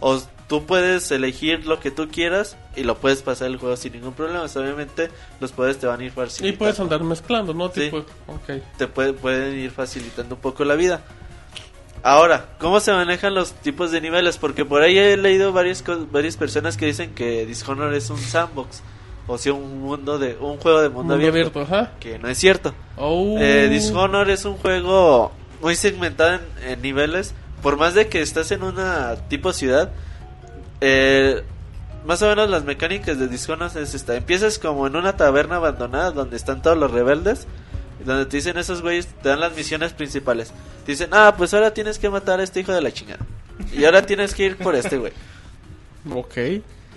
O tú puedes elegir lo que tú quieras y lo puedes pasar el juego sin ningún problema. O sea, obviamente los poderes te van a ir Y facilitando. puedes andar mezclando, ¿no? Sí. Tipo, ok. Te puede- pueden ir facilitando un poco la vida. Ahora, ¿cómo se manejan los tipos de niveles? Porque por ahí he leído varias, varias personas que dicen que Dishonored es un sandbox. O sea, un mundo de un juego de mundo, Mundo abierto, abierto, ajá. Que no es cierto. Oh. Eh, Dishonored es un juego muy segmentado en, en niveles. Por más de que estás en una tipo ciudad, eh, más o menos las mecánicas de Dishonored es esta. Empiezas como en una taberna abandonada donde están todos los rebeldes. Donde te dicen esos güeyes, te dan las misiones principales. Te dicen, ah, pues ahora tienes que matar a este hijo de la chingada. Y ahora tienes que ir por este güey. Ok.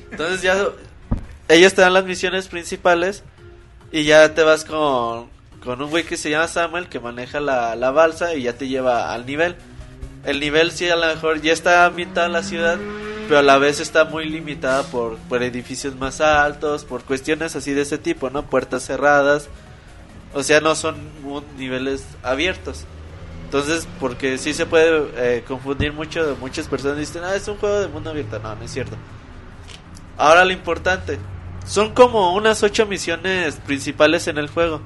Entonces ya ellos te dan las misiones principales y ya te vas con, con un güey que se llama Samuel que maneja la, la balsa y ya te lleva al nivel. El nivel sí a lo mejor ya está ambientada en la ciudad, pero a la vez está muy limitada por, por edificios más altos, por cuestiones así de ese tipo, ¿no? Puertas cerradas. O sea, no son niveles abiertos. Entonces, porque sí se puede eh, confundir mucho, muchas personas dicen, ah, es un juego de mundo abierto. No, no es cierto. Ahora lo importante, son como unas ocho misiones principales en el juego.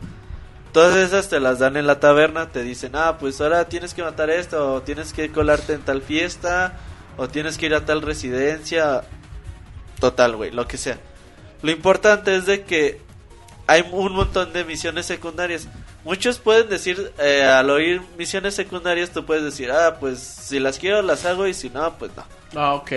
Todas esas te las dan en la taberna, te dicen, ah, pues ahora tienes que matar esto, o tienes que colarte en tal fiesta, o tienes que ir a tal residencia. Total, güey, lo que sea. Lo importante es de que hay un montón de misiones secundarias. Muchos pueden decir, eh, al oír misiones secundarias, tú puedes decir, ah, pues si las quiero las hago y si no, pues no. Ah, ok.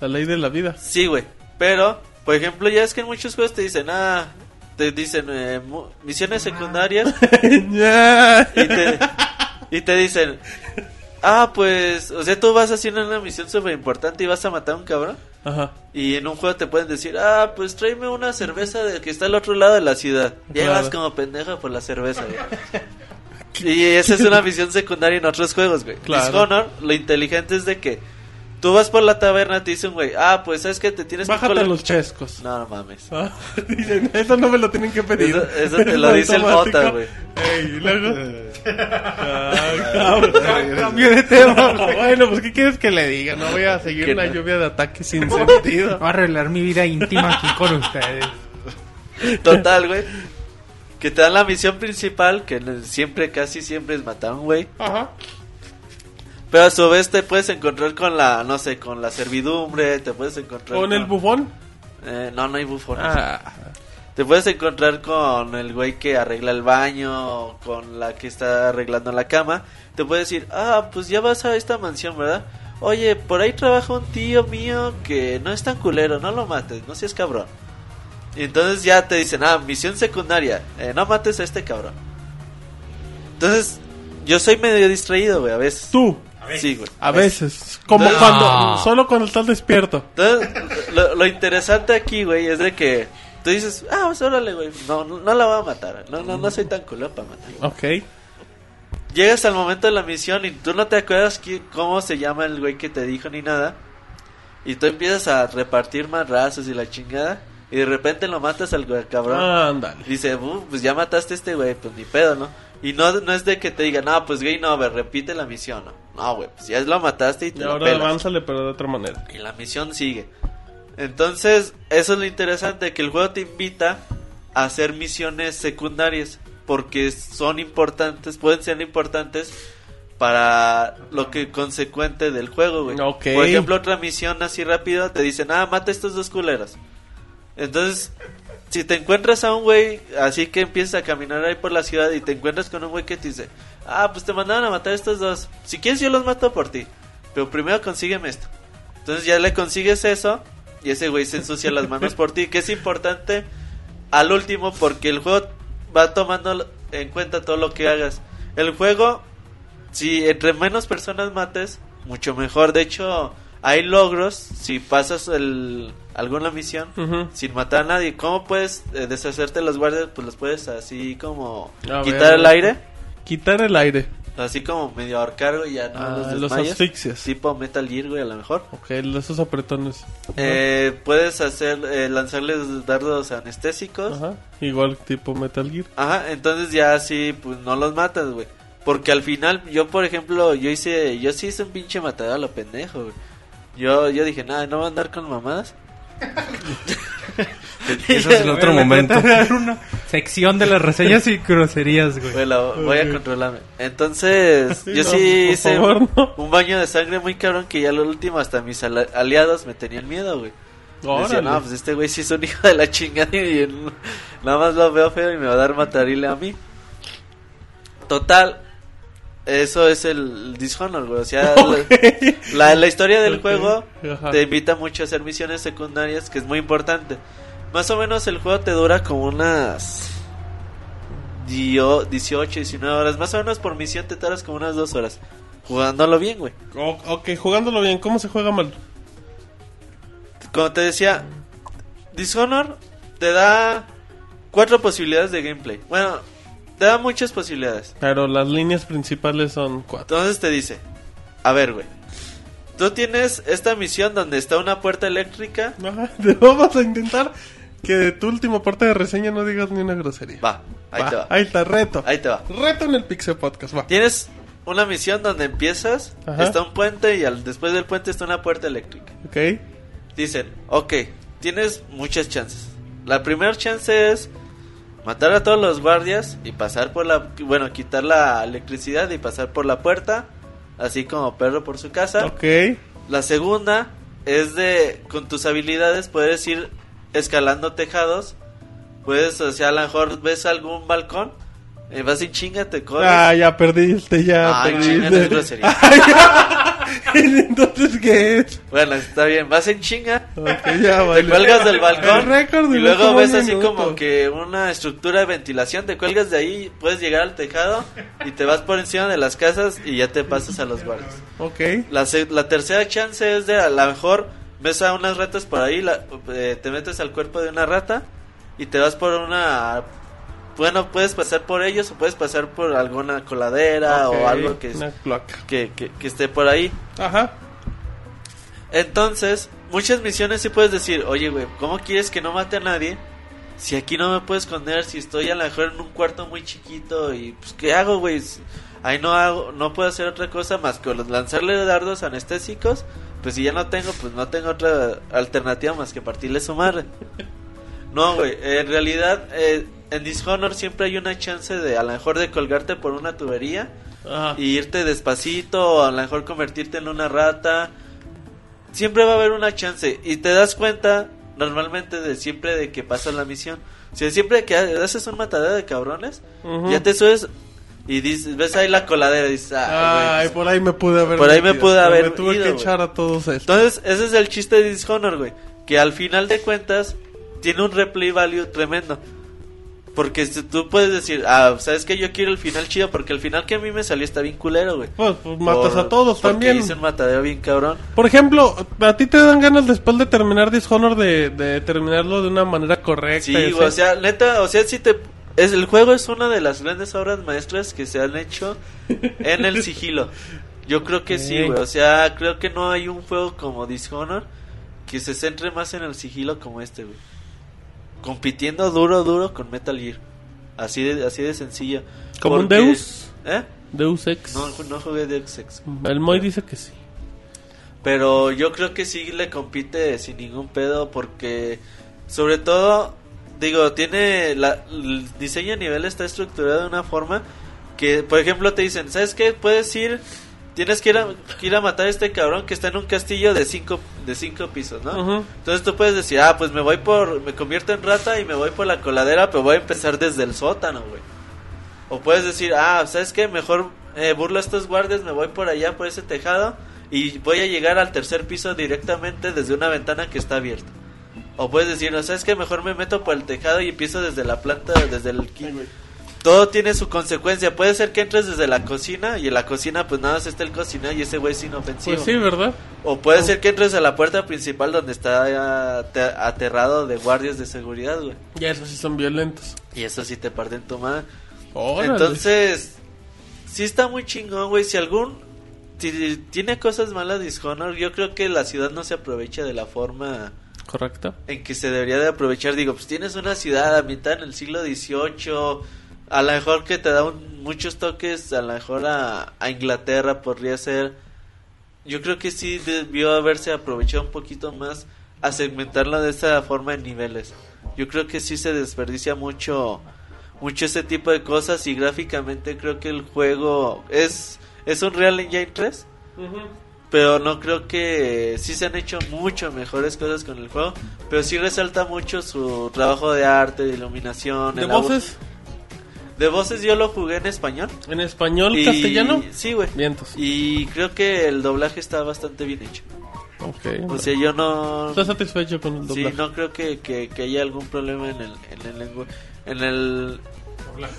La ley de la vida. Sí, güey. Pero, por ejemplo, ya es que en muchos juegos te dicen, ah, te dicen eh, misiones secundarias y te, y te dicen, ah, pues, o sea, tú vas haciendo una misión súper importante y vas a matar a un cabrón. Ajá. Y en un juego te pueden decir, ah, pues tráeme una cerveza de que está al otro lado de la ciudad. Y ahí Claro. vas como pendeja por la cerveza, güey. Y esa es una misión secundaria en otros juegos, güey. Claro. Dishonor, lo inteligente es de que tú vas por la taberna, te dicen, güey, ah, pues sabes que te tienes Bájate que colar- los chescos. No, no mames. Ah, Dicen, eso no me lo tienen que pedir. Eso- eso te lo dice el. Jota, güey. Ey, y luego. Cambio de tema. bueno, pues, ¿qué quieres que le diga? No voy a seguir una no. lluvia de ataques sin sentido. Voy a arreglar mi vida íntima aquí con ustedes. Total, güey. Que te dan la misión principal, que siempre, casi siempre es matar a un güey. Ajá. Pero a su vez te puedes encontrar con la, no sé, con la servidumbre, te puedes encontrar ¿Con el bufón? Eh, no, no hay bufones. Ah, Te puedes encontrar con el güey que arregla el baño, o con la que está arreglando la cama. Te puede decir, ah, pues ya vas a esta mansión, ¿verdad? Oye, por ahí trabaja un tío mío que no es tan culero, no lo mates, no seas cabrón. Y entonces ya te dicen, ah, misión secundaria, eh, no mates a este cabrón. Entonces, yo soy medio distraído, güey, a veces. tú. Sí, güey. A veces. Como Entonces- cuando. Solo cuando estás despierto. Entonces, lo, lo interesante aquí, güey, es de que tú dices, ah, pues órale, güey, no, no, no la voy a matar, no, no, no soy tan culo para matar. Ok. Llegas al momento de la misión y tú no te acuerdas qui- cómo se llama el güey que te dijo ni nada. Y tú empiezas a repartir más razas y la chingada. Y de repente lo matas al güey, cabrón. Ándale. Dice, "Uh, pues ya mataste a este güey, pues ni pedo, ¿no? Y no, no es de que te digan, no, pues over, repite la misión, ¿no? No, güey, pues ya lo mataste y te Y lo ahora pelas. avánzale, pero de otra manera. Y la misión sigue. Entonces, eso es lo interesante, que el juego te invita a hacer misiones secundarias, porque son importantes, pueden ser importantes para lo que consecuente del juego, güey. Por ejemplo, otra misión así rápido, te dicen, ah, mata a estos dos culeros. Entonces, si te encuentras a un güey, así que empiezas a caminar ahí por la ciudad y te encuentras con un güey que te dice, ah, pues te mandaron a matar a estos dos. Si quieres, yo los mato por ti. Pero primero consígueme esto. Entonces ya le consigues eso y ese güey se ensucia las manos por ti, que es importante al último porque el juego va tomando en cuenta todo lo que hagas. El juego, si entre menos personas mates, mucho mejor. De hecho, hay logros si pasas el, alguna misión sin matar a nadie. ¿Cómo puedes eh, deshacerte de los guardias? Pues los puedes así como A quitar ver. el aire. Quitar el aire. Así como medio ahorcar, güey, ya no Ah, los los asfixias. Tipo Metal Gear, güey, a lo mejor. Ok, esos apretones. Eh, puedes hacer eh, lanzarles dardos anestésicos. Ajá. Ajá. Igual tipo Metal Gear. entonces ya así pues no los matas, güey. Porque al final yo por ejemplo, yo hice yo sí hice un pinche matador a lo pendejo, güey. Yo yo dije, "Nada, no voy a andar con mamadas." Eso es el otro momento. Una sección de las reseñas y groserías, güey. Bueno, voy a controlarme. Entonces, yo No, sí hice favor, un, no. un baño de sangre muy cabrón que ya lo último hasta mis aliados me tenían miedo, güey. Decía, Órale. no, pues este güey sí es un hijo de la chingada y nada más lo veo feo y me va a dar matarile a mí. Total, eso es el Dishonor, güey. O sea, la, la historia del juego ajá. te invita mucho a hacer misiones secundarias, que es muy importante. Más o menos el juego te dura como unas dio- 18, 19 horas. Más o menos por misión te tardas como unas 2 horas. Jugándolo bien, güey. O- ok, jugándolo bien. ¿Cómo se juega mal? Como te decía, Dishonor te da cuatro posibilidades de gameplay. Bueno, te da muchas posibilidades. Pero las líneas principales son cuatro. Entonces te dice, a ver, güey. Tú tienes esta misión donde está una puerta eléctrica. Ajá, te vamos a intentar que de tu última parte de reseña no digas ni una grosería. Va, ahí Va, te va. Ahí está, reto. Ahí te va. Reto en el Pixel Podcast, va. Tienes una misión donde empiezas, Ajá. está un puente y al, después del puente está una puerta eléctrica. Ok. Dicen, ok, tienes muchas chances. La primera chance es matar a todos los guardias y pasar por la... Bueno, quitar la electricidad y pasar por la puerta, así como perro por su casa. Ok. La segunda es de, con tus habilidades puedes ir escalando tejados. Puedes, o sea, a lo mejor ves algún balcón, y vas en chinga, te corres. Ah, ya perdiste, ya Ay, perdiste. chinga, no es grosería. Entonces, ¿qué es? Bueno, está bien, vas en chinga. Ok, ya, vale. Te cuelgas del El balcón y luego ves así minuto. como que una estructura de ventilación, te cuelgas de ahí, puedes llegar al tejado y te vas por encima de las casas y ya te pasas a los guardias. Ok. La tercera chance es de a lo mejor ves a unas ratas por ahí, la- eh, te metes al cuerpo de una rata y te vas por una... Bueno, puedes pasar por ellos o puedes pasar por alguna coladera o algo que, es- que, que, que esté por ahí. Ajá. Entonces, muchas misiones sí puedes decir, oye, güey, ¿cómo quieres que no mate a nadie? Si aquí no me puedo esconder, si estoy a lo mejor en un cuarto muy chiquito y pues ¿qué hago, güey? Ahí no hago, no puedo hacer otra cosa más que lanzarle dardos anestésicos. Pues si ya no tengo, pues no tengo otra alternativa más que partirle su madre. No, güey, en realidad eh, en Dishonor siempre hay una chance de a lo mejor de colgarte por una tubería Ajá. y irte despacito o a lo mejor convertirte en una rata. Siempre va a haber una chance y te das cuenta normalmente de siempre de que pasa la misión. O sea, siempre que haces un matadero de cabrones, Ujú. ya te subes y dices, ves ahí la coladera y dices, "Ay, güey, Ay, pues". por ahí me pude haber Por ahí me pude haber Me tuve ido, que echar a todos estos. Entonces, ese es el chiste de Dishonor, güey. Que al final de cuentas tiene un replay value tremendo. Porque si tú puedes decir, ah, ¿sabes que Yo quiero el final chido porque el final que a mí me salió está bien culero, güey. Pues, pues matas Por- a todos también. hice un matadero bien cabrón. Por ejemplo, ¿a ti te dan ganas después de terminar Dishonor de, de terminarlo de una manera correcta? Sí, güey, o sea, neta, o sea, si te... Es, el juego es una de las grandes obras maestras que se han hecho en el sigilo. Yo creo que sí, güey. O sea, creo que no hay un juego como Dishonor que se centre más en el sigilo como este, güey. Compitiendo duro, duro con Metal Gear. Así de, así de sencillo. ¿Como un Deus? ¿Eh? Deus Ex. No, no jugué Deus Ex. El Moy dice que sí. Pero yo creo que sí le compite sin ningún pedo porque sobre todo digo, tiene la, el diseño a nivel está estructurado de una forma que por ejemplo te dicen, ¿sabes qué? Puedes ir tienes que ir a, que ir a matar a este cabrón que está en un castillo de cinco de cinco pisos, ¿no? Entonces tú puedes decir, "Ah, pues me voy por me convierto en rata y me voy por la coladera, pero voy a empezar desde el sótano, güey." O puedes decir, ah, ¿sabes qué? Mejor eh, burlo a estos guardias, me voy por allá, por ese tejado, y voy a llegar al tercer piso directamente desde una ventana que está abierta. O puedes decir, no, ¿sabes qué? Mejor me meto por el tejado y empiezo desde la planta, desde el... Todo tiene su consecuencia. Puede ser que entres desde la cocina y en la cocina pues nada más está el cocinero y ese güey es inofensivo. Pues sí, ¿verdad? O puede ser que entres a la puerta principal donde está eh, ate- aterrado de guardias de seguridad, güey. Ya esos sí son violentos. Y eso sí te parten tu madre. Órale. Entonces, sí está muy chingón, güey. Si algún si tiene cosas malas Dishonor, yo creo que la ciudad no se aprovecha de la forma Correcto. en que se debería de aprovechar. Digo, pues tienes una ciudad ambientada en el siglo XVIII, a lo mejor que te da un- muchos toques, a lo mejor a, a Inglaterra podría ser. Yo creo que sí debió haberse aprovechado un poquito más a segmentarla de esa forma en niveles. Yo creo que sí se desperdicia mucho mucho ese tipo de cosas y gráficamente creo que el juego es es un Real Engine 3 pero no creo que sí se han hecho mucho mejores cosas con el juego, pero sí resalta mucho su trabajo de arte, de iluminación, ¿De voces? De voces yo lo jugué en español. ¿En español, Y- castellano? Sí, güey. Vientos. Y creo que el doblaje está bastante bien hecho. Ok. O sea, yo no ¿Estás satisfecho con el Sí, doblaje? no creo que, que, que haya algún problema en el en el lengua- en el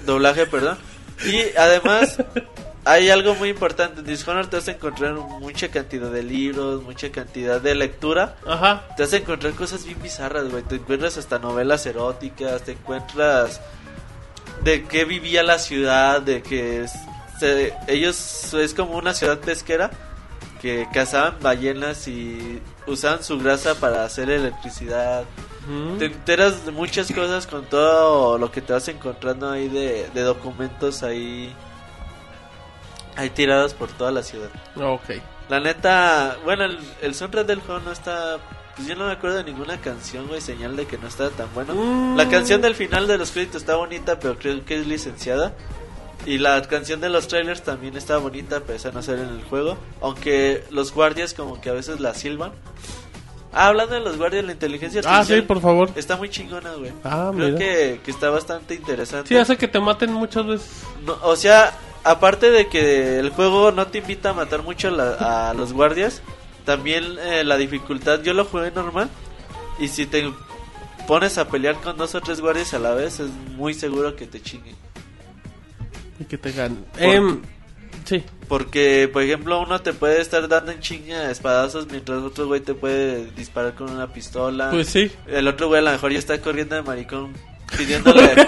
doblaje, perdón. Y además hay algo muy importante, en Dishonored te vas a encontrar mucha cantidad de libros, mucha cantidad de lectura. Ajá. Te vas a encontrar cosas bien bizarras, güey. Te encuentras hasta novelas eróticas, te encuentras de qué vivía la ciudad, de que se- ellos es como una ciudad pesquera que cazaban ballenas y usaban su grasa para hacer electricidad. Mm. Te enteras de muchas cosas con todo lo que te vas encontrando ahí de, de documentos ahí, ahí tirados por toda la ciudad. Ok. La neta, bueno, el, el soundtrack del juego no está. Pues yo no me acuerdo de ninguna canción, güey, señal de que no está tan bueno. Mm. La canción del final de los créditos está bonita, pero creo que es licenciada. Y la canción de los trailers también está bonita, pese a no ser en el juego. Aunque los guardias, como que a veces la silban. Ah, hablando de los guardias, la inteligencia Ah, artificial sí, por favor. está muy chingona, güey. Ah, creo mira. que, que está bastante interesante. Sí, hace que te maten muchas veces. No, o sea, aparte de que el juego no te invita a matar mucho la- a los guardias, también eh, la dificultad, yo lo jugué normal, y si te pones a pelear con dos o tres guardias a la vez, es muy seguro que te chinguen. Y que te ganen. Em, sí. Porque, por ejemplo, uno te puede estar dando en chinga espadazos mientras otro güey te puede disparar con una pistola. Pues sí. El otro güey a lo mejor ya está corriendo de maricón pidiéndole...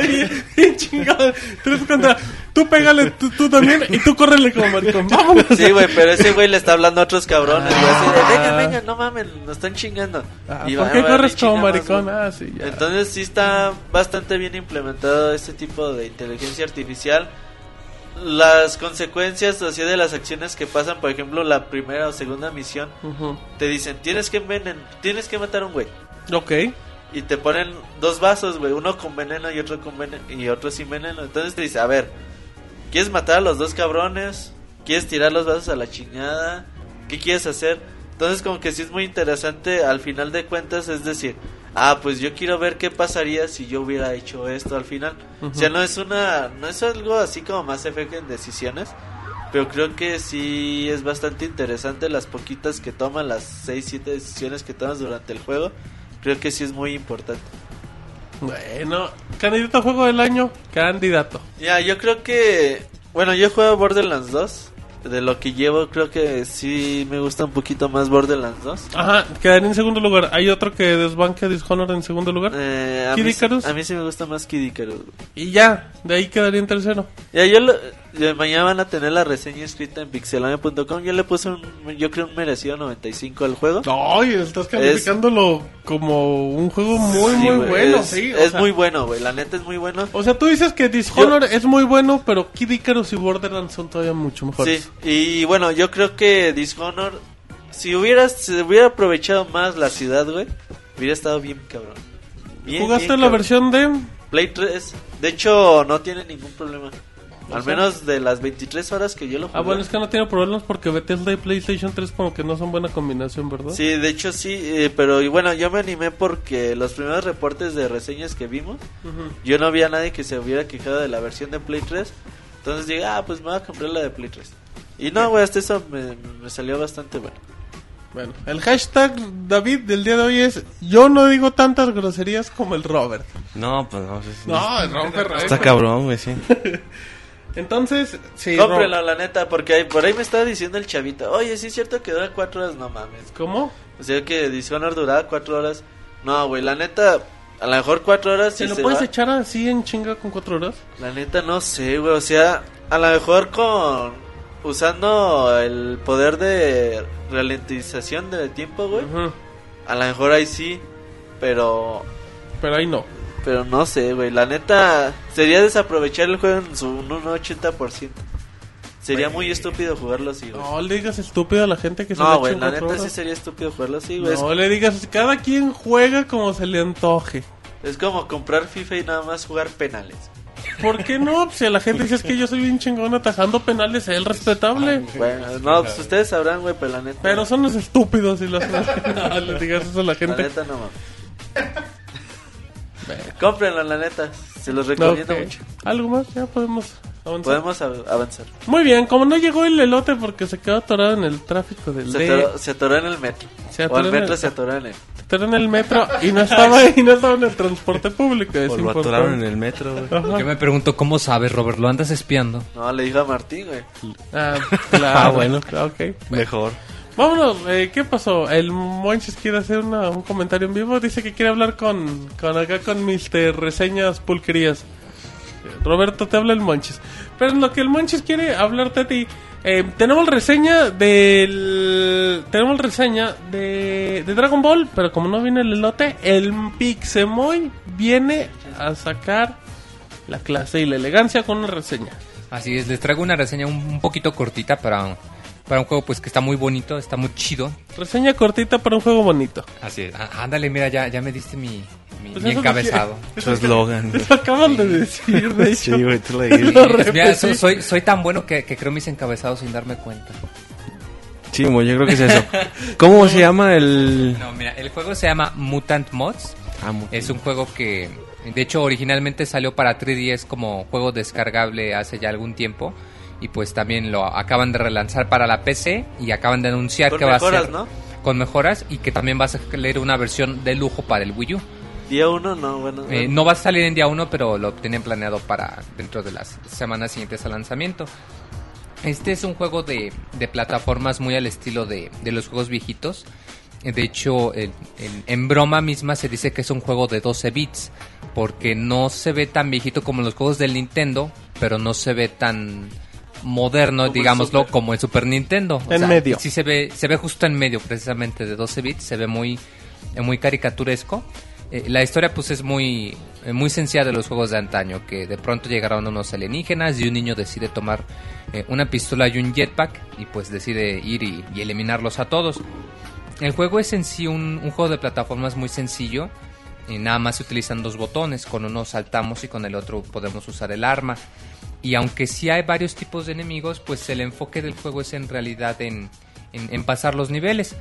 Bien chingado. Tres contra- Tú pégale, tú, tú también, y tú córrele como maricón. Vámonos. Sí, güey, pero ese güey le está hablando a otros cabrones, güey, así de, Ah. venga, venga, no mames, nos están chingando. Ah, Y ¿Por va- qué va, corres como más, maricón? Ah, sí, ya. Entonces sí está bastante bien implementado este tipo de inteligencia artificial. Las consecuencias así de las acciones que pasan, por ejemplo, la primera o segunda misión, te dicen, tienes que envenen, tienes que matar a un güey. Ok. Y te ponen dos vasos, güey, uno con veneno y otro con veneno y otro sin veneno. Entonces te dice, a ver, ¿quieres matar a los dos cabrones? ¿Quieres tirar los vasos a la chingada? ¿Qué quieres hacer? Entonces como que sí es muy interesante al final de cuentas, es decir, ah, pues yo quiero ver qué pasaría si yo hubiera hecho esto al final. O sea, no es una no es algo así como más efecto en decisiones, pero creo que sí es bastante interesante las poquitas que toman, las 6 7 decisiones que tomas durante el juego. Creo que sí es muy importante. Bueno, candidato a juego del año, candidato. Ya, yo creo que. Bueno, yo juego Borderlands 2. De lo que llevo, creo que sí me gusta un poquito más Borderlands 2. Ajá, quedaría en segundo lugar. Hay otro que desbanque a Dishonored en segundo lugar. Eh, a, Kid mí, Icarus. a mí sí me gusta más Kid Icarus. Y ya, de ahí quedaría en tercero. Ya, yo lo- mañana van a tener la reseña escrita en pixelania.com. Yo le puse un, yo creo un merecido 95 al juego. Ay, estás calificándolo como un juego muy, Sí, muy bueno, es, sí. Es sea- muy bueno, güey. La neta es muy bueno. O sea, tú dices que Dishonored es muy bueno, pero Kid Icarus y Borderlands son todavía mucho mejores. Sí, y bueno, yo creo que Dishonored, si hubiera, se hubiera aprovechado más la ciudad, güey, hubiera estado bien cabrón. Bien, ¿Jugaste bien la cabrón. versión de...? Play 3? De hecho, no tiene ningún problema. Al sea- menos de las 23 horas que yo lo jugué. Ah, bueno, es que no tiene problemas porque Bethesda y PlayStation 3 como que no son buena combinación, ¿verdad? Sí, de hecho sí, eh, pero y bueno, yo me animé porque los primeros reportes de reseñas que vimos, Ujú. yo no vi a nadie que se hubiera quejado de la versión de Play 3. Entonces dije, ah, pues me voy a comprar la de Play 3. Y no, güey, hasta eso me, me salió bastante bueno. Bueno, el hashtag David del día de hoy es Yo no digo tantas groserías como el Robert. No, pues no. es- No, el Robert. Está cabrón, güey, sí. Entonces, sí, Cómprenlo, la neta, porque ahí- por ahí me estaba diciendo el chavito, oye, sí es cierto que dura 4 horas, no mames. ¿Cómo? O sea que Dishonored duraba 4 horas. No, güey, la neta, a lo mejor 4 horas ¿Se sí lo se puedes va. echar así en chinga con cuatro horas? La neta no sé, güey. O sea, a lo mejor con. Usando el poder de ralentización del tiempo, güey. A lo mejor ahí sí. Pero. Pero ahí no. Pero no sé, güey. La neta. Sería desaprovechar el juego en su un 80%. Sería muy estúpido jugarlo así, güey. No le digas estúpido a la gente que se No, güey. La neta sí sería estúpido jugarlo así, güey. No le digas, cada quien juega como se le antoje. Es, como comprar FIFA y nada más jugar penales. ¿Por qué no? Pues Si a la gente dice es que yo soy bien chingón atajando penales, es el respetable. Bueno, no, pues ustedes sabrán, güey, pero la neta. Pero son los estúpidos y los no le digas eso a la La gente. neta no mames. Cómprenlo, la neta. Se los recomiendo mucho. ¿Algo más? Ya podemos avanzar. Podemos av- avanzar. Muy bien, como no llegó el elote porque se quedó atorado en el tráfico del Se atoró, se atoró en el metro. Se o atoró el en metro el- se atoró en él. se atoró en el metro y no estaba y no estaba en el transporte público. Es O lo importante. atoraron en el metro, güey. Yo me pregunto, ¿cómo sabes, Robert? ¿Lo andas espiando? No, le dijo a Martín, güey. Ah, claro. Ah, bueno. Ok. Mejor. Vámonos, eh, ¿qué pasó? El Monches quiere hacer una- un comentario en vivo. Dice que quiere hablar con, con acá con Mr. Reseñas Pulquerías. Roberto, te habla el Monches. Pero en lo que el Monches quiere hablarte a ti, eh, tenemos reseña del. Tenemos reseña de, de Dragon Ball, pero como no viene el elote, el Pixemoy viene a sacar la clase y la elegancia con una reseña. Así es, les traigo una reseña un, un poquito cortita para, para un juego pues que está muy bonito, está muy chido. Reseña cortita para un juego bonito. Así es. Á- ándale, mira, ya, ya me diste mi, mi, Pues mi eso encabezado. Su eslogan. Lo acaban de decir, de hecho. Sí, güey, tú lo dijiste. Mira, soy, soy tan bueno que, que creo mis encabezados sin darme cuenta. Sí, yo creo que es eso. ¿Cómo se llama el...? No, mira, el juego se llama Mutant Mods. Ah, mu- Es un juego que, de hecho, originalmente salió para 3DS como juego descargable hace ya algún tiempo. Y pues también lo acaban de relanzar para la PC y acaban de anunciar Con que va a mejoras, ser ¿no? con mejoras y que también va a salir una versión de lujo para el Wii U. Día uno, no, bueno. Eh, no va a salir en día 1, pero lo tienen planeado para dentro de las semanas siguientes al lanzamiento. Este es un juego de, de plataformas muy al estilo de, de los juegos viejitos. Eh, De hecho, en, en broma misma se dice que es un juego de 12 bits, porque no se ve tan viejito como los juegos del Nintendo, pero no se ve tan moderno, Como digámoslo, como el Super Nintendo. En medio. Sí se ve, se ve justo en medio, precisamente, de 12 bits, se ve muy, eh, muy caricaturesco. Eh, la historia pues es muy, eh, muy sencilla de los juegos de antaño, que de pronto llegaron unos alienígenas y un niño decide tomar eh, una pistola y un jetpack y pues decide ir y, y eliminarlos a todos. El juego es en sí un, un juego de plataformas muy sencillo, y nada más se utilizan dos botones, con uno saltamos y con el otro podemos usar el arma. Y aunque sí hay varios tipos de enemigos, pues el enfoque del juego es en realidad en, en- pasar los niveles.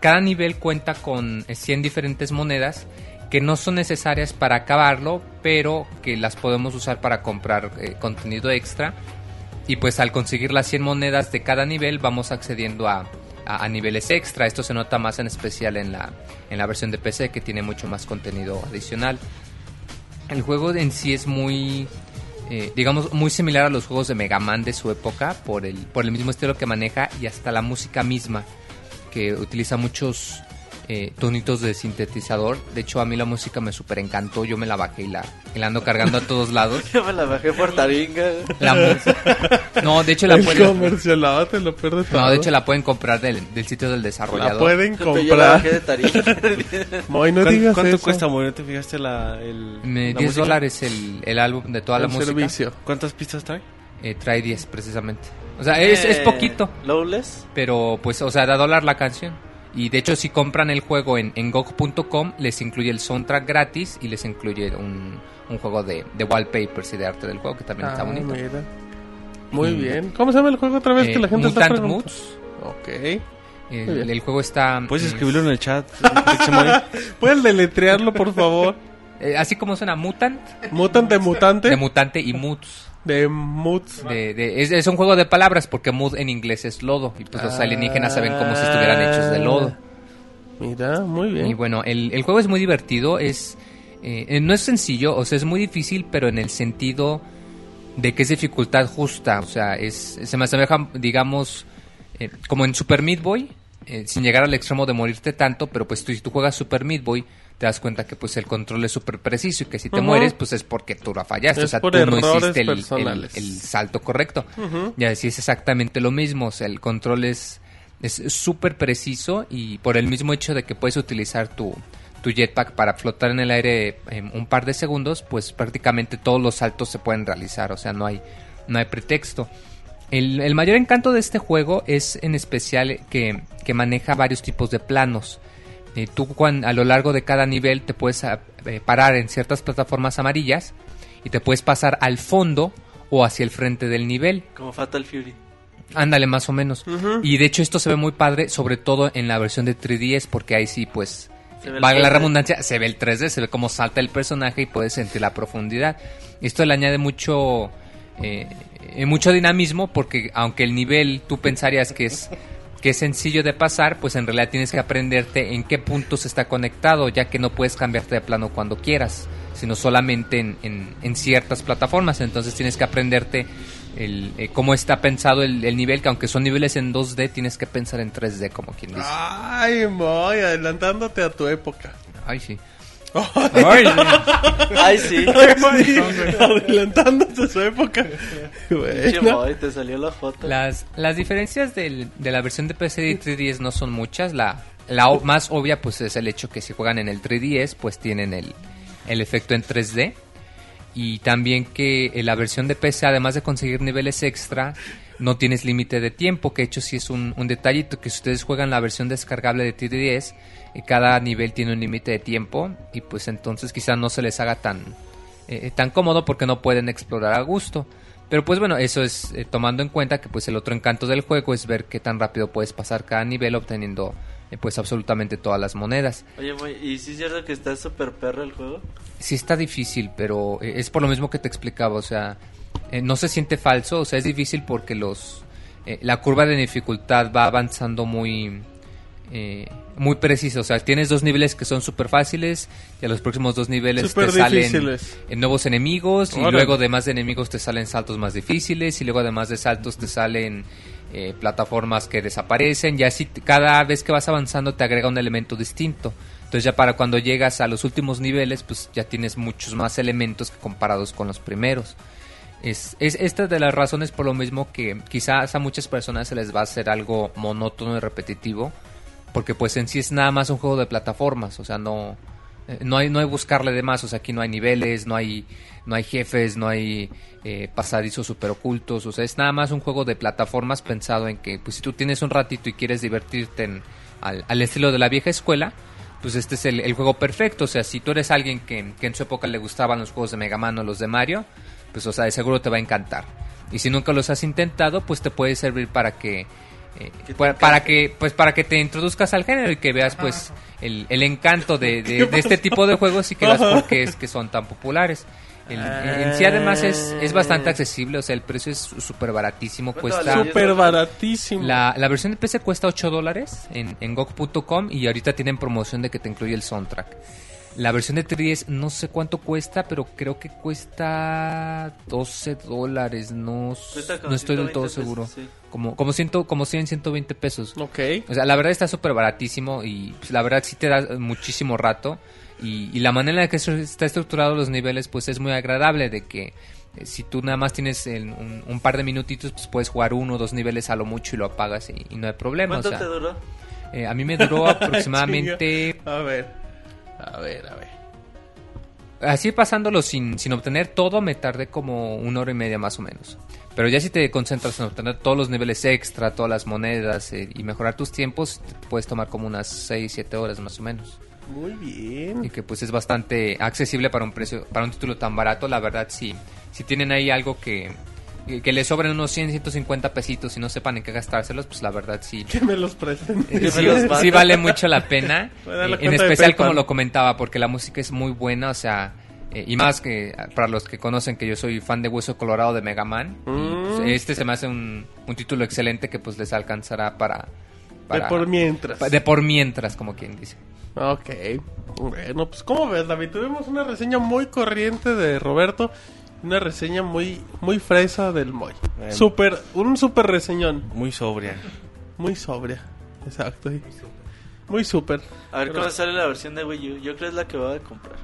Cada nivel cuenta con eh, 100 diferentes monedas que no son necesarias para acabarlo, pero que las podemos usar para comprar eh, contenido extra. Y pues al conseguir las 100 monedas de cada nivel vamos accediendo a, a- a niveles extra. Esto se nota más en especial en la, en la versión de PC que tiene mucho más contenido adicional. El juego en sí es muy, eh, digamos, muy similar a los juegos de Mega Man de su época por el, por el mismo estilo que maneja y hasta la música misma, que utiliza muchos eh, tonitos de sintetizador. De hecho, a mí la música me super encantó. Yo me la bajé y la, y la ando cargando a todos lados. Yo me la bajé por Taringa. La música. No, de hecho la pueden. comercialado te lo pierdes No, de hecho la pueden comprar del, del sitio del La desarrollador. pueden Yo la bajé de comprar. Taringa. Moy, no ¿Cuánto, digas cuánto eso. cuesta, Moy? ¿No te fijaste la, el, Me- la 10 música? dólares el, el álbum de toda la música. servicio. ¿Cuántas pistas trae? Eh, trae 10 precisamente. O sea, es, es Eh, poquito. Lowless. Pero pues, o sea, da dólar la canción. Y de hecho, si compran el juego en, en GOG.com, les incluye el soundtrack gratis y les incluye un, un juego de, de wallpapers y de arte del juego, que también está Ah, bonito. mira. Muy Y- bien. ¿Cómo se llama el juego otra vez Eh, que la gente está Mutant preguntando? Moods. Ok. El, el juego está... ¿Puedes mm, escribirlo en el chat? ¿Puedes deletrearlo, por favor? eh, así como suena Mutant, Mutant de mutante. de mutante y Moods. De Moods. De, de- es, es un juego de palabras porque mood en inglés es lodo. Y pues los Ah. alienígenas saben como si estuvieran hechos de lodo. Mira, muy bien. Y bueno, el, el juego es muy divertido, es eh, eh, no es sencillo, o sea, es muy difícil, pero en el sentido de que es dificultad justa, o sea, es se me asemeja, digamos, eh, como en Super Meat Boy, eh, sin llegar al extremo de morirte tanto, pero pues tú, si tú juegas Super Meat Boy, te das cuenta que pues el control es súper preciso y que si te mueres, pues es porque tú la fallaste, Es o sea, tú no hiciste el, el- personales. el salto correcto. Ujú. Y así es exactamente lo mismo, o sea, el control es es súper preciso y por el mismo hecho de que puedes utilizar tu, tu jetpack para flotar en el aire en un par de segundos, pues prácticamente todos los saltos se pueden realizar, o sea, no hay, no hay pretexto. El, el mayor encanto de este juego es en especial que, que maneja varios tipos de planos. Eh, tú cuan- a lo largo de cada nivel te puedes ah, eh, parar en ciertas plataformas amarillas y te puedes pasar al fondo o hacia el frente del nivel. Como Fatal Fury. Ándale, más o menos. Y de hecho esto se ve muy padre, sobre todo en la versión de 3DS, porque ahí sí, pues, valga la 3D. redundancia, se ve el 3D, se ve cómo salta el personaje y puedes sentir la profundidad. Esto le añade mucho, eh, mucho dinamismo, porque aunque el nivel tú pensarías que es que es sencillo de pasar, pues en realidad tienes que aprenderte en qué puntos está conectado, ya que no puedes cambiarte de plano cuando quieras, sino solamente en, en- en ciertas plataformas. Entonces tienes que aprenderte el, eh, cómo está pensado el, el nivel, que aunque son niveles en 2D, tienes que pensar en 3D, como quien dice. Ay, Moy, adelantándote a tu época. Ay, sí. Ay, sí. adelantándote a su época. Bueno. Moy, te salió la foto. Las, las diferencias del- de la versión de PC y 3DS no son muchas. La, la o- más obvia pues es el hecho que si juegan en el 3DS pues tienen el, el efecto en 3D. Y también que en la versión de PC además de conseguir niveles extra no tienes límite de tiempo. Que de hecho sí es un, un detallito que si ustedes juegan la versión descargable de 3DS eh, cada nivel tiene un límite de tiempo. Y pues entonces quizá no se les haga tan, eh, tan cómodo porque no pueden explorar a gusto. Pero pues bueno, eso es eh, tomando en cuenta que pues el otro encanto del juego es ver qué tan rápido puedes pasar cada nivel obteniendo eh, pues absolutamente todas las monedas. Oye, ¿y si es cierto que está súper perro el juego? Sí está difícil, pero eh, es por lo mismo que te explicaba, o sea, eh, no se siente falso, o sea, es difícil porque los eh, la curva de dificultad va avanzando muy eh, muy preciso, o sea, tienes dos niveles que son súper fáciles y a los próximos dos niveles te salen difíciles. nuevos enemigos y luego además de enemigos te salen saltos más difíciles y luego además de saltos te salen eh, plataformas que desaparecen y así cada vez que vas avanzando te agrega un elemento distinto. Entonces ya para cuando llegas a los últimos niveles pues ya tienes muchos más elementos que comparados con los primeros. Es, es esta de las razones por lo mismo que quizás a muchas personas se les va a hacer algo monótono y repetitivo porque pues en sí es nada más un juego de plataformas, o sea, no eh, no hay no hay buscarle de más, o sea, aquí no hay niveles, no hay no hay jefes, no hay eh, pasadizos super ocultos, o sea, es nada más un juego de plataformas pensado en que pues si tú tienes un ratito y quieres divertirte en- al, al estilo de la vieja escuela, pues este es el, el juego perfecto, o sea, si tú eres alguien que, que en su época le gustaban los juegos de Mega Man o los de Mario, pues o sea, de seguro te va a encantar. Y si nunca los has intentado, pues te puede servir para que eh, para, para que pues para que te introduzcas al género y que veas pues el, el encanto de, de- de este tipo de juegos y que veas por qué es que son tan populares. El- en sí además es, es bastante accesible, o sea, el precio es súper baratísimo, ¿Cuánto cuesta... Súper baratísimo. La, la versión de PC cuesta 8 dólares en, en GOG.com y ahorita tienen promoción de que te incluye el soundtrack. La versión de 3DS no sé cuánto cuesta, pero creo que cuesta 12 dólares. No, no estoy del 120 todo pesos, seguro. sí. Como, como, ciento, como 100, 120 pesos. Ok. O sea, la verdad está súper baratísimo y pues, la verdad sí te da muchísimo rato. Y, y la manera en la que está estructurado los niveles, pues es muy agradable. De que eh, si tú nada más tienes el- un, un par de minutitos, pues puedes jugar uno o dos niveles a lo mucho y lo apagas y, y no hay problema. O ¿Cuánto sea, te duró? eh, a mí me duró aproximadamente. A ver. A ver, a ver. Así pasándolo sin, sin obtener todo, me tardé como una hora y media más o menos. Pero ya si te concentras en obtener todos los niveles extra, todas las monedas eh, y mejorar tus tiempos, te puedes tomar como unas 6, 7 horas más o menos. Muy bien. Y que pues es bastante accesible para un precio, para un título tan barato, la verdad sí. Si tienen ahí algo que, que, les sobren unos 100, 150 pesitos y no sepan en qué gastárselos, pues la verdad sí. Que me los presten. Eh, sí, los manden. sí vale mucho la pena. Eh, en de especial como lo comentaba, porque la música es muy buena, o sea, eh, y más que para los que conocen que yo soy fan de Hueso Colorado de Mega Man, y, Mm. pues, este se me hace un, un título excelente que pues les alcanzará para... De para por mientras. pa- de por mientras, como quien dice. Ok. Bueno, pues como ves, David, tuvimos una reseña muy corriente de Roberto. Una reseña muy muy fresa del Moy. Bueno. Super, un super reseñón. Muy sobria. Muy sobria. Exacto. sí. Muy super. A ver cómo sale la versión de Wii U. Yo creo que es la que voy a comprar.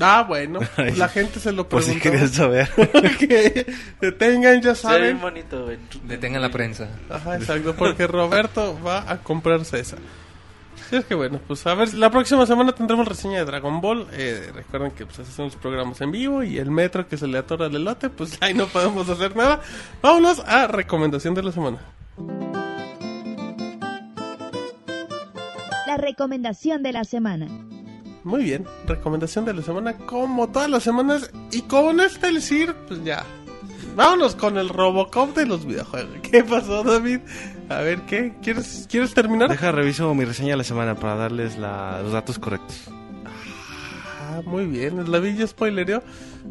Ah, bueno. pues la gente se lo Por preguntó. si querías saber. que detengan, ya ve bien saben. bonito. Detengan la prensa. Ajá, exacto, porque Roberto va a comprarse esa. Sí, es que bueno, pues a ver, la próxima semana tendremos reseña de Dragon Ball. Eh, recuerden que pues hacemos programas en vivo y el metro que se le atora el elote, pues ahí no podemos hacer nada. Vámonos a recomendación de la semana. La recomendación de la semana. Muy bien, recomendación de la semana como todas las semanas y con este elixir, pues ya. Vámonos con el Robocop de los videojuegos. ¿Qué pasó, David? A ver, ¿qué? ¿Quieres, ¿quieres terminar? Deja, reviso mi reseña de la semana para darles la- los datos correctos. Ah, muy bien, la villa spoilerio.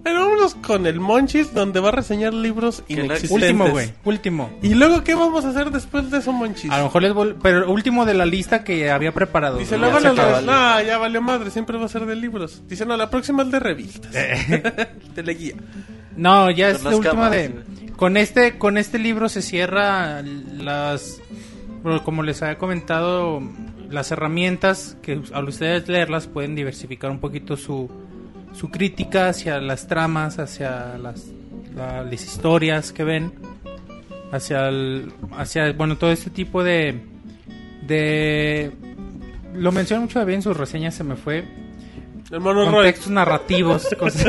Pero vámonos con el Monchis, donde va a reseñar libros no inexistentes. Último, güey. Último. ¿Y luego qué vamos a hacer después de eso, Monchis? A lo mejor les vol- Pero último de la lista que había preparado. Dice, se acaba. No, ya valió madre, siempre va a ser de libros. Dice, no, la próxima es de revistas. de la guía. No, ya es la última de... Con este, con este libro se cierra las... Como les había comentado, las herramientas que al ustedes leerlas pueden diversificar un poquito su, su crítica hacia las tramas, hacia las, la- las historias que ven, hacia, el, hacia bueno, todo este tipo de... de lo mencioné mucho bien en sus reseñas, se me fue. El mono Roy. Contextos narrativos, cosas...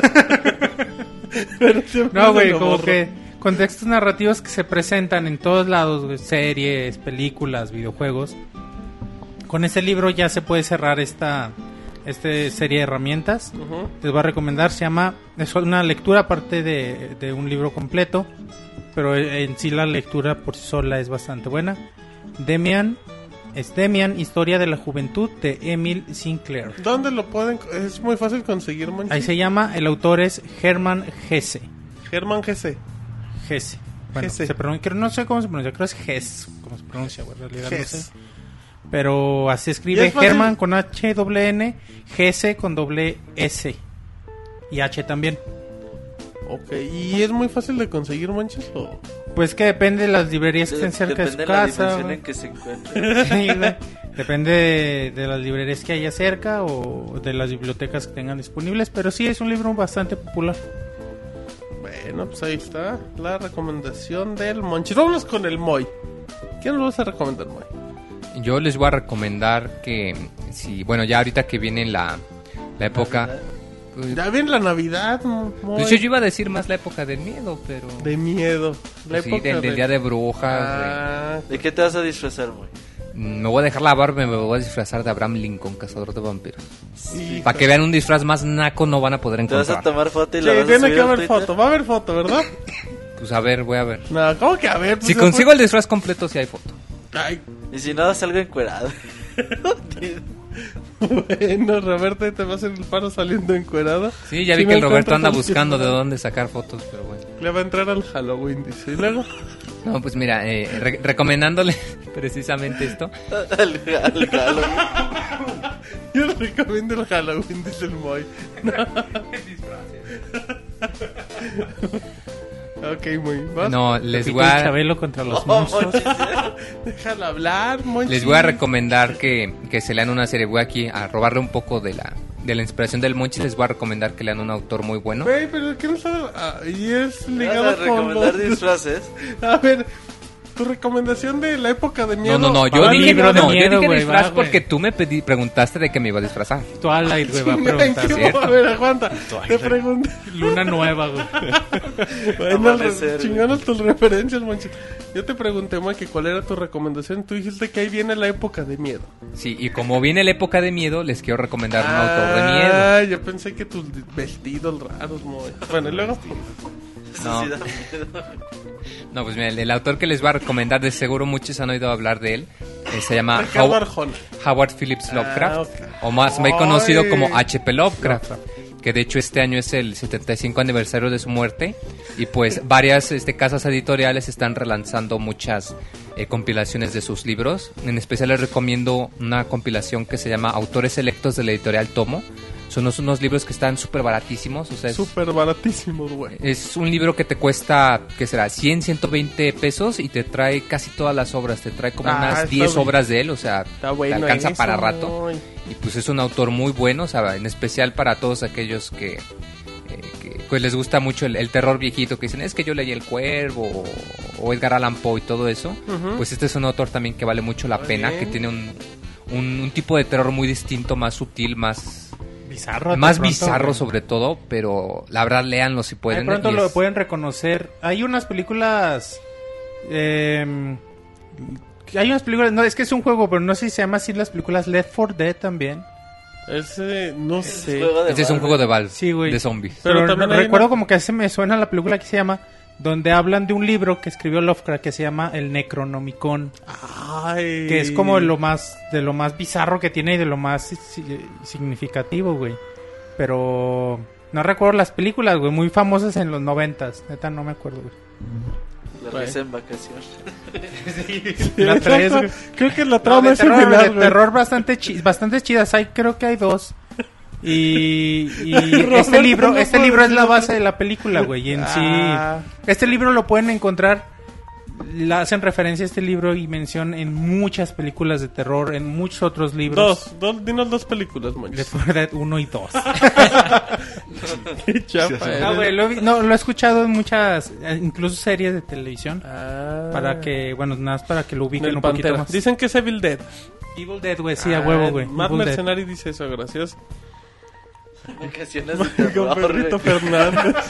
Pero siempre No, güey, como que contextos narrativos que se presentan en todos lados, series, películas, videojuegos. Con este libro ya se puede cerrar esta este serie de herramientas. Ujú. Les voy a recomendar, se llama, es una lectura aparte de, de un libro completo, pero en sí la lectura por sí sola es bastante buena. Demian, es Demian, Historia de la Juventud de Emil Sinclair. ¿Dónde lo pueden? Es muy fácil conseguir. Ahí se llama, el autor es Hermann Hesse. Germán GC. Hesse. Bueno, se pronuncia, no sé cómo se pronuncia, creo que es Hess, cómo se pronuncia, güey, en realidad no sé. Pero así ¿Y escribe? Herman con H doble N, Hesse con doble S y H también. Ok, ¿y es muy fácil de conseguir, Monchis? O... Pues que depende de las librerías que estén cerca de su depende la casa. dimensión güey. en que se encuentre. Sí, güey. Depende de, de las librerías que haya cerca o de las bibliotecas que tengan disponibles, pero sí es un libro bastante popular. Bueno, pues ahí está la recomendación del Monchis. Vámonos con el Moy. ¿Qué nos vas a recomendar, Moy? Yo les voy a recomendar que, si, bueno, ya ahorita que viene la, la época... pues, Ya viene la Navidad, Moy. pues yo, yo iba a decir más la época del miedo, pero... De miedo. La sí, época del, del de- día de brujas. Ah, ¿De qué te vas a disfrazar, güey? Me voy a dejar la barba y me voy a disfrazar de Abraham Lincoln, cazador de vampiros. sí. Para que vean un disfraz más naco no van a poder Te vas a encontrar. tomar foto y Sí, la vas a tiene subir que a haber foto. Va a haber foto, ¿verdad? Pues a ver, voy a ver. No, ¿cómo que a ver? Pues Si consigo el disfraz completo, sí hay foto. Ay, Y si no, salgo encuerado. Bueno, Roberto te va a hacer el paro saliendo encuerado. Sí, ya vi que no el Roberto anda buscando de dónde sacar fotos, pero bueno. Le va a entrar al Halloween, dice. Y luego, No, pues mira, eh, re- recomendándole precisamente esto. al, al galo. yo le recomiendo el Halloween, dice el Moy. ok, muy ¿vas? No, les voy a, Chabelo contra los Oh, monstruos. Déjala hablar, Monchi. les voy a recomendar que, que se lean una serie. Voy aquí a robarle un poco de la, de la inspiración del Monchi. Les voy a recomendar que lean un autor muy bueno. Güey, pero ¿qué no está...? Ah, y es ¿Vas ligado a con recomendar los... disfraces? A ver, tu recomendación de la época de miedo... No, no, no, yo dije, libro de no, yo miedo, dije güey, disfraz va, porque tú me pedí, preguntaste de que me iba a disfrazar. Twilight, güey, va a ¿En preguntar. mo- A ver, aguanta. Te pregunto. Luna nueva, güey. Bueno, chingonas tus referencias, Monchi. Yo te pregunté, Moy, que cuál era tu recomendación. Tú dijiste que ahí viene la época de miedo. Sí, y como viene la época de miedo, les quiero recomendar un autor de miedo. Ah, yo pensé que tus vestidos raros, Moy. Bueno, y luego... No. No, pues mira, el, el autor que les voy a recomendar, de seguro muchos han oído hablar de él, eh, se llama Howard, Phillips Lovecraft, Ah, ok. o más muy conocido como H.P. Lovecraft, que de hecho este año es el 75 aniversario de su muerte, y pues varias este, casas editoriales están relanzando muchas eh, compilaciones de sus libros. En especial les recomiendo una compilación que se llama Autores Selectos de la editorial Tomo. Son unos, unos libros que están súper baratísimos, o sea, Súper baratísimos, güey. es un libro que te cuesta, ¿qué será? 100, 120 pesos y te trae casi todas las obras. Te trae como Ah, unas está 10 bien. obras de él, o sea, bueno te alcanza para rato. Y pues es un autor muy bueno, o sea, en especial para todos aquellos que, eh, que, pues les gusta mucho el, el terror viejito, que dicen, es que yo leí El Cuervo o, Edgar Allan Poe y todo eso. Pues este es un autor también que vale mucho la Muy pena, bien. que tiene un, un, un tipo de terror muy distinto, más sutil, más... Bizarro. Más pronto, bizarro güey. sobre todo, pero la verdad léanlo si pueden. de pronto lo es- pueden reconocer. Hay unas películas. eh, hay unas películas. No, es que es un juego, pero no sé si se llama así las películas Left 4 Dead también. Ese, no sé. Este es un Barbie. juego de Valve, Sí, güey. de zombies. Pero Pero, también no- recuerdo una- como que se me suena la película que se llama. Donde hablan de un libro que escribió Lovecraft que se llama El Necronomicon. Ay. Que es como lo más. De lo más bizarro que tiene y de lo más si- significativo, güey. Pero. No recuerdo las películas, güey. Muy famosas en los noventas. Neta, no me acuerdo, güey. La risa en vacaciones. La tres, Exacto. güey. Creo que la No, trama de es terror, similar, de terror bastante, chi- bastante chidas. Hay, creo que hay dos. Y, y este libro, no este libro es la base de la película, güey. Y en Ah. sí, este libro lo pueden encontrar. La hacen referencia a este libro y mención en muchas películas de terror, en muchos otros libros. Dos, dos, dinos dos películas, 4 Dead 1 y 2. Qué chapa eres. No, güey, lo, no, lo he escuchado en muchas, eh, incluso series de televisión. Ah. Para que, bueno, nada más para que lo En ubiquen un poquito más. Dicen que es Evil Dead. Evil Dead, güey, sí, a Ah, huevo, güey. Matt Evil Dead. Mercenary dice eso, gracias. De terror. Güey. Fernández.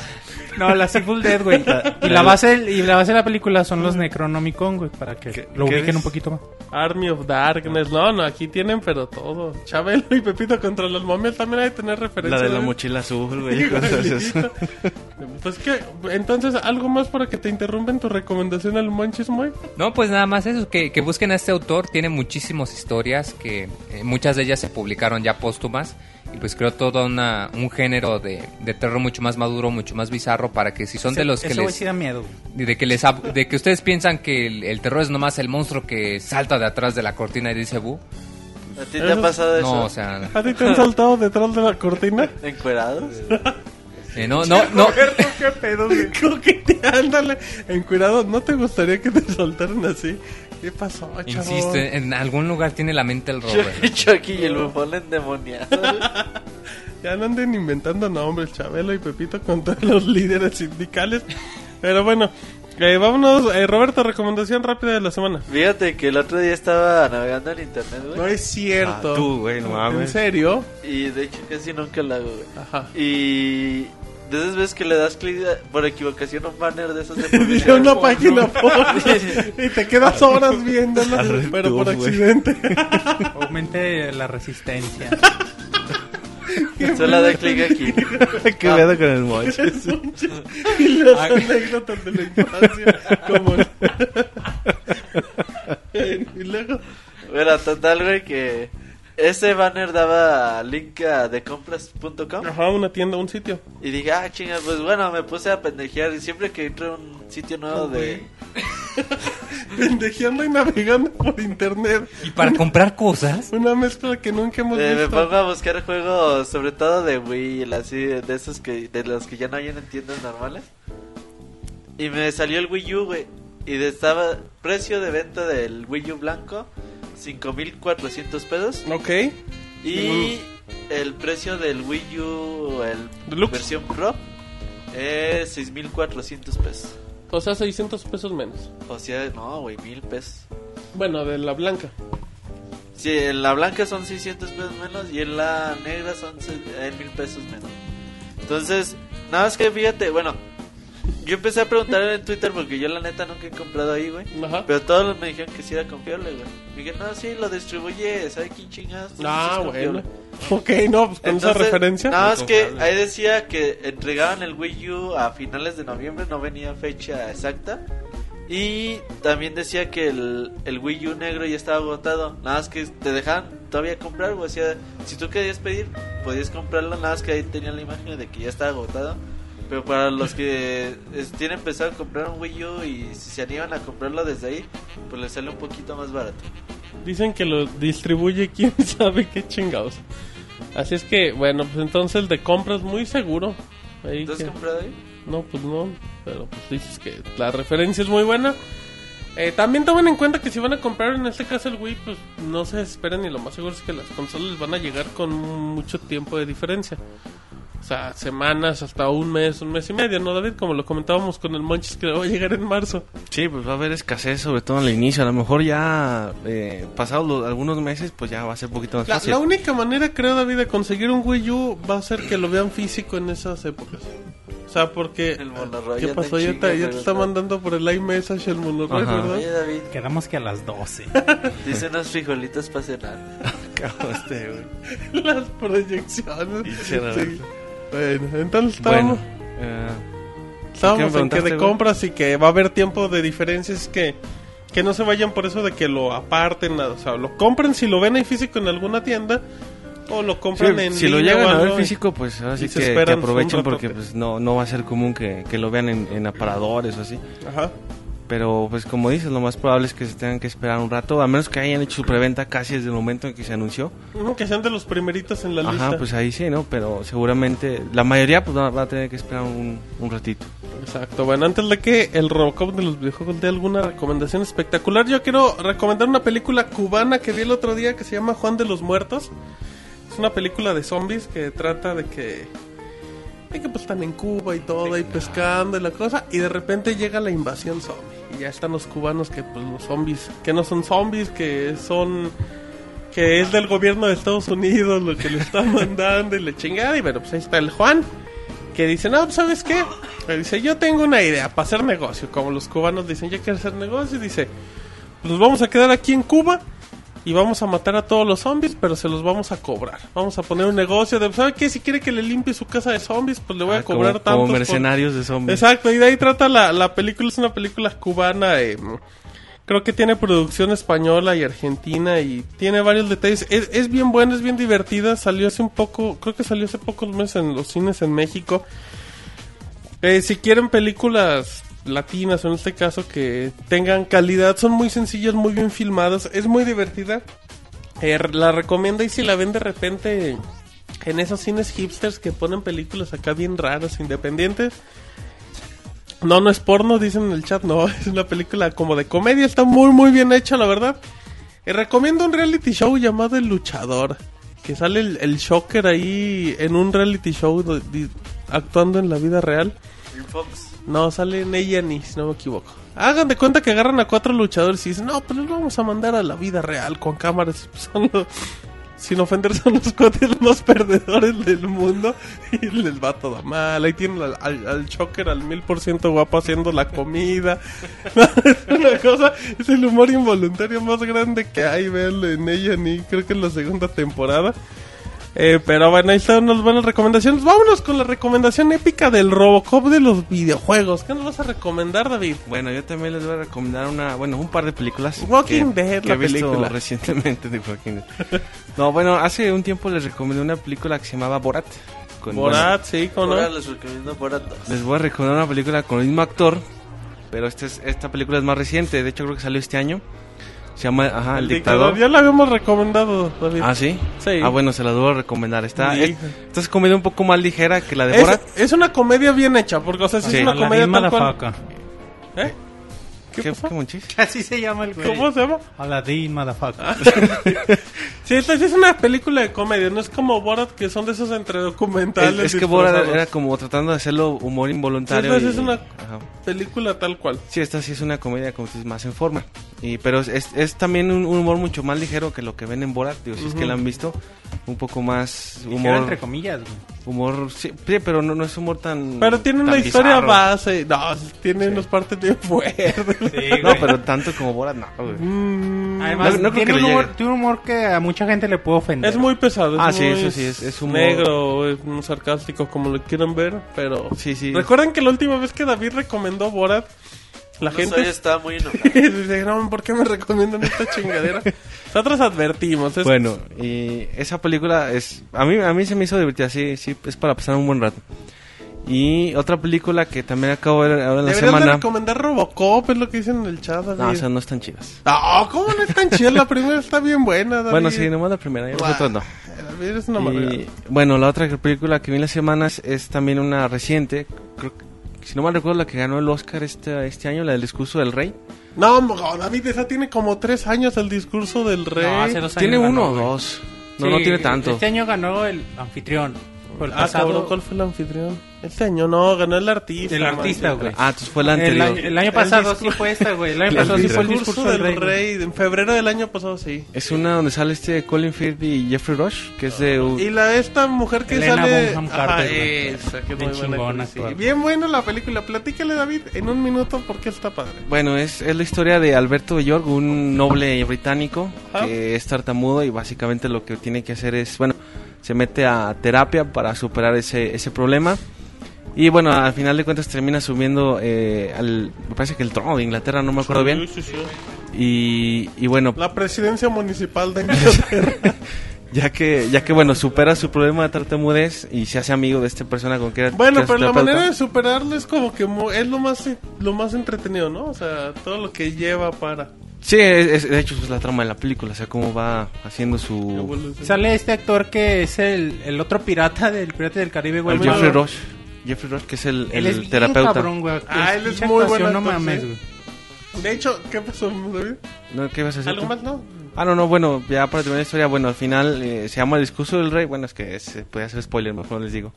No, la Evil Dead, güey. Y la base y la base de la película son los Necronomicon, güey, para que lo qué ubiquen es? un poquito más. Army of Darkness. No, no, aquí tienen pero todo. Chabelo y Pepito contra las momias también hay que tener referencia. La de la mochila azul, güey. cosas así. Igualito. Pues que, entonces, ¿algo más para que te interrumpen tu recomendación al Monchis? No, pues nada más eso, que, que busquen a este autor, tiene muchísimas historias, que eh, muchas de ellas se publicaron ya póstumas, y pues creo todo una, un género de, de terror mucho más maduro, mucho más bizarro, para que si son de los que Ese les... sí da miedo. De que, les de que ustedes piensan que el, el terror es nomás el monstruo que salta de atrás de la cortina y dice bu. ¿A ti te ha pasado eso? No, o sea, ¿A ti te han saltado detrás de la cortina? ¿Encuerados? eh, no, no, no. ¿Qué pedo, güey? ¿Cómo que te ándale? En cuidado, ¿no te gustaría que te soltaran así? ¿Qué pasó, chavo? Insisto, en algún lugar tiene la mente el Robert. Chucky y el bufón endemoniado. Ya no anden inventando nombres, Chabelo y Pepito con todos los líderes sindicales. Pero bueno, eh, vámonos. Eh, Roberto, recomendación rápida de la semana. Fíjate que el otro día estaba navegando en internet, No güey. es cierto. Ah, tú, güey, no ¿En mames. serio? Y de hecho casi nunca lo hago, güey. Ajá. Y de esas veces que le das clic por equivocación a un banner de esos de publicidad. una página y te quedas horas RedTube, pero por accidente. Aumente la resistencia. Solo da clic aquí. ¿Qué pedo con el mocho? y las anécdotas de la infancia. Como... y luego, Bueno, total, güey, que ese banner daba link a decompras.com Ajá, una tienda, un sitio. y dije, ah, chinga, pues bueno, me puse a pendejear y siempre que entro a un sitio nuevo de... Pendejeando y navegando por internet. Y para comprar cosas. Una mezcla que nunca hemos Eh, me visto. pongo a buscar juegos, sobre todo de Wii, así, de esos que, de los que ya no hay en tiendas normales. Y me salió el Wii U, güey. Y de- estaba precio de venta del Wii U blanco, 5.400 pesos. Ok. Y el precio del Wii U, el Deluxe. versión Pro, es 6.400 pesos. O sea, 600 pesos menos. O sea, no, güey, mil pesos. Bueno, de la blanca. Sí, en la blanca son 600 pesos menos y en la negra son se- eh, mil pesos menos. Entonces, nada más que fíjate, bueno, yo empecé a preguntar en Twitter porque yo la neta nunca he comprado ahí, güey. Ajá. Pero todos me dijeron que sí era confiable, güey. Dije, no, sí, lo distribuye, ¿sabe quién chingados? Entonces, Ah, es bueno. Ok, no, pues con esa Entonces, referencia. Nada más que ahí decía que entregaban el Wii U a finales de noviembre, no venía fecha exacta. Y también decía que el, el Wii U negro ya estaba agotado. Nada más que te dejaban todavía comprar, güey. O sea, si tú querías pedir, podías comprarlo. Nada más que ahí tenía la imagen de que ya estaba agotado. Pero para los que es- tienen pensado comprar un Wii U y si se animan a comprarlo desde ahí, pues les sale un poquito más barato. Dicen que lo distribuye quién sabe qué chingados. Así es que, bueno, pues entonces el de compras muy seguro. Ahí ¿Tú has que- comprado ahí? No, pues no, pero pues dices que la referencia es muy buena. Eh, también tomen en cuenta que si van a comprar en este caso el Wii, pues no se esperen y lo más seguro es que las consolas van a llegar con mucho tiempo de diferencia. O sea, semanas hasta un mes, un mes y medio, ¿no, David? Como lo comentábamos con el Monchis que va a llegar en marzo. Sí, pues va a haber escasez, sobre todo al inicio. A lo mejor ya eh, pasados algunos meses, pues ya va a ser un poquito más La, fácil. la única manera, creo, David, de conseguir un Wii U va a ser que lo vean físico en esas épocas. O sea, porque... El ¿Qué pasó? Ya te, ya te está mandando por el iMessage el monorroy, ¿verdad? Oye, David, Quedamos que a las 12. dice unos frijolitos para cenar. Cabrón, este, güey. Las proyecciones. Sí. Bueno, entonces Bueno, estábamos ¿qué me en que de compras y que va a haber tiempo de diferencias que, que no se vayan por eso de que lo aparten. O sea, lo compren si lo ven ahí físico en alguna tienda o lo compran sí, en si lo llegan a ver físico, pues ahora sí se que, que aprovechen porque pues no, no va a ser común que, que lo vean en, en aparadores o así. Ajá. Pero pues como dices, lo más probable es que se tengan que esperar un rato, a menos que hayan hecho su preventa casi desde el momento en que se anunció. Que sean de los primeritos en la lista. Ajá, pues ahí sí, ¿no? Pero seguramente la mayoría pues va va a tener que esperar un, un ratito. Exacto, bueno, antes de que el Robocop de los videojuegos dé alguna recomendación espectacular, yo quiero recomendar una película cubana que vi el otro día que se llama Juan de los Muertos. Es una película de zombies que trata de que, de que pues están en Cuba y todo, ahí pescando y la cosa, y de repente llega la invasión zombie. Y ya están los cubanos que pues los zombies, que no son zombies, que son... Que es del gobierno de Estados Unidos lo que le está mandando y le chingada. Y bueno, pues ahí está el Juan que dice, no, pues, ¿sabes qué? Dice, yo tengo una idea para hacer negocio. Como los cubanos dicen, yo quiero hacer negocio. Y dice, pues nos vamos a quedar aquí en Cuba y vamos a matar a todos los zombies, pero se los vamos a cobrar. Vamos a poner un negocio de, ¿sabe qué? Si quiere que le limpie su casa de zombies, pues le voy Ah, a cobrar como, tanto. como mercenarios de zombies. Exacto, y de ahí trata la, la película, es una película cubana, eh, creo que tiene producción española y argentina y tiene varios detalles. Es, es bien buena, es bien divertida, salió hace un poco, creo que salió hace pocos meses en los cines en México. Eh, si quieren películas latinas, o en este caso que tengan calidad, son muy sencillas, muy bien filmadas, es muy divertida. Eh, la recomiendo y si la ven de repente en esos cines hipsters que ponen películas acá bien raras, independientes. No, no es porno, dicen en el chat, no, es una película como de comedia, está muy muy bien hecha, la verdad. Eh, recomiendo un reality show llamado El Luchador, que sale el, el Shocker ahí en un reality show do- di- actuando en la vida real. Fox. No, sale en ella ni, si no me equivoco. Hagan de cuenta que agarran a cuatro luchadores y dicen, no, pues los vamos a mandar a la vida real con cámaras. Pues son los- sin ofender, son los cuatro más perdedores del mundo y les va todo mal. Ahí tienen al, al, al Choker al mil por ciento guapo haciendo la comida. es una cosa, es el humor involuntario más grande que hay, véanlo en ella ni creo que en la segunda temporada. Eh, pero bueno, ahí están unas buenas recomendaciones. Vámonos con la recomendación épica del Robocop de los videojuegos. ¿Qué nos vas a recomendar, David? Bueno, yo también les voy a recomendar una, bueno, un par de películas. Walking Dead, que la he visto película. recientemente de Walking Dead. No, bueno, hace un tiempo les recomendé una película que se llamaba Borat. Con- Borat, sí, ¿cómo Ahora no? les recomiendo Borat 2. bueno, les voy a recomendar una película con el mismo actor, pero este es, esta película es más reciente, de hecho creo que salió este año. Se llama, ajá, El, Dictador. Ya la habíamos recomendado, David. Ah, ¿sí? Sí. Ah, bueno, se la debo recomendar. Está, Sí. es- esta es comedia un poco más ligera que la de es, Borat. es una comedia bien hecha, porque, o sea, Sí. es una comedia Aladdin tal cual. Motherfucker. ¿Eh? ¿Qué, ¿Qué, qué monchis? Así se llama el güey. ¿Cómo se llama? Aladdin, motherfucker. Sí, esta sí es una película de comedia, no es como Borat, que son de esos entre Es, documentales. es que Borat era como tratando de hacerlo humor involuntario. Sí, esta y- sí es una- ajá. película tal cual. Sí, esta sí es una comedia como dices, más en forma. Y, pero es, es, es también un, un humor mucho más ligero que lo que ven en Borat. Digo, si es que la han visto. Un poco más Ligero, humor. entre comillas, güey. Humor, sí, sí, pero no, no es humor tan. Pero tiene una historia bizarro. base. No, tiene unas partes bien fuertes. No, pero tanto como Borat, no, güey. Mm, Además, no- no creo tiene, que un humor, tiene un humor que a mucha gente le puede ofender. es muy pesado. es Ah, sí, muy eso sí, es- es humor. negro, es muy sarcástico, como lo quieran ver. Pero Sí, sí. recuerden que la última vez que David recomendó Borat, la No gente está muy No, ¿por qué me recomiendan esta chingadera? Nosotros advertimos. es- Bueno, y esa película es. A mí, a mí se me hizo divertida, sí, sí, es para pasar un buen rato. Y otra película que también acabo de ver ahora en la de semana. recomendar Robocop, es lo que dicen en el chat. David. No, o sea, no están chidas. No, ¿cómo no es tan chida? La primera está bien buena, David. Bueno, sí, nomás la primera, ya las otras no. David es una Y, bueno, la otra película que vi en las semanas es también una reciente. Creo que, si no mal recuerdo, la que ganó el Oscar este, este año, la del discurso del rey. No, no, David, esa tiene como tres años el discurso del rey. No, hace dos Tiene años uno ganó, o dos. No, Sí, no tiene tanto. Este año ganó el anfitrión. El Ah, pasado. cabrón, ¿cuál fue el anfitrión? Este año no, ganó el artista. El artista, güey. Ah, entonces fue el, anterior. año, el año pasado sí fue esta, güey. El año El pasado sí El fue el discurso, del rey. rey. En febrero del año pasado, sí. Es una donde sale este Colin Firth y Jeffrey Rush, que es de... Y la esta mujer que Elena sale. Bonham Ajá, Carter, güey. esa, que es Bien muy buena. chingona actriz, sí. Bien buena la película. Platícale, David, en un minuto, porque está padre. Bueno, es, es la historia de Alberto de York, un noble británico Ajá. que es tartamudo y básicamente lo que tiene que hacer es, bueno, se mete a terapia para superar ese, ese problema. Y bueno, al final de cuentas termina asumiendo, eh, al- me parece que el trono de Inglaterra, no me acuerdo bien. Sí, sí, sí. Y, y bueno, La presidencia municipal de Inglaterra. ya que, ya que bueno, supera su problema de tartamudez y se hace amigo de esta persona con que era Bueno, que pero la manera de superarlo es como que es lo más lo más entretenido, ¿no? O sea, todo lo que lleva para Sí, es- es- de hecho es la trama de la película, o sea, cómo va haciendo su... Sale este actor que es el, el otro pirata del Pirata del Caribe, güey. el Bueno, Jeffrey Rush. Jeffrey Rush, que es el, Él el terapeuta. cabrón, güey. Ah, él es muy actuación, buen No mames, güey. De hecho, ¿qué pasó, David? ¿No? ¿Qué ibas a decir ¿Algo tú? más no? Ah, no, no, bueno, ya para terminar la historia, bueno, al final eh, se llama el discurso del rey. Bueno, es que se puede hacer spoiler, mejor no les digo.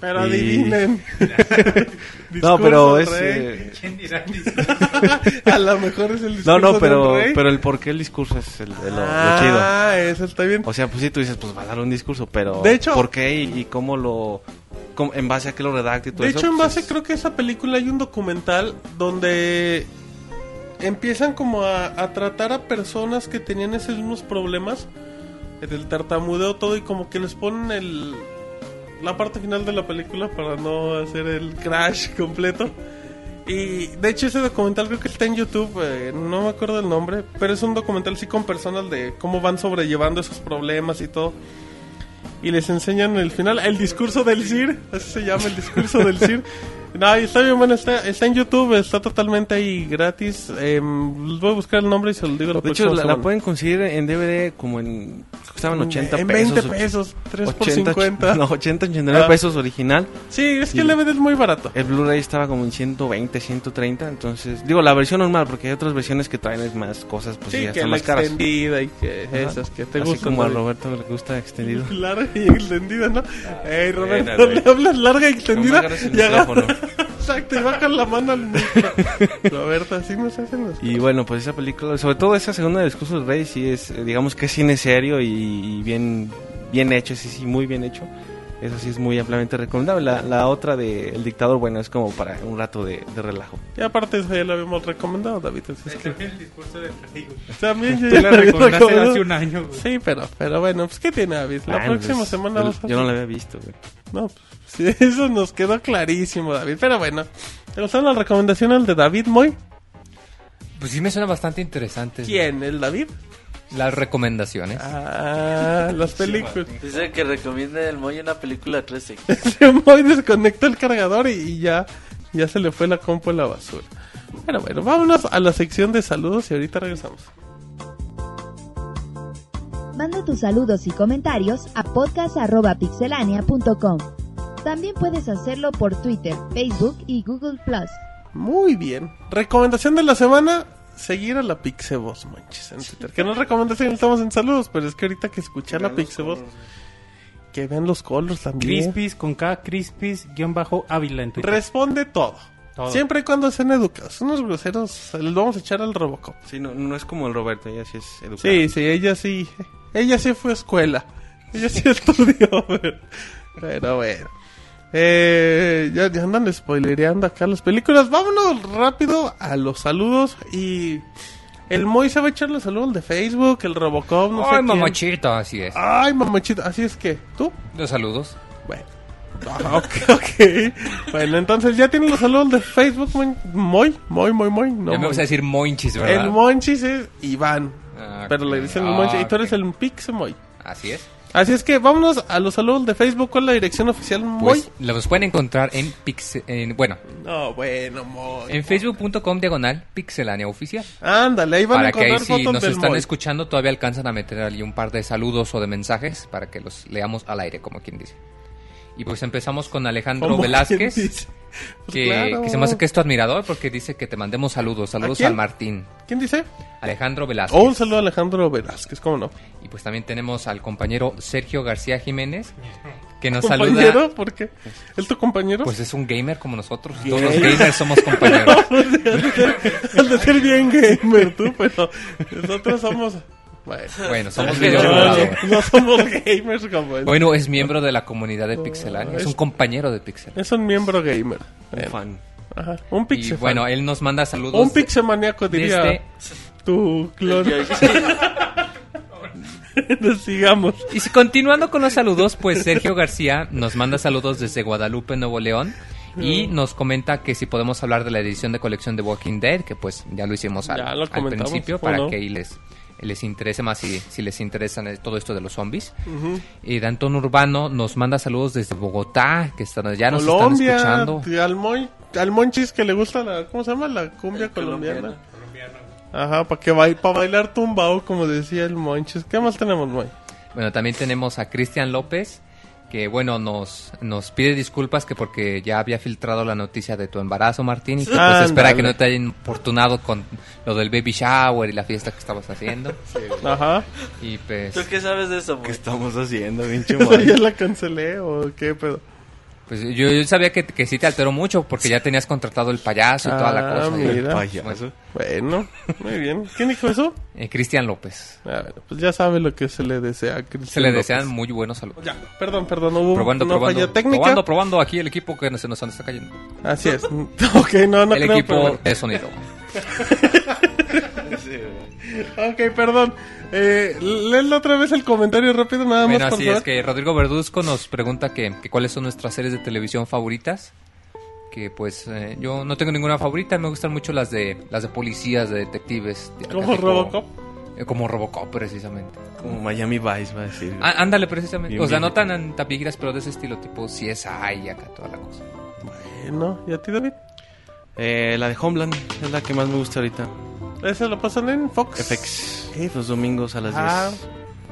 Pero Y- adivinen. No, pero es... eh. A lo mejor es el No, discurso no, del pero, rey. pero el por qué el discurso es el, el- lo, lo chido. Ah, eso está bien. O sea, pues sí, tú dices, pues va a dar un discurso, pero De hecho- ¿por qué y, y cómo lo... cómo- en base a qué lo redacta y todo De eso? hecho, en pues, base creo que esa película hay un documental donde empiezan como a, a tratar a personas que tenían esos mismos problemas, del tartamudeo todo y como que les ponen el la parte final de la película para no hacer el crash completo. Y de hecho ese documental creo que está en YouTube, eh, no me acuerdo el nombre, pero es un documental sí con personas de cómo van sobrellevando esos problemas y todo. Y les enseñan el final, el discurso del CIR, así se llama el discurso del CIR. No, está bien bueno, está, está en YouTube, está totalmente ahí gratis. Eh, voy a buscar el nombre y se lo digo la De hecho, la, la pueden conseguir en DVD como en... Estaban 80 en pesos. 20 pesos, 3 por 80, 50. No, 80, 89 Ah. pesos original. Sí, es que el DVD es muy barato. El Blu-ray estaba como en 120, 130. Entonces, digo, la versión normal, porque hay otras versiones que traen más cosas, pues sí, ya que están más caras. extendida y que Ajá. esas que te Así gustan. como a. Roberto le gusta extendido. Larga y extendida, ¿no? Ey, Roberto, le hablas larga y extendida. y agarra- micrófono. Exacto, y bajan la mano al micro. Roberto, así nos hacen los... Y bueno, pues esa película, sobre todo esa segunda del discurso del rey, sí es, eh, digamos que es cine serio y, y bien, bien hecho, sí, sí, muy bien hecho. Esa sí es muy ampliamente recomendable. La, la otra de El Dictador, bueno, es como para un rato de, de relajo. Y aparte eso ya lo habíamos recomendado, David. así es que- el discurso güey. También ya la recomendaste hace un año, güey. Sí, pero, pero bueno, pues ¿qué tiene David? La Bueno, próxima pues, semana yo- Yo no la había visto, güey. No, pues, sí, eso nos quedó clarísimo, David. Pero bueno, ¿te gustaron las recomendaciones de David Moy? Pues sí me suena bastante interesante. ¿Quién? ¿El David? Las recomendaciones. Ah, las películas. Dice que recomienda el Moy una película 13. Ese Moy desconectó el cargador y, y ya, ya se le fue la compu a la basura. Pero bueno, vámonos a la sección de saludos y ahorita regresamos. Manda tus saludos y comentarios a podcast.pixelania.com. También puedes hacerlo por Twitter, Facebook y Google Plus. Muy bien. Recomendación de la semana. Seguir a la Pixeboss, manches, en Twitter. Que no es recomendación, estamos en saludos, pero es que ahorita que escuchar la Pixeboss, que vean los colors también. Crispis con K, Crispis, guion bajo Ávila en Twitter. Responde todo. Todo. Siempre y cuando sean educados. Unos groseros se les vamos a echar al Robocop. Sí, no, no es como el Roberto, ella sí es educada. Sí, sí, ella sí. Ella sí fue a escuela. Ella sí estudió. Pero, pero bueno. Eh, ya, ya andan spoilereando acá las películas. Vámonos rápido a los saludos. Y el Moy se va a echar los saludos de Facebook, el Robocop, no sé Ay, quién. mamachito, así es. Ay, mamachita. Así es que, ¿tú? Los saludos. Bueno. Ah, ok, ok. Bueno, entonces ya tienen los saludos de Facebook, Moy. Moy, Moy, Moy. No, ya me vas a decir Moinchis, ¿verdad? El Monchis es Iván. Ah, Pero le dicen el Ah, Monchis. Y tú eres ok. el Pixemoy. Así es. Así es que vámonos a los saludos de Facebook. ¿Cuál es la dirección oficial, Moy? Pues los pueden encontrar en Pixel... en- bueno, No, bueno, Moy. en facebook.com diagonal pixelania oficial. Ándale, ahí van a Para que ahí encontrar si nos del están Moy. escuchando todavía alcanzan a meter ahí un par de saludos o de mensajes para que los leamos al aire, como quien dice. Y pues empezamos con Alejandro Como Velázquez. Pues que, claro. que se me hace que es tu admirador porque dice que te mandemos saludos. Saludos al Martín. ¿Quién dice? Alejandro Velázquez. Oh, un saludo a Alejandro Velázquez, ¿cómo no? Y pues también tenemos al compañero Sergio García Jiménez, que nos ¿Compañero? saluda. ¿Por qué? ¿Es tu compañero? Pues es un gamer como nosotros. Gay. Todos los gamers somos compañeros. Has de ser bien gamer tú, pero nosotros somos... Bueno, Bueno, somos no, videojugadores. no somos gamers como él. Bueno, es miembro de la comunidad de Pixelania. Es un compañero de Pixelania. Es un miembro gamer. Un Bueno, fan. Ajá, un Y pixel bueno, él nos manda saludos. Un pixemaniaco diría desde- tu clon. Sigamos. Y si continuando con los saludos, pues Sergio García nos manda saludos desde Guadalupe, Nuevo León. Y nos comenta que si podemos hablar de la edición de colección de Walking Dead, que pues ya lo hicimos al, Ya lo al comentamos, principio, ¿o para no? que ahí les, les interese más si, si les interesa todo esto de los zombies. Y Dantón Urbano nos manda saludos desde Bogotá, que están, ya nos están escuchando. al, Moy- al Monchis que le gusta la, ¿cómo se llama? La cumbia colombiana. Ajá, para que bail, para bailar tumbao, como decía el Monchis. ¿Qué más tenemos, Moy? Bueno, también tenemos a Cristian López, que bueno, nos, nos pide disculpas que porque ya había filtrado la noticia de tu embarazo, Martín, y que pues espera que no te hayan importunado con lo del baby shower y la fiesta que estabas haciendo. Ajá. Y pues, ¿Tú qué sabes de eso, Moy? ¿Qué estamos haciendo, pinche ya la cancelé o qué pedo? Pues yo, yo sabía que, que sí te alteró mucho porque ya tenías contratado el payaso y toda la Ah, cosa. mira. Payaso. Bueno, muy bien. ¿Quién dijo eso? Eh, Cristian López. Ah, pues ya sabe lo que se le desea a Cristian Se le López. desean muy buenos saludos. Ya, perdón, perdón, hubo Probando, una probando, falla técnica. probando, probando aquí el equipo que se nos está cayendo. Así es. ok, no, no el creo, equipo pero de sonido. Ok, perdón. Eh, léelo otra vez el comentario rápido, nada Bueno, más por así favor. es que Rodrigo Verduzco nos pregunta que, que cuáles son nuestras series de televisión favoritas. Que pues eh, yo no tengo ninguna favorita, me gustan mucho las de las de policías, de detectives. de- Como Robocop. eh, como Robocop, precisamente. Como Miami Vice va a decir. Ah, ándale, precisamente. Bien, o sea, bien. no tan, tan viejitas, pero de ese estilo, tipo CSI acá toda la cosa. Bueno, ¿y a ti, David? Eh, la de Homeland es la que más me gusta ahorita. Esa lo pasan en Fox. FX. Los domingos a las 10. Ah,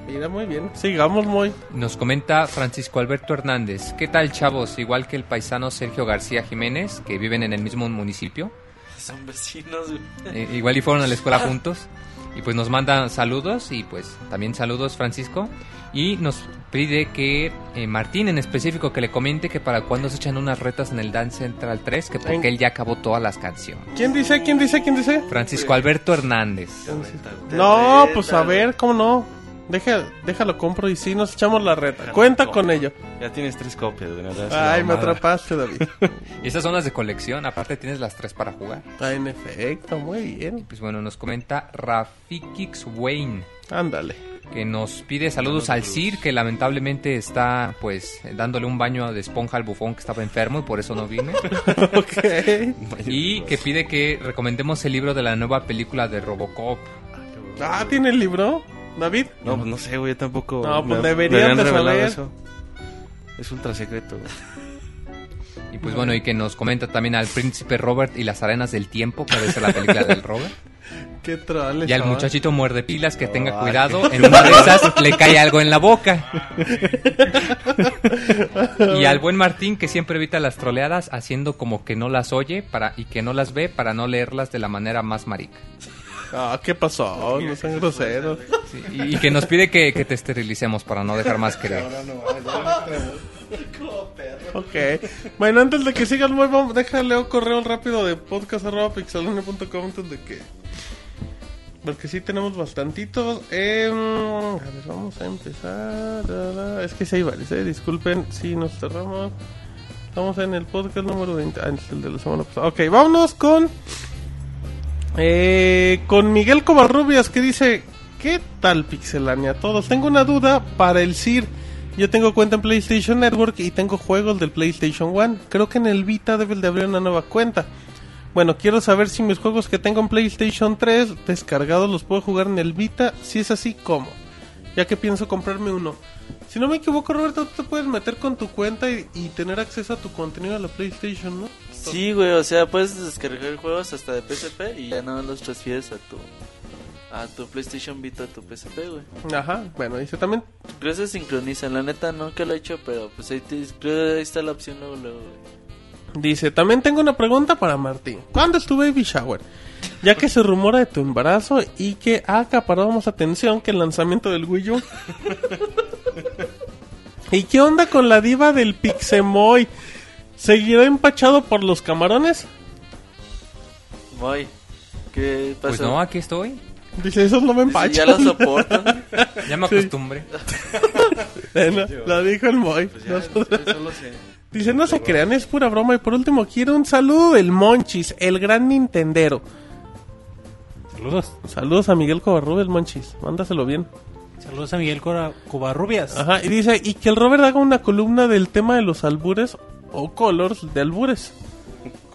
mira, muy bien. Sigamos, muy. Nos comenta Francisco Alberto Hernández. ¿Qué tal, chavos? Igual que el paisano Sergio García Jiménez, que viven en el mismo municipio. Son vecinos. Eh, igual y fueron a la escuela juntos. Y pues nos mandan saludos y pues también saludos Francisco. Y nos pide que eh, Martín en específico que le comente que para cuándo se echan unas retas en el Dance Central 3, que porque él ya acabó todas las canciones. ¿Quién dice? ¿Quién dice? ¿Quién dice? Francisco Alberto Hernández. No, pues a ver, ¿cómo no? Deja, déjalo compro y sí nos echamos la reta. Cuenta con ello. Ya tienes tres copias, te hagas Ay, me atrapaste, David. Y esas son las de colección, aparte tienes las tres para jugar. Ah, en efecto, muy bien. Pues bueno, nos comenta Rafikix Wayne, Ándale. que nos pide saludos al Sir, que lamentablemente está pues dándole un baño de esponja al bufón que estaba enfermo y por eso no vine. ok. y que pide que recomendemos el libro de la nueva película de Robocop. Ah, ¿tiene el libro? ¿David? No, pues no sé, güey, yo tampoco. No, pues me- deberían de saber. eso. Es ultra secreto. güey. Y pues bueno, y que nos comenta también al príncipe Robert y las arenas del tiempo, que debe ser la película del Robert. Qué troles. Y al muchachito muerde pilas que tenga cuidado, en una de esas le cae algo en la boca. y al buen Martín que siempre evita las troleadas haciendo como que no las oye para y que no las ve para no leerlas de la manera más marica. Ah, ¿qué pasó? No sean groseros. Sí, y, y que nos pide que, que te esterilicemos para no dejar más que Ok. Bueno, antes de que sigas muy, vamos, déjale un correo rápido de podcast.pixelone.com antes de que... Porque sí tenemos bastantitos. Em, a ver, vamos a empezar. Es que sí hay varios, eh. Disculpen si nos cerramos. Estamos en el podcast número 20. Ah, es el de la semana pasada. Ok, vámonos con... Eh, con Miguel Covarrubias que dice... ¿Qué tal Pixelania? Todos. Tengo una duda para el CIR. Yo tengo cuenta en PlayStation Network y tengo juegos del PlayStation One. Creo que en el Vita deben de abrir una nueva cuenta. Bueno, quiero saber si mis juegos que tengo en PlayStation 3 descargados los puedo jugar en el Vita. Si es así, ¿cómo? Ya que pienso comprarme uno. Si no me equivoco, Roberto, tú te puedes meter con tu cuenta y, y tener acceso a tu contenido a la PlayStation, ¿no? Sí, güey, o sea, puedes descargar juegos hasta de PSP y ya no los transfieres a tu a tu PlayStation Vita, a tu PSP, güey. Ajá, bueno, dice también Creo que se sincronizan, la neta nunca lo he hecho, pero pues ahí, te- creo ahí está la opción luego, luego, güey. Dice, también tengo una pregunta para Martín. ¿Cuándo es tu baby shower? Ya que se rumora de tu embarazo y que ha acaparado más atención que el lanzamiento del Wii U. ¿Y qué onda con la diva del Pixemoy? ¿Seguirá empachado por los camarones? Moy, ¿qué pasa? Pues no, aquí estoy. Dice, esos no me Dice, empachan. ya lo soporto. Ya me acostumbré. Bueno, la dijo el Moy. Nosotros- Dice, no se crean, es pura broma. Y por último, quiero un saludo del Monchis, el gran Nintendero. Saludos. Saludos a Miguel Covarrubias, Monchis. Mándaselo bien. Saludos a Miguel Covarrubias. Ajá, y dice, y que el Robert haga una columna del tema de los albures o colors de albures.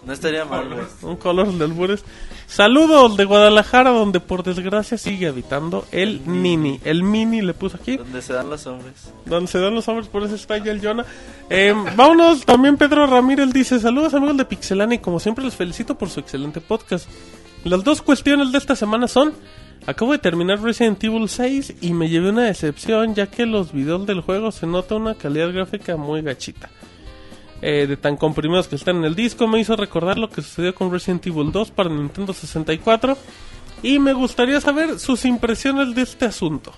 No estaría mal, güey. Un colors de albures. Saludos de Guadalajara, donde por desgracia sigue habitando el Nini. El Mini le puso aquí. Donde se dan los hombres. Donde se dan los hombres, por eso está ya el Jonah. Eh, vámonos, también Pedro Ramírez dice, saludos amigos de Pixelania y como siempre les felicito por su excelente podcast. Las dos cuestiones de esta semana son, acabo de terminar Resident Evil 6 y me llevé una decepción ya que los videos del juego se nota una calidad gráfica muy gachita. Eh, de tan comprimidos que están en el disco me hizo recordar lo que sucedió con Resident Evil 2 para Nintendo 64 y me gustaría saber sus impresiones de este asunto.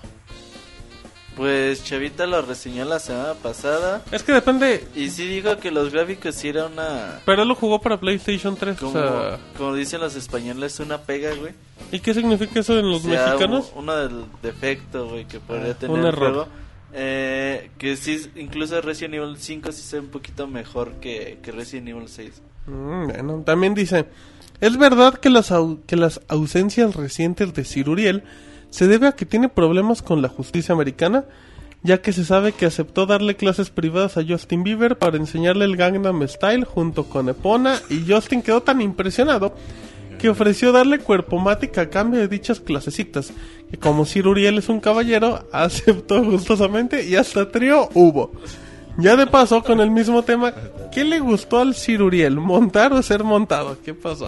Pues Chavita lo reseñó la semana pasada. Es que depende, Y sí dijo que los gráficos sí era una... Pero él lo jugó para PlayStation 3. Como, O sea, como dicen los españoles, una pega, güey. ¿Y qué significa eso en los O sea, mexicanos? Uno del defecto, güey, que podría Ah, tener un error. juego. Eh, que sí, incluso Resident Evil 5 sí se ve un poquito mejor que, que Resident Evil 6. Mm, bueno, también dice: Es verdad que las, que las ausencias recientes de Sir Uriel se debe a que tiene problemas con la justicia americana, ya que se sabe que aceptó darle clases privadas a Justin Bieber para enseñarle el Gangnam Style junto con Epona, y Justin quedó tan impresionado que ofreció darle cuerpomática a cambio de dichas clasecitas. Que como Sir Uriel es un caballero, aceptó gustosamente y hasta trío hubo. Ya de paso, con el mismo tema, ¿qué le gustó al Sir Uriel? ¿Montar o ser montado? ¿Qué pasó?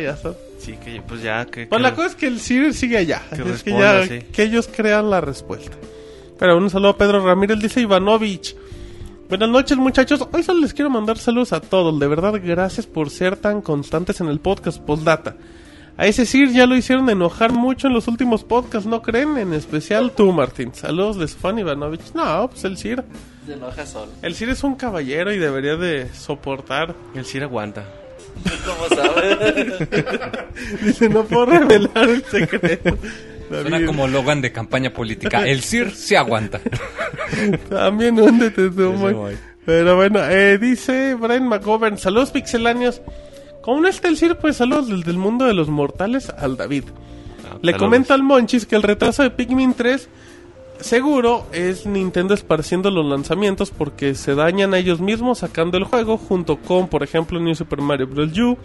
Ya está. Sí, que pues ya que... Pues que- la cosa es que el Sir sigue allá. Que es que responda, ya, sí. que ellos crean la respuesta. Pero un saludo a Pedro Ramírez, dice Ivanovich. Buenas noches muchachos, hoy solo les quiero mandar saludos a todos, de verdad gracias por ser tan constantes en el podcast postdata. A ese Sir ya lo hicieron enojar mucho en los últimos podcasts, ¿no creen? En especial tú, Martín. Saludos de su fan Ivanovich. No, pues el Sir. Se enoja solo. El Sir es un caballero y debería de soportar. El Sir aguanta. ¿Cómo sabes? Dice, no puedo revelar el secreto. Suena David. como Logan de campaña política. El CIR se aguanta. También Ese Moy. Moy. Pero bueno, eh, dice Brian McGovern, saludos pixelanios. Como no está el CIR, pues saludos desde el mundo de los mortales al David. Ah, Le comento al Monchis que el retraso de Pikmin 3 seguro es Nintendo esparciendo los lanzamientos porque se dañan a ellos mismos sacando el juego junto con, por ejemplo, New Super Mario Bros. U,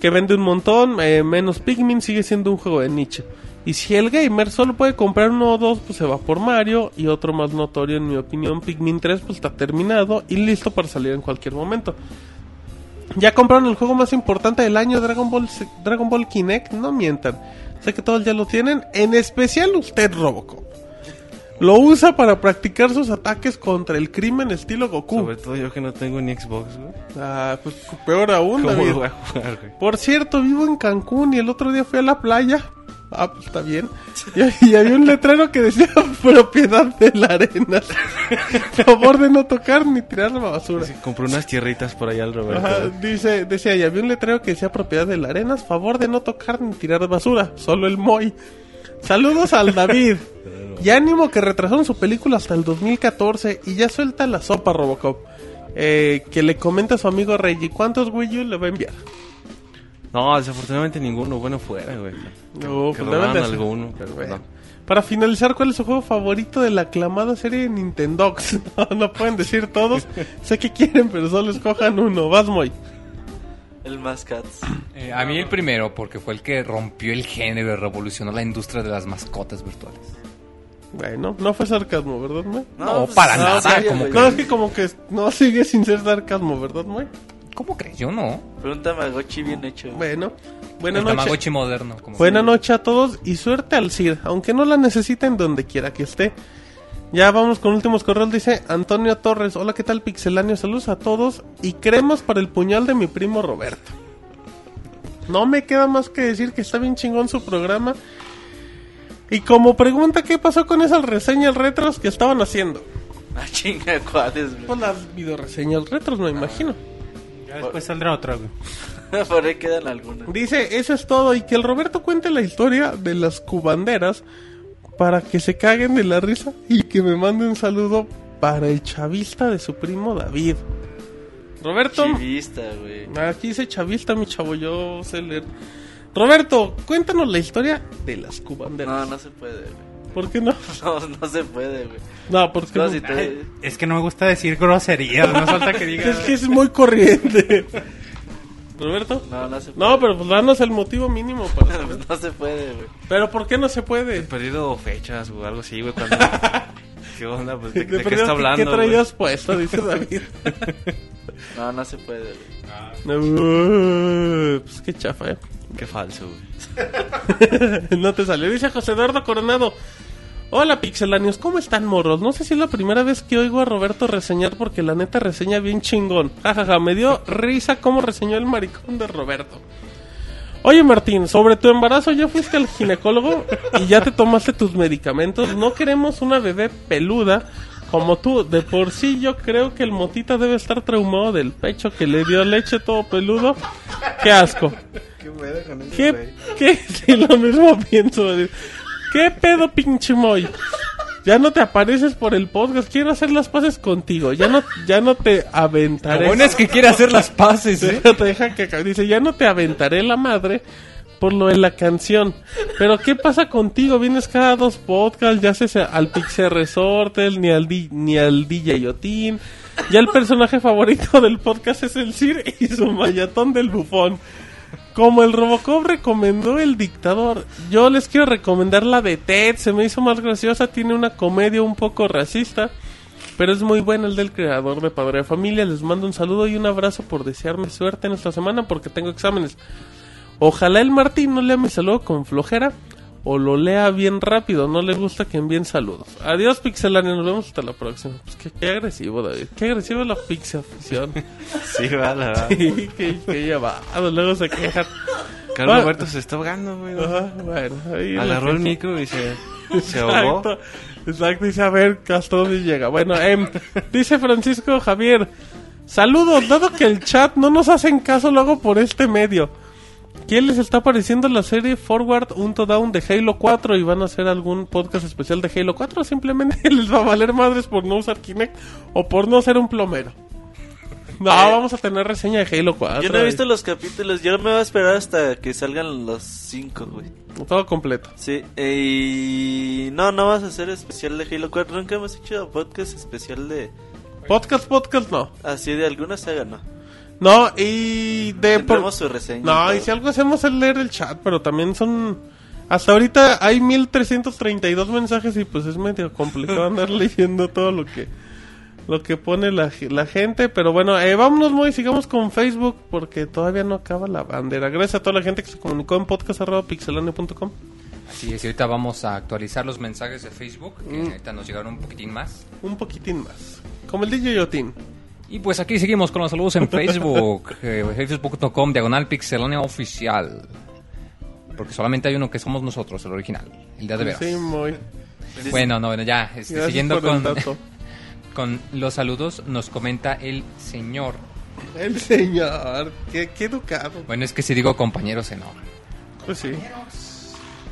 que vende un montón, eh, menos Pikmin sigue siendo un juego de nicho. Y si el gamer solo puede comprar uno o dos, pues se va por Mario. Y otro más notorio, en mi opinión, Pikmin 3, pues está terminado y listo para salir en cualquier momento. Ya compraron el juego más importante del año, Dragon Ball, Dragon Ball Kinect. No mientan. Sé que todos ya lo tienen. En especial usted, Robocop. Lo usa para practicar sus ataques contra el crimen estilo Goku. Sobre todo yo que no tengo ni Xbox, güey. Ah, pues peor aún, ¿Cómo David. lo voy a jugar, güey? Por cierto, vivo en Cancún y el otro día fui a la playa. Ah, pues está bien. Y, y había un letrero que decía propiedad de la arena. Favor de no tocar ni tirar la basura. Sí, compré unas tierritas por allá al Roberto. Ajá, dice, decía, y había un letrero que decía propiedad de la arena, favor de no tocar ni tirar basura, solo el Moy. Saludos al David. Y ánimo que retrasaron su película hasta el 2014 y ya suelta la sopa Robocop. Eh, que le comenta a su amigo Reggie cuántos Wii U le va a enviar. No, desafortunadamente ninguno. Bueno, fuera, güey. No, que pues robaran alguno, pero Bueno. no. Para finalizar, ¿cuál es su juego favorito de la aclamada serie de Nintendox? No, no pueden decir todos. sé que quieren, pero solo escojan uno. Vas, Moy. El Mascats. Eh, a mí el primero, porque fue el que rompió el género y revolucionó la industria de las mascotas virtuales. Bueno, no fue sarcasmo, ¿verdad, Moy? No, pues, para no, nada, serio, como güey. No, es que como que no sigue sin ser sarcasmo, ¿verdad, Moy? ¿Cómo crees? Yo no. Fue un Tamagotchi bien hecho. Bueno, buena el noche. Tamagotchi moderno. Como Buena noche a todos y suerte al CIR, aunque no la necesiten donde quiera que esté. Ya vamos con últimos correos, dice Antonio Torres. Hola, ¿qué tal, Pixeláneo? Saludos a todos y cremas para el puñal de mi primo Roberto. No me queda más que decir que está bien chingón su programa. Y como pregunta, ¿qué pasó con esas reseñas retros que estaban haciendo? Ah, chinga, cuates, güey. Pues las videoreseñas retros, me imagino. Después saldrá otra, güey. Por ahí quedan algunas. Dice, eso es todo, y que el Roberto cuente la historia de las cubanderas para que se caguen de la risa y que me mande un saludo para el chavista de su primo David. Roberto, Chivista, güey. aquí dice chavista, mi chavo, yo sé leer. Roberto, cuéntanos la historia de las cubanderas. No, no se puede, güey. ¿Por qué no? No, no se puede, güey. No, porque No, no. si te- Es que no me gusta decir groserías, no falta que diga. es que es muy corriente. Roberto. No, no se puede. No, pero pues danos el motivo mínimo para saber. Pues no se puede, güey. Pero ¿por qué no se puede? He perdido fechas o algo así, güey. Cuando... ¿Qué onda? Pues, ¿De, De de qué está hablando? ¿Qué traías puesto? Dice David. No, no se puede, güey. Pues qué chafa, ¿eh? güey? Qué falso, güey. no te salió. Dice José Eduardo Coronado. Hola pixelanios, ¿cómo están morros? No sé si es la primera vez que oigo a Roberto reseñar porque la neta reseña bien chingón. Jajaja, me dio risa cómo reseñó el maricón de Roberto. Oye Martín, sobre tu embarazo ya fuiste al ginecólogo y ya te tomaste tus medicamentos. No queremos una bebé peluda como tú. De por sí yo creo que el motita debe estar traumado del pecho que le dio leche todo peludo. Qué asco. ¿Qué, qué? Sí, lo mismo pienso. ¿Qué pedo, pinche Moy? Ya no te apareces por el podcast. Quiero hacer las paces contigo. Ya no, ya no te Lo aventaré. bueno es que quiere hacer las paces, ¿eh? Te deja que. Dice, ya no te aventaré la madre por lo de la canción. Pero ¿qué pasa contigo? Vienes cada dos podcasts, ya haces al Pixel Resortel, ni al, di- ni al DJ Yotin. Ya el personaje favorito del podcast es el Sir y su mayatón del bufón. Como el Robocop recomendó el dictador, yo les quiero recomendar la de Ted, se me hizo más graciosa, tiene una comedia un poco racista, pero es muy buena el del creador de Padre de Familia. Les mando un saludo y un abrazo por desearme suerte en esta semana porque tengo exámenes. Ojalá el Martín no lea mi saludo con flojera o lo lea bien rápido. No le gusta que envíen saludos. Adiós, Pixelania. Nos vemos hasta la próxima. Pues qué, qué agresivo, David. Qué agresivo la pixel afición. Sí, va, la verdad. Sí, qué, qué llevado. Luego se quejan. Carlos. Roberto se está ahogando, güey. bueno, ahí Agarró el micro y se, se ahogó. Exacto, exacto, dice a ver hasta dónde llega. Bueno, em, dice Francisco Javier, saludos, dado que el chat no nos hacen caso luego por este medio. ¿Quién les está pareciendo la serie Forward Unto Down de Halo 4 y van a hacer algún podcast especial de Halo 4? Simplemente les va a valer madres por no usar Kinect o por no ser un plomero. No, vamos a tener reseña de Halo 4. Yo no he visto los capítulos, yo me voy a esperar hasta que salgan los 5, güey. Todo completo. Sí, eh, y no, no vas a hacer especial de Halo 4. Nunca hemos hecho podcast especial de Podcast, podcast no. así de alguna saga, ¿no? No, y de... por- Tendremos su reseña. No, y si algo hacemos es leer el chat, pero también son... Hasta ahorita hay 1332 mensajes y pues es medio complicado andar leyendo todo lo que lo que pone la, la gente, pero bueno, eh, vámonos muy, sigamos con Facebook porque todavía no acaba la bandera. Gracias a toda la gente que se comunicó en podcast.pixelania.com. Así es, y ahorita vamos a actualizar los mensajes de Facebook, que Mm. ahorita nos llegaron un poquitín más. Un poquitín más. Como el DJ Yotin. Y pues aquí seguimos con los saludos en Facebook, eh, facebook.com, diagonal pixelania oficial. Porque solamente hay uno que somos nosotros, el original, el de, de veras. Sí, muy. Bueno, no, bueno, ya, este, siguiendo con, los saludos, nos comenta el señor. El señor, qué, qué educado. Bueno, es que si digo compañero se enoja. Pues sí.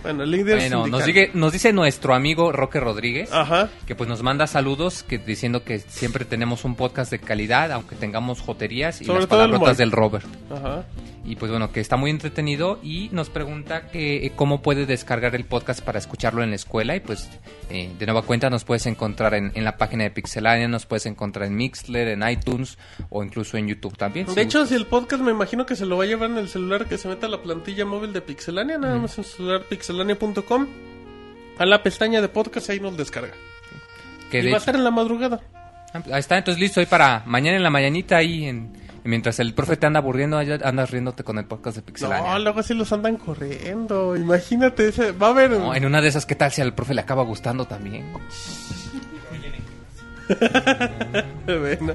Bueno, líder Bueno, nos, dice, nos dice nuestro amigo Roque Rodríguez. Ajá. que pues nos manda saludos que diciendo que siempre tenemos un podcast de calidad aunque tengamos joterías y Sobre las palabrotas del Robert Ajá. Y pues bueno que está muy entretenido y nos pregunta que eh, cómo puede descargar el podcast para escucharlo en la escuela y pues eh, de nueva cuenta nos puedes encontrar en, en la página de Pixelania nos puedes encontrar en Mixler en iTunes o incluso en YouTube también De si hecho, gustas. si el podcast me imagino que se lo va a llevar en el celular que se meta a la plantilla móvil de Pixelania, nada más en celular pixelania.com. A la pestaña de podcast ahí nos descarga. que y de va a estar en la madrugada. Ah, ahí está entonces listo ahí para mañana en la mañanita ahí en mientras el profe te anda aburriendo allá andas riéndote con el podcast de Pixelania No, luego así los andan corriendo. Imagínate, ese, va a haber. No, en una de esas, ¿qué tal si al profe le acaba gustando también? Bueno,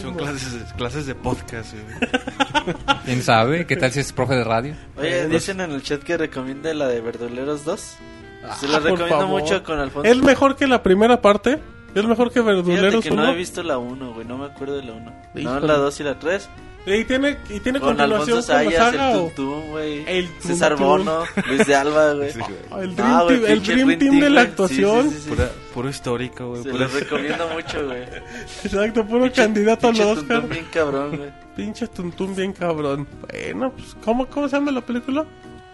Son no. clases, clases de podcast, güey. ¿Quién sabe? ¿Qué tal si es profe de radio? Oye, dicen en el chat que recomiende la de Verduleros 2. Se Ah, la por recomiendo mucho con Alfonso. Es mejor que la primera parte. Es mejor que Verduleros que no 1. he visto la 1, güey. No me acuerdo de la 1. No, la 2 y la 3. Y tiene, y tiene Con continuación Alfonso con la Sayas, saga. el Tuntum, güey. El César Tuntum. Bono, Luis de Alba, güey. Sí. Ah, El No, Dream, güey, Team, el pinche Dream Team de la actuación. sí, sí, sí. Pura- puro histórico, güey. Se pura- los recomiendo mucho, güey. Exacto, puro Pinche- candidato al pinche Oscar. Tuntum bien cabrón, güey. Pinche Tuntum bien cabrón. Bueno, pues, ¿cómo, ¿cómo se llama la película?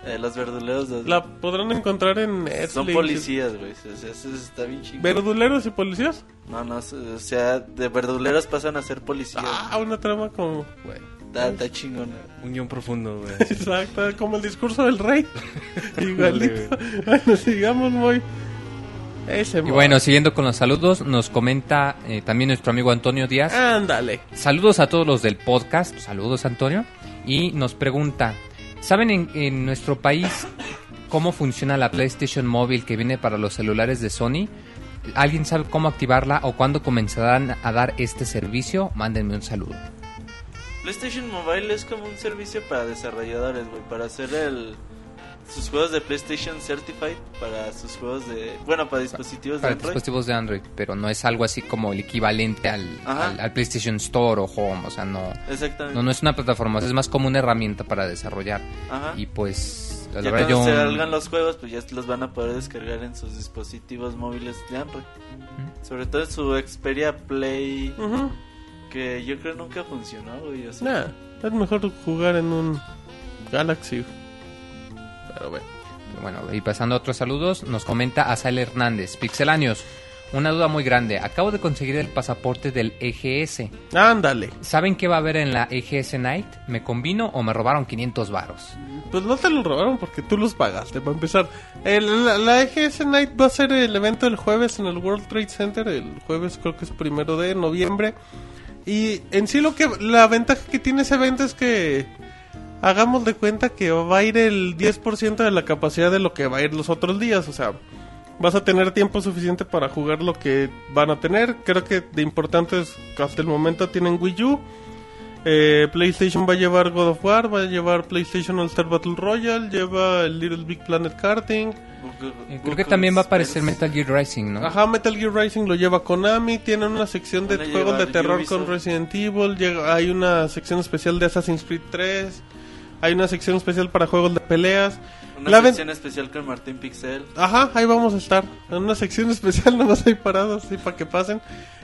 Eh, los verduleros 2. La podrán encontrar en Netflix. Son policías, güey. O sea, eso está bien chingón. ¿Verduleros y policías? No, no, o sea, de verduleros pasan a ser policías. Ah, una trama como... güey. Está, está chingón. Un guion profundo, güey. Exacto, como el discurso del rey. Igualito. bueno, sigamos muy... Ese Y bueno, siguiendo con los saludos, nos comenta eh, también nuestro amigo Antonio Díaz. Ándale. Saludos a todos los del podcast. Saludos, Antonio. Y nos pregunta, ¿saben en, en nuestro país cómo funciona la PlayStation móvil que viene para los celulares de Sony? ¿Alguien sabe cómo activarla o cuándo comenzarán a dar este servicio? Mándenme un saludo. PlayStation Mobile es como un servicio para desarrolladores, güey, para hacer el sus juegos de PlayStation Certified para sus juegos de, bueno, para dispositivos Para de Android. dispositivos de Android, pero no es algo así como el equivalente al, al- al PlayStation Store o Home, o sea, no, Exactamente. no, no es una plataforma, es más como una herramienta para desarrollar. Ajá. Y pues, la ya verdad cuando yo... salgan los juegos, pues ya los van a poder descargar en sus dispositivos móviles de Android. Sobre todo en su Xperia Play, Ujú. que yo creo nunca funcionó, güey. o sea, Nah, es mejor jugar en un Galaxy. Pero bueno. Bueno, y pasando a otros saludos, nos comenta Azael Hernández. Pixelanios, una duda muy grande. Acabo de conseguir el pasaporte del EGS. Ándale. ¿Saben qué va a haber en la EGS Night? ¿Me combino o me robaron 500 varos? Pues no te lo robaron porque tú los pagaste, para empezar. El- la, la EGS Night va a ser el evento el jueves en el World Trade Center. El jueves creo que es primero de noviembre. Y en sí lo que... La ventaja que tiene ese evento es que... Hagamos de cuenta que va a ir el 10% de la capacidad de lo que va a ir los otros días. O sea, vas a tener tiempo suficiente para jugar lo que van a tener. Creo que de importante es que hasta el momento tienen Wii U. Eh, PlayStation va a llevar God of War, va a llevar PlayStation All Star Battle Royale, lleva el Little Big Planet Karting. Eh, creo que también va a aparecer. Metal Gear Rising, ¿no? Ajá, Metal Gear Rising lo lleva Konami, tienen una sección de juegos de terror Ubisoft. con Resident Evil, llega- hay una sección especial de Assassin's Creed 3. Hay una sección especial para juegos de peleas. Una La ven- sección especial con Martín Pixel. Ajá, ahí vamos a estar. En una sección especial, nomás ahí parados, así para que pasen.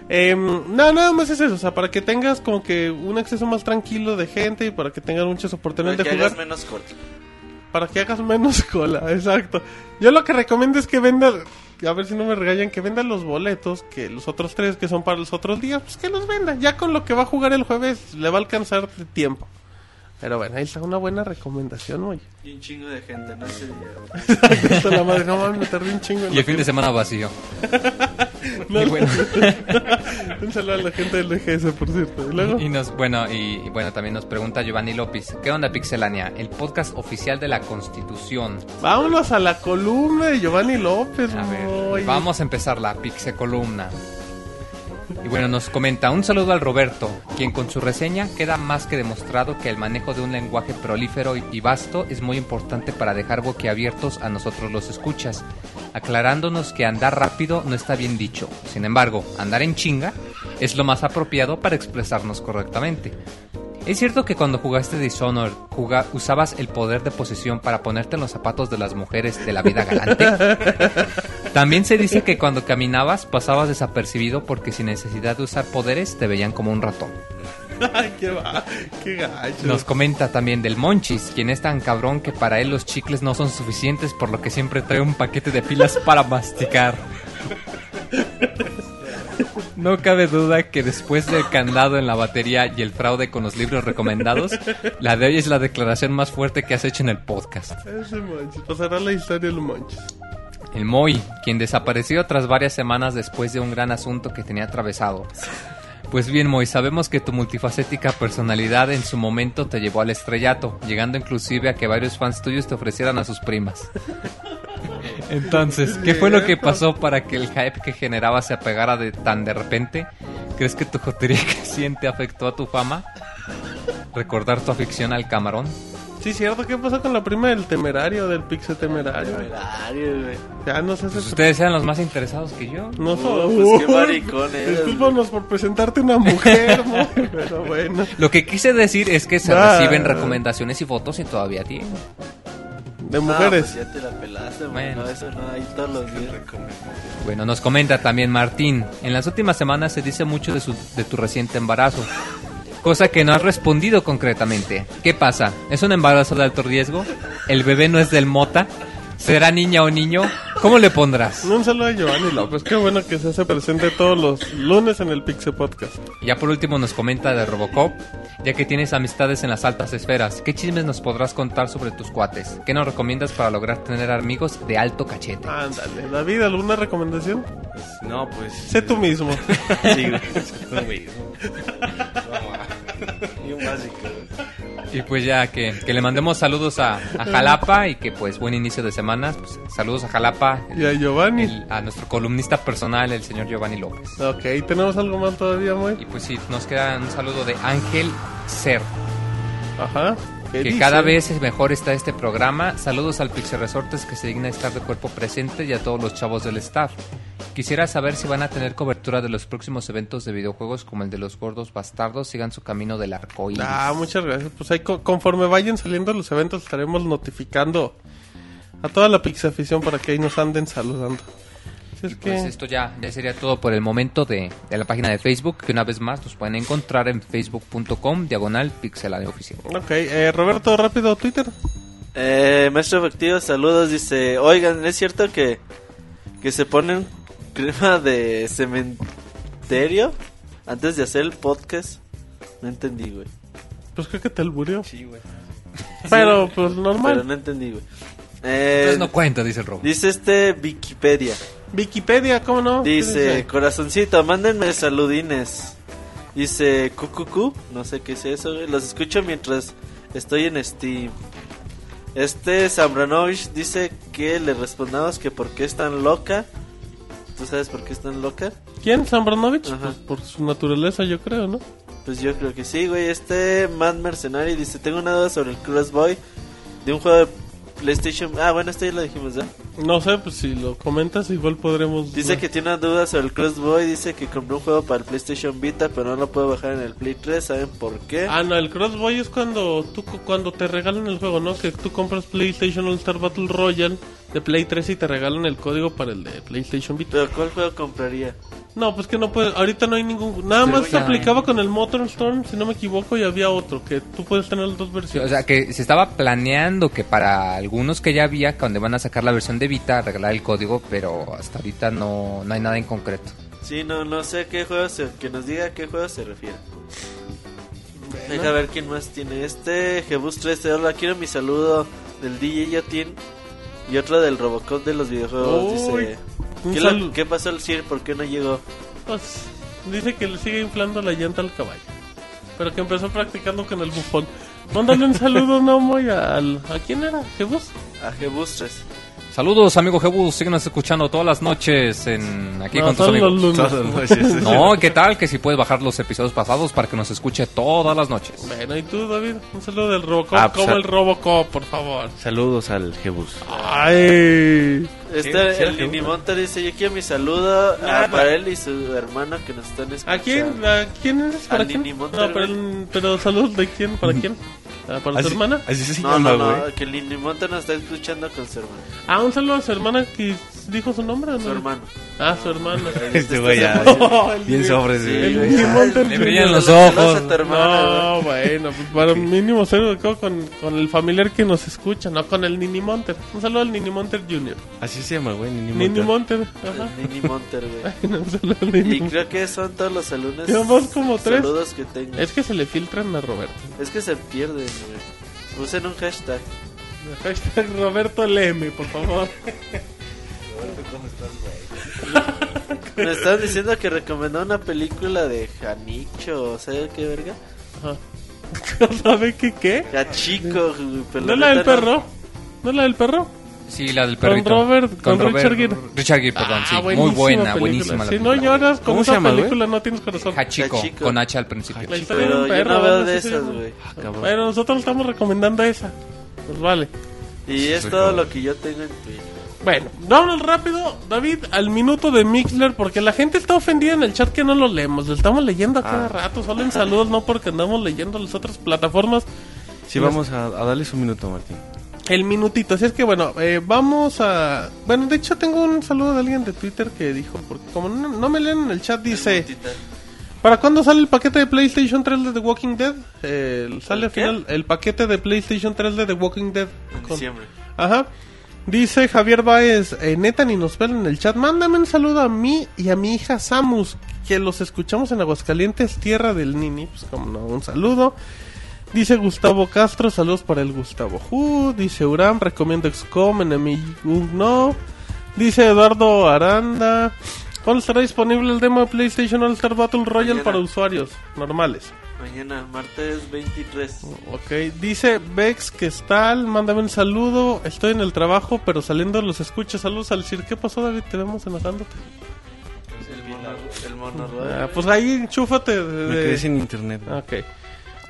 Em, no, nada más es eso, o sea, para que tengas como que un acceso más tranquilo de gente y para que tengas muchas Para oportunidades que de jugar. hagas menos corto. Para que hagas menos cola, exacto. Yo lo que recomiendo es que venda, a ver si no me regañan, que venda los boletos, que los otros tres que son para los otros días, pues que los venda. Ya con lo que va a jugar el jueves le va a alcanzar de tiempo. Pero bueno, ahí está una buena recomendación, oye. Y un chingo de gente, no sé. Esto la madre, no mames, me tardé un chingo en Y el fin de semana vacío. No, Y bueno. un saludo a la gente del EGS, por cierto. Y luego, Y nos, bueno, y, y bueno, también nos pregunta Giovanni López, ¿qué onda Pixelania? El podcast oficial de la Constitución. vámonos a la columna de Giovanni López. A ver, oye. vamos a empezar la Pixe columna. Y bueno, nos comenta un saludo al Roberto, quien con su reseña queda más que demostrado que el manejo de un lenguaje prolífero y- vasto es muy importante para dejar boquiabiertos a nosotros los escuchas, aclarándonos que andar rápido no está bien dicho. Sin embargo, andar en chinga es lo más apropiado para expresarnos correctamente. ¿Es cierto que cuando jugaste Dishonored juga- usabas el poder de posesión para ponerte en los zapatos de las mujeres de la vida galante? También se dice que cuando caminabas pasabas desapercibido porque sin necesidad de usar poderes te veían como un ratón. Ay, qué va, qué gacho. Nos comenta también del Monchis, quien es tan cabrón que para él los chicles no son suficientes por lo que siempre trae un paquete de pilas para masticar. No cabe duda que después del candado en la batería y el fraude con los libros recomendados, la de hoy es la declaración más fuerte que has hecho en el podcast. Ese Monchis, pasará la historia del Monchis. El Moy, quien desapareció tras varias semanas después de un gran asunto que tenía atravesado. Pues bien, Moy, sabemos que tu multifacética personalidad en su momento te llevó al estrellato, llegando inclusive a que varios fans tuyos te ofrecieran a sus primas. Entonces, ¿qué fue lo que pasó para que el hype que generaba se apegara de tan de repente? ¿Crees que tu jotería creciente afectó a tu fama? ¿Recordar tu afición al camarón? Sí, cierto, ¿qué pasó con la prima del temerario, del pixel temerario? Temerario, güey. Ya no sé si... Pues ustedes eran los más interesados que yo. No, No, pues qué maricón eres, Discúlpanos por presentarte una mujer, Moy, pero bueno. Lo que quise decir es que se reciben recomendaciones y fotos y todavía tiene. De mujeres. No, pues ya te la pelaste, güey. Bueno. No, eso no, hay todos los días. Bueno, nos comenta también Martín. En las últimas semanas se dice mucho de, su- de tu reciente embarazo. Cosa que no has respondido concretamente. ¿Qué pasa? ¿Es un embarazo de alto riesgo? ¿El bebé no es del mota? ¿Será niña o niño? ¿Cómo le pondrás? Un saludo a Giovanni López. Qué bueno que se hace presente todos los lunes en el Pixel Podcast. Ya por último nos comenta de Robocop, ya que tienes amistades en las altas esferas, ¿qué chismes nos podrás contar sobre tus cuates? ¿Qué nos recomiendas para lograr tener amigos de alto cachete? Ándale, David, ¿alguna recomendación? No, pues. Sé tú mismo. Sí, güey. Tú mismo. Y un básico. Y pues ya que, que le mandemos saludos a, a Jalapa y que pues buen inicio de semana. Pues, saludos a Jalapa, el- Y a Giovanni. el- a nuestro columnista personal, el señor Giovanni López. Ok, ¿tenemos algo más todavía, Moy? Y pues sí, nos queda un saludo de Ángel Ser, Ajá. ¿Qué que cada vez es mejor está este programa. Saludos al Pixel Resortes que se digna estar de cuerpo presente y a todos los chavos del staff. Quisiera saber si van a tener cobertura de los próximos eventos de videojuegos como el de los gordos bastardos. Sigan su camino del arco iris. Ah, muchas gracias. Pues ahí co- conforme vayan saliendo los eventos estaremos notificando a toda la Pixel afición para que ahí nos anden saludando. Si es Y que... pues esto ya, ya sería todo por el momento de, de la página de Facebook, que una vez más nos pueden encontrar en facebook.com diagonal pixelania oficial. Ok, eh, Roberto, rápido, Twitter. Eh, maestro efectivo, saludos. Dice: Oigan, ¿es cierto que, que se ponen crema de cementerio antes de hacer el podcast? No entendí, güey. Pues creo que te alburió. Sí, güey. Pero, pues normal. Pero no entendí, güey. Eh, Entonces no cuenta, dice el robo. Dice este Wikipedia. Wikipedia, ¿cómo no? ¿Qué Dice, corazoncito, mándenme saludines. Dice, cucucu, no sé qué es eso, güey. Los escucho mientras estoy en Steam. Este Zambranovich dice que le respondamos que por qué es tan loca. ¿Tú sabes por qué es tan loca? ¿Quién? ¿Zambranovich? Ajá. Pues por su naturaleza, yo creo, ¿no? Pues yo creo que sí, güey. Este Mad Mercenary dice, tengo una duda sobre el Crossboy de un juego de PlayStation. Ah, bueno, esto ya lo dijimos, ¿ya? No sé, pues si lo comentas, igual podremos. Dice que tiene dudas sobre el Crossboy. Dice que compró un juego para el PlayStation Vita, pero no lo puede bajar en el Play 3. ¿Saben por qué? Ah, no, el Crossboy es cuando tú cuando te regalan el juego, ¿no? Que tú compras PlayStation All Star Battle Royale de Play 3 y te regalan el código para el de PlayStation Vita. ¿Pero cuál juego compraría? No, pues que no puede. Ahorita no hay ningún. Nada más se aplicaba con el Motor Storm, si no me equivoco, y había otro que tú puedes tener las dos versiones. o sea, que se estaba planeando que para algunos que ya había, cuando van a sacar la versión de Vita, regalar el código, pero hasta ahorita no, no hay nada en concreto. Sí, no, no sé a qué juego se... Que nos diga a qué juego se refiere. Deja ver quién más tiene. Este, Jebus 13. Hola, quiero mi saludo del DJ Yotin. Y otro del Robocop de los videojuegos. Dice... ¿Qué, lo-. ¿Qué pasó al CIR? ¿Por qué no llegó? Pues, dice que le sigue inflando la llanta al caballo. Pero que empezó practicando con el bufón. Mándale un saludo, Nomo, y al. ¿A quién era? ¿Jebus? A Jebus 3. Saludos, amigo Jebus, síguenos escuchando todas las noches en aquí No, con tus amigos. Todas las noches. No, ¿qué tal? Que si puedes bajar los episodios pasados para que nos escuche todas las noches. Bueno, ¿y tú, David? Un saludo del Robocop. Ah, pues, como el Robocop, por favor. Saludos al Jebus. Ay. Este, Sí, el Jebus. Ninimonta dice: Yo quiero mi saludo Ah, a, para él y su hermano que nos están escuchando. ¿A quién? ¿A quién eres? ¿Para Al quién? Nini Monter, No, pero, pero saludos de quién? ¿Para quién? ¿Para Así- hermana? Así se No, llama, no, güey. no, que el Ninimonta nos está escuchando con su hermano. Ah, un saludo a su hermana que dijo su nombre. ¿o Su no? hermano. Ah, su hermana. Este güey ya. No, Bien Nini- sobres, Sí. Nini Monter Le brillan los ojos. No, bueno, pues para mínimo ser con, con el familiar que nos escucha, no con el Nini Monter. Un saludo al Nini Monter Jr. Así se llama, güey. Nini Nini Monter. Monter, ajá. El Nini Monter, güey. Un saludo al Nini Y Monter. creo que son todos los alumnos. Llevamos como tres. Saludos que tengo. Es que se le filtran a Roberto. Es que se pierden, güey. Usen un hashtag. Hashtag Roberto Leme, por favor. Me estaban diciendo que recomendó una película de Janicho, o sea, qué verga. Ajá. ¿Sabe qué qué? Hachico, güey, pero ¿No es la del perro? ¿No es la del perro? Sí, la del Con perrito. Robert- con Richard Gere. Richard Gere, perdón, sí. Muy buena, película. buenísima la Si no lloras con ¿Cómo se esa llama, película, no tienes corazón. Hachiko, Hachiko. con H al principio. La historia de Pero yo perro, no veo de esas, güey. Bueno, nosotros estamos recomendando esa. Pues vale. Y es todo joven. lo que yo tengo en Twitter. Bueno, vámonos rápido, David, al minuto de Mixler, porque la gente está ofendida en el chat que no lo leemos. Lo estamos leyendo a cada Ah. rato, solo en saludos, no porque andamos leyendo las otras plataformas. Sí, vamos a, a darles un minuto, Martín. El minutito, así es que bueno, eh, vamos a... Bueno, de hecho tengo un saludo de alguien de Twitter que dijo, porque como no, no me leen en el chat, dice... ¿Para cuándo sale el paquete de PlayStation 3 de The Walking Dead? Eh, sale al final el paquete de PlayStation 3 de The Walking Dead. En Con- diciembre. Ajá. Dice Javier Baez, eh, neta ni nos ven en el chat. Mándame un saludo a mí y a mi hija Samus, que los escuchamos en Aguascalientes, tierra del Nini. Pues como no, un saludo. Dice Gustavo Castro, saludos para el Gustavo Ju. Dice Uram, recomiendo XCOM, enemigo no. Dice Eduardo Aranda. ¿Cuándo estará disponible el demo de PlayStation All Star Battle Royale Mañana. para usuarios normales? Mañana, martes 23. Ok, dice Vex que está, mándame un saludo. Estoy en el trabajo, pero saliendo los escucho. Saludos al CIR. ¿Qué pasó, David? Te vemos enojándote. El mono, el mono Ah, pues ahí enchúfate. de- Me quedé sin internet. güey. Ok.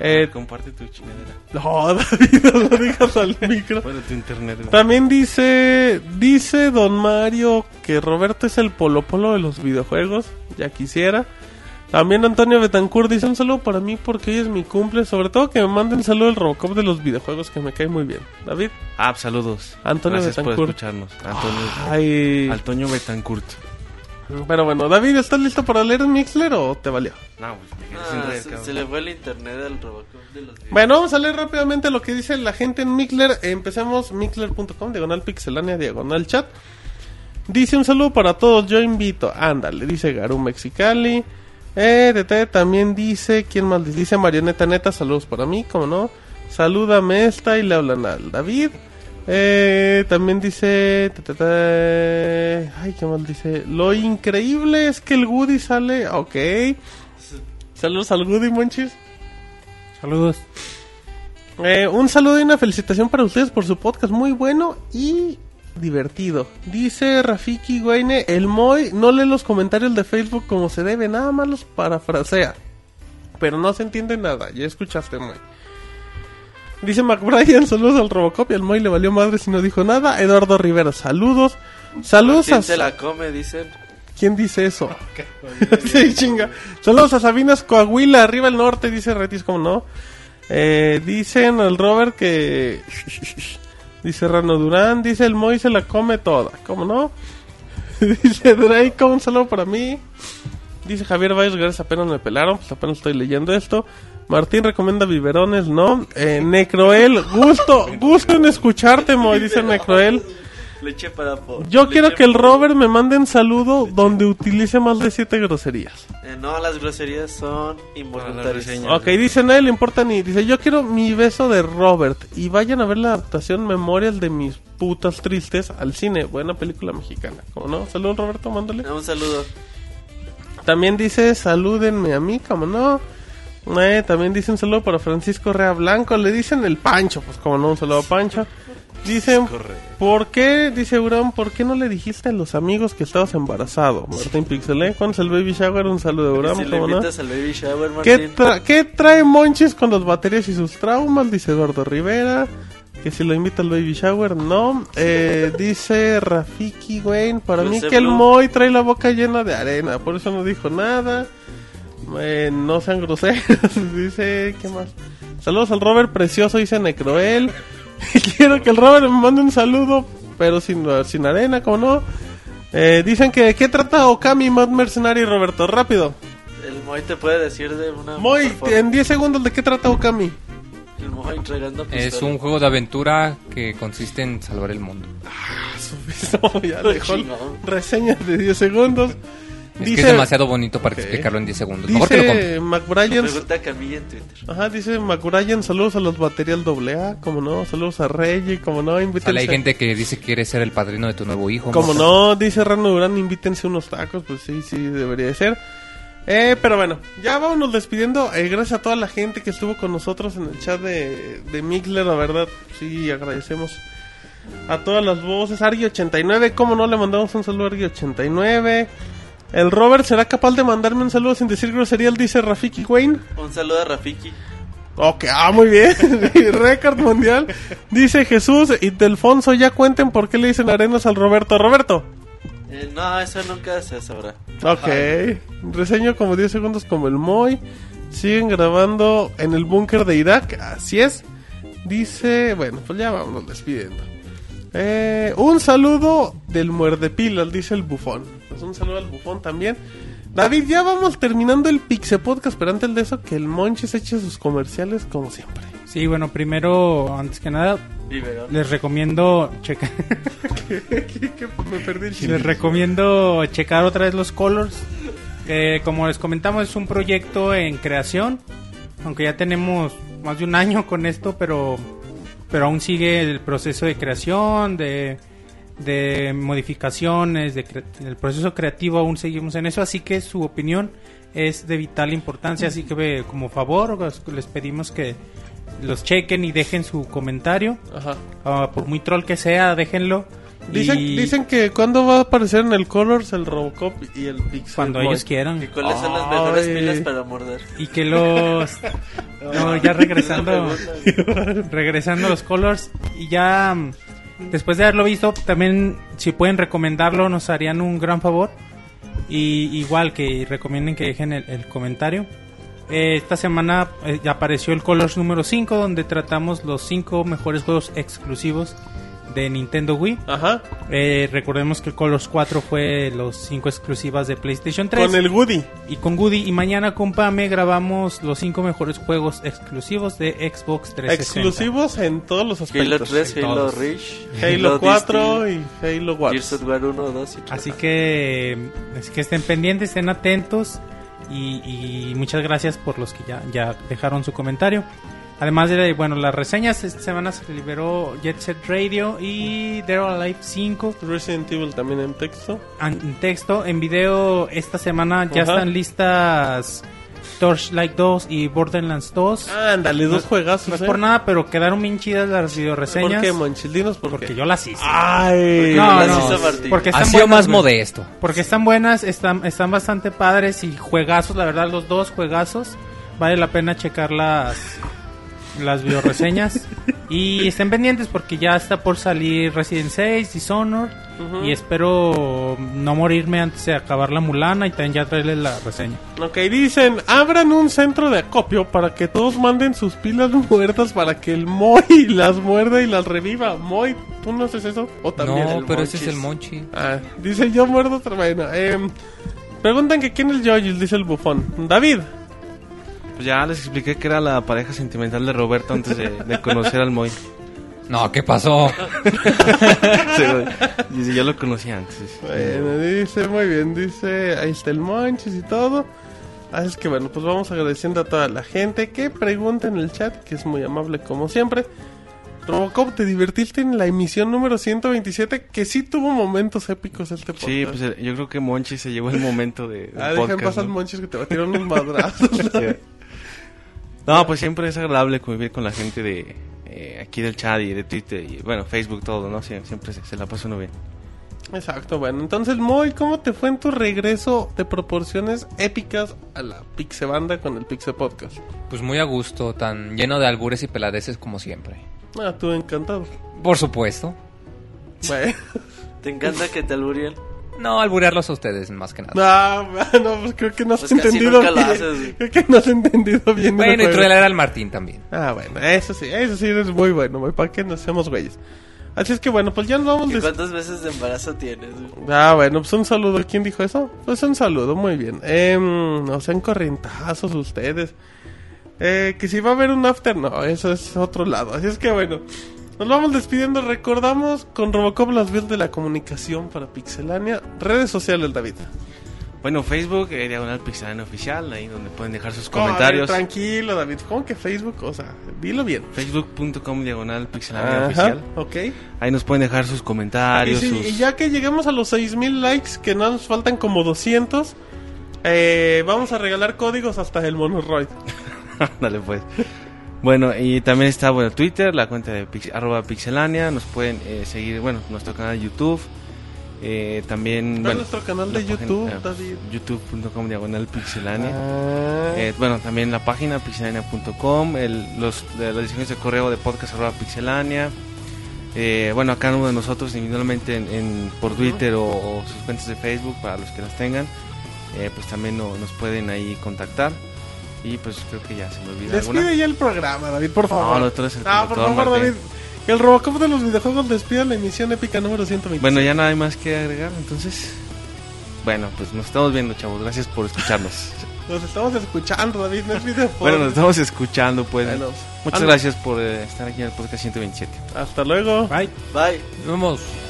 Eh, Comparte tu chingadera. no, David, no lo digas al micro. Bueno, tu internet. También dice, dice Don Mario que Roberto es el polo polo de los videojuegos. Ya quisiera. También Antonio Betancourt dice un saludo para mí porque hoy es mi cumple. Sobre todo que me manden saludo el Robocop de los videojuegos que me cae muy bien. David. Ah, pues, saludos. Antonio Gracias por Betancourt. escucharnos. Antonio, Ay. Antonio Betancourt. Pero bueno, David, ¿estás listo para leer Mixler o te valió? No, pues Ah, sin red, se, se le fue el internet al Robocop de los videos. Bueno, vamos a leer rápidamente lo que dice la gente en Mixler. Empecemos mixler.com, diagonal pixelania, diagonal chat. Dice un saludo para todos, yo invito. Ándale, dice Garu Mexicali. Eh, TT también dice, ¿quién más? dice? Dice Marioneta Neta, saludos para mí, como no. Salúdame esta y le hablan al David. Eh, también dice... ay, ¿qué más dice? Lo increíble es que el Woody sale... Ok. Saludos al Woody, Monchis. Saludos. Eh, un saludo y una felicitación para ustedes por su podcast muy bueno y divertido. Dice Rafiki Guaine, el Moy no lee los comentarios de Facebook como se debe, nada más los parafrasea. Pero no se entiende nada, ya escuchaste Moy. Dice McBrien, saludos al Robocop y al Moy le valió madre si no dijo nada. Eduardo Rivera, saludos. Saludos ¿Quién a... se la come? Dicen. ¿Quién dice eso? sí, chinga. Saludos a Sabinas Coahuila, arriba el norte, dice Retis, como no. Eh, dicen al Robert que... Dice Rano Durán, dice el Moy se la come toda, ¿cómo no? dice Drake, un saludo para mí. Dice Javier Valles, gracias, apenas me pelaron, pues apenas estoy leyendo esto. Martín recomienda biberones, ¿no? Eh, Necroel, gusto, gusto en escucharte, Moy, dice Necroel. Leche para po- Yo leche quiero que el Robert me mande un saludo donde utilice más de siete groserías. Eh, no, las groserías son involuntarias. reseña. Ok, dice, nadie le importa ni. Dice, yo quiero mi beso de Robert. Y vayan a ver la adaptación Memorial de mis putas tristes al cine. Buena película mexicana. ¿Cómo no? Saludos, Roberto, mándale. Eh, Un saludo. También dice, salúdenme a mí, ¿cómo no? Eh, también dice un saludo para Francisco Rea Blanco. Le dicen el Pancho, pues como no, un saludo a Pancho. Dicen, ¿por qué, dice Urán, por qué no le dijiste a los amigos que estabas embarazado? Martín Pixelé, ¿cuándo es el baby shower? Un saludo de Urán, si ¿cómo no? baby shower, ¿Qué, tra- qué trae Monchis con las baterías y sus traumas? Dice Eduardo Rivera. Que si lo invita al baby shower, no. Eh, dice Rafiki Wayne. Para mí que el Blue. Moy trae la boca llena de arena. Por eso no dijo nada. Eh, no sean groseros. dice, ¿qué más? Saludos al Robert Precioso, dice Necroel. Quiero que el Robert me mande un saludo, pero sin, sin arena, como no. Eh, dicen que, ¿qué trata Okami Mod Mercenary, Roberto? Rápido. El Moy te puede decir de una. Moy, en 10 segundos, ¿de qué trata Okami? El Moy entregando Es pistola. un juego de aventura que consiste en salvar el mundo. No, ya dejó Chingón. reseña de 10 segundos. Es que es demasiado bonito para Ok. explicarlo en 10 segundos. Mejor que lo. Dice McBrien, Pregunta Camilla en Twitter. ajá, dice McBrien, saludos a los baterías AA, como no, saludos a Reggie, como no, Sale, invítense. hay gente que dice que quiere ser el padrino de tu nuevo hijo. Como no, dice Rano Durán, invítense unos tacos, pues sí, sí, debería de ser. Eh, pero bueno, ya vámonos despidiendo. Eh, gracias a toda la gente que estuvo con nosotros en el chat de, de Mixler, la verdad, sí, agradecemos a todas las voces. Argy89, como no, le mandamos un saludo a Argy89. El Robert será capaz de mandarme un saludo sin decir grosería, dice Rafiki Wayne. Un saludo a Rafiki. Ok, ah, muy bien. Récord mundial. Dice Jesús y Delfonso, ya cuenten por qué le dicen arenas al Roberto. Roberto. Eh, no, eso nunca se sabrá. Ok. Reseño como 10 segundos como el Moy. Siguen grabando en el búnker de Irak. Así es. Dice, bueno, pues ya vamos despidiendo. Eh, un saludo del muerde pilas, dice el bufón. Pues un saludo al bufón también. David, ya vamos terminando el Pixe Podcast, pero antes de eso, que el Monchis eche sus comerciales como siempre. Sí, bueno, primero, antes que nada, les recomiendo checar. Me perdí el. Les recomiendo checar otra vez los colors. Eh, como les comentamos, es un proyecto en creación. Aunque ya tenemos más de un año con esto, pero, pero aún sigue el proceso de creación, de, de modificaciones, de cre- el proceso creativo aún seguimos en eso. Así que su opinión es de vital importancia. Así que como favor, les- les pedimos que los chequen y dejen su comentario. Ajá. Ah, por muy troll que sea, déjenlo. Dicen, Y- dicen que cuando va a aparecer en el Colors el Robocop y el Pixel cuando Boy? ellos quieran. ¿Y cuáles son las mejores Ay. pilas para morder? Y que los... No, ya regresando... regresando a los colors. Y ya... mm, Después de haberlo visto, también si pueden recomendarlo nos harían un gran favor. Y igual que recomienden que dejen el, el comentario. Eh, esta semana eh, ya apareció el Colors número 5 donde tratamos los 5 mejores juegos exclusivos de Nintendo Wii. Ajá. Eh, recordemos que Colors 4 fue los 5 exclusivas de PlayStation 3 Con el Woody. y con Goody. Y mañana con Pame grabamos los 5 mejores juegos exclusivos de Xbox 360. Exclusivos en todos los Halo aspectos. 3, Halo todos. Reach, Halo 4 Disney, y Halo Wars. Gears of War 1, 2 y 3. Así que, así que estén pendientes, estén atentos. Y, y muchas gracias por los que ya, ya dejaron su comentario. Además de, bueno, las reseñas, esta semana se liberó Jet Set Radio y Dead or Alive 5 Resident Evil también en texto. en texto. En video, esta semana ya están listas Torchlight 2 y Borderlands 2. Ándale, dos juegazos. No es ¿eh? por nada, pero quedaron bien chidas las ¿Por videoreseñas. qué, Monchildinos? ¿Por Porque qué? yo las hice. Ay, No, las no, Martín. porque Ha están sido buenas, más modesto. Porque están buenas, están, están bastante padres y juegazos, la verdad, los dos juegazos. Vale la pena checar las, videoreseñas. y estén pendientes porque ya está por salir Resident 6, Dishonored. Y espero no morirme antes de acabar la mulana y también ya traerles la reseña. Ok, dicen, abran un centro de acopio para que todos manden sus pilas muertas para que el Moy las muerda y las reviva. Moy, ¿tú no haces eso? ¿O también No, el pero Monchis? ese es el Monchi. Ah, dice, yo muerdo otra vaina. Em, preguntan que quién es Joyil, dice el bufón. David. Pues ya les expliqué que era la pareja sentimental de Roberto antes de, de conocer al Moy. No, ¿qué pasó? Sí. Dice, yo lo conocía antes. Bueno, dice, muy bien, dice, ahí está el Monchis y todo. Así es que bueno, pues vamos agradeciendo a toda la gente que pregunta en el chat, que es muy amable como siempre. Robocop, ¿te divertiste en la emisión número 127? Que sí tuvo momentos épicos este podcast. Sí, pues eh, yo creo que Monchi se llevó el momento de, Ah, deja en podcast, paz al ¿no? Monchis que te va a tirar unos madrazos. Sí. No, pues siempre es agradable convivir con la gente de eh, aquí del chat y de Twitter y bueno, Facebook, todo, ¿no? Sie- Siempre se, se la pasa uno bien. Exacto, bueno, entonces Moy, ¿cómo te fue en tu regreso de proporciones épicas a la Pixebanda con el Pixe Podcast? Pues muy a gusto, tan lleno de albures y peladeces como siempre. Ah, tú encantado. Por supuesto. Bueno, ¿Te encanta que te alburien? No, alburearlos a ustedes, más que nada. no, no, pues creo que no has Pues entendido bien. haces, güey. Creo que no has entendido bien. Bueno, y trolear al Martín también. Ah, bueno, eso sí, eso sí eres muy bueno, Moy, para que nos seamos güeyes. Así es que bueno, pues ya nos vamos ¿Y des- cuántas veces de embarazo tienes? güey? Ah, bueno, pues un saludo. ¿Quién dijo eso? Pues un saludo, muy bien. Eh, no sean corrientazos ustedes. Eh, que si va a haber un after, no, eso es otro lado. Así es que bueno, nos vamos despidiendo. Recordamos con Robocop las vías de la comunicación para Pixelania. Redes sociales, David. Bueno, Facebook, eh, Diagonal Pixelania Oficial, ahí donde pueden dejar sus Oh, comentarios. ver, tranquilo, David. ¿Cómo que Facebook? O sea, dilo bien. Facebook.com Diagonal Pixelania Ajá, Oficial. ok. Ahí nos pueden dejar sus Y, comentarios, sí, sus... y ya que lleguemos a los 6000 likes, que nos faltan como 200, eh, vamos a regalar códigos hasta el Monoroid. Dale pues. Bueno, y también está bueno Twitter, la cuenta de pix- arroba pixelania. Nos pueden eh, seguir, bueno, nuestro canal de YouTube. Eh, también, ¿Cuál es bueno, nuestro canal la de página, YouTube, eh, David? youtube.com diagonal pixelania. Ah, Eh, bueno, también la página pixelania.com, el, los, de las direcciones de correo de podcast arroba pixelania. Eh, bueno, a cada uno de nosotros individualmente en, en- por Twitter o, o sus cuentas de Facebook, para los que las tengan, eh, pues también no- nos pueden ahí contactar. Y pues creo que ya se me olvida Despide alguna. ya el programa, David, por favor. No, no, tú eres el Ah, por favor, Martín. David. El Robocop de los videojuegos despida la emisión épica número 120. Bueno, ya no hay más que agregar, entonces... Bueno, pues nos estamos viendo, chavos. Gracias por escucharnos. Nos estamos escuchando, David, no es video. bueno, nos estamos escuchando, pues. Bueno, Muchas gracias por eh, estar aquí en el podcast 127. Hasta luego. Bye. Bye. Vamos. Así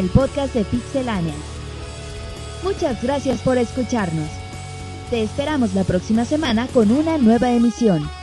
el podcast de Pixelania. Muchas gracias por escucharnos. Te esperamos la próxima semana con una nueva emisión.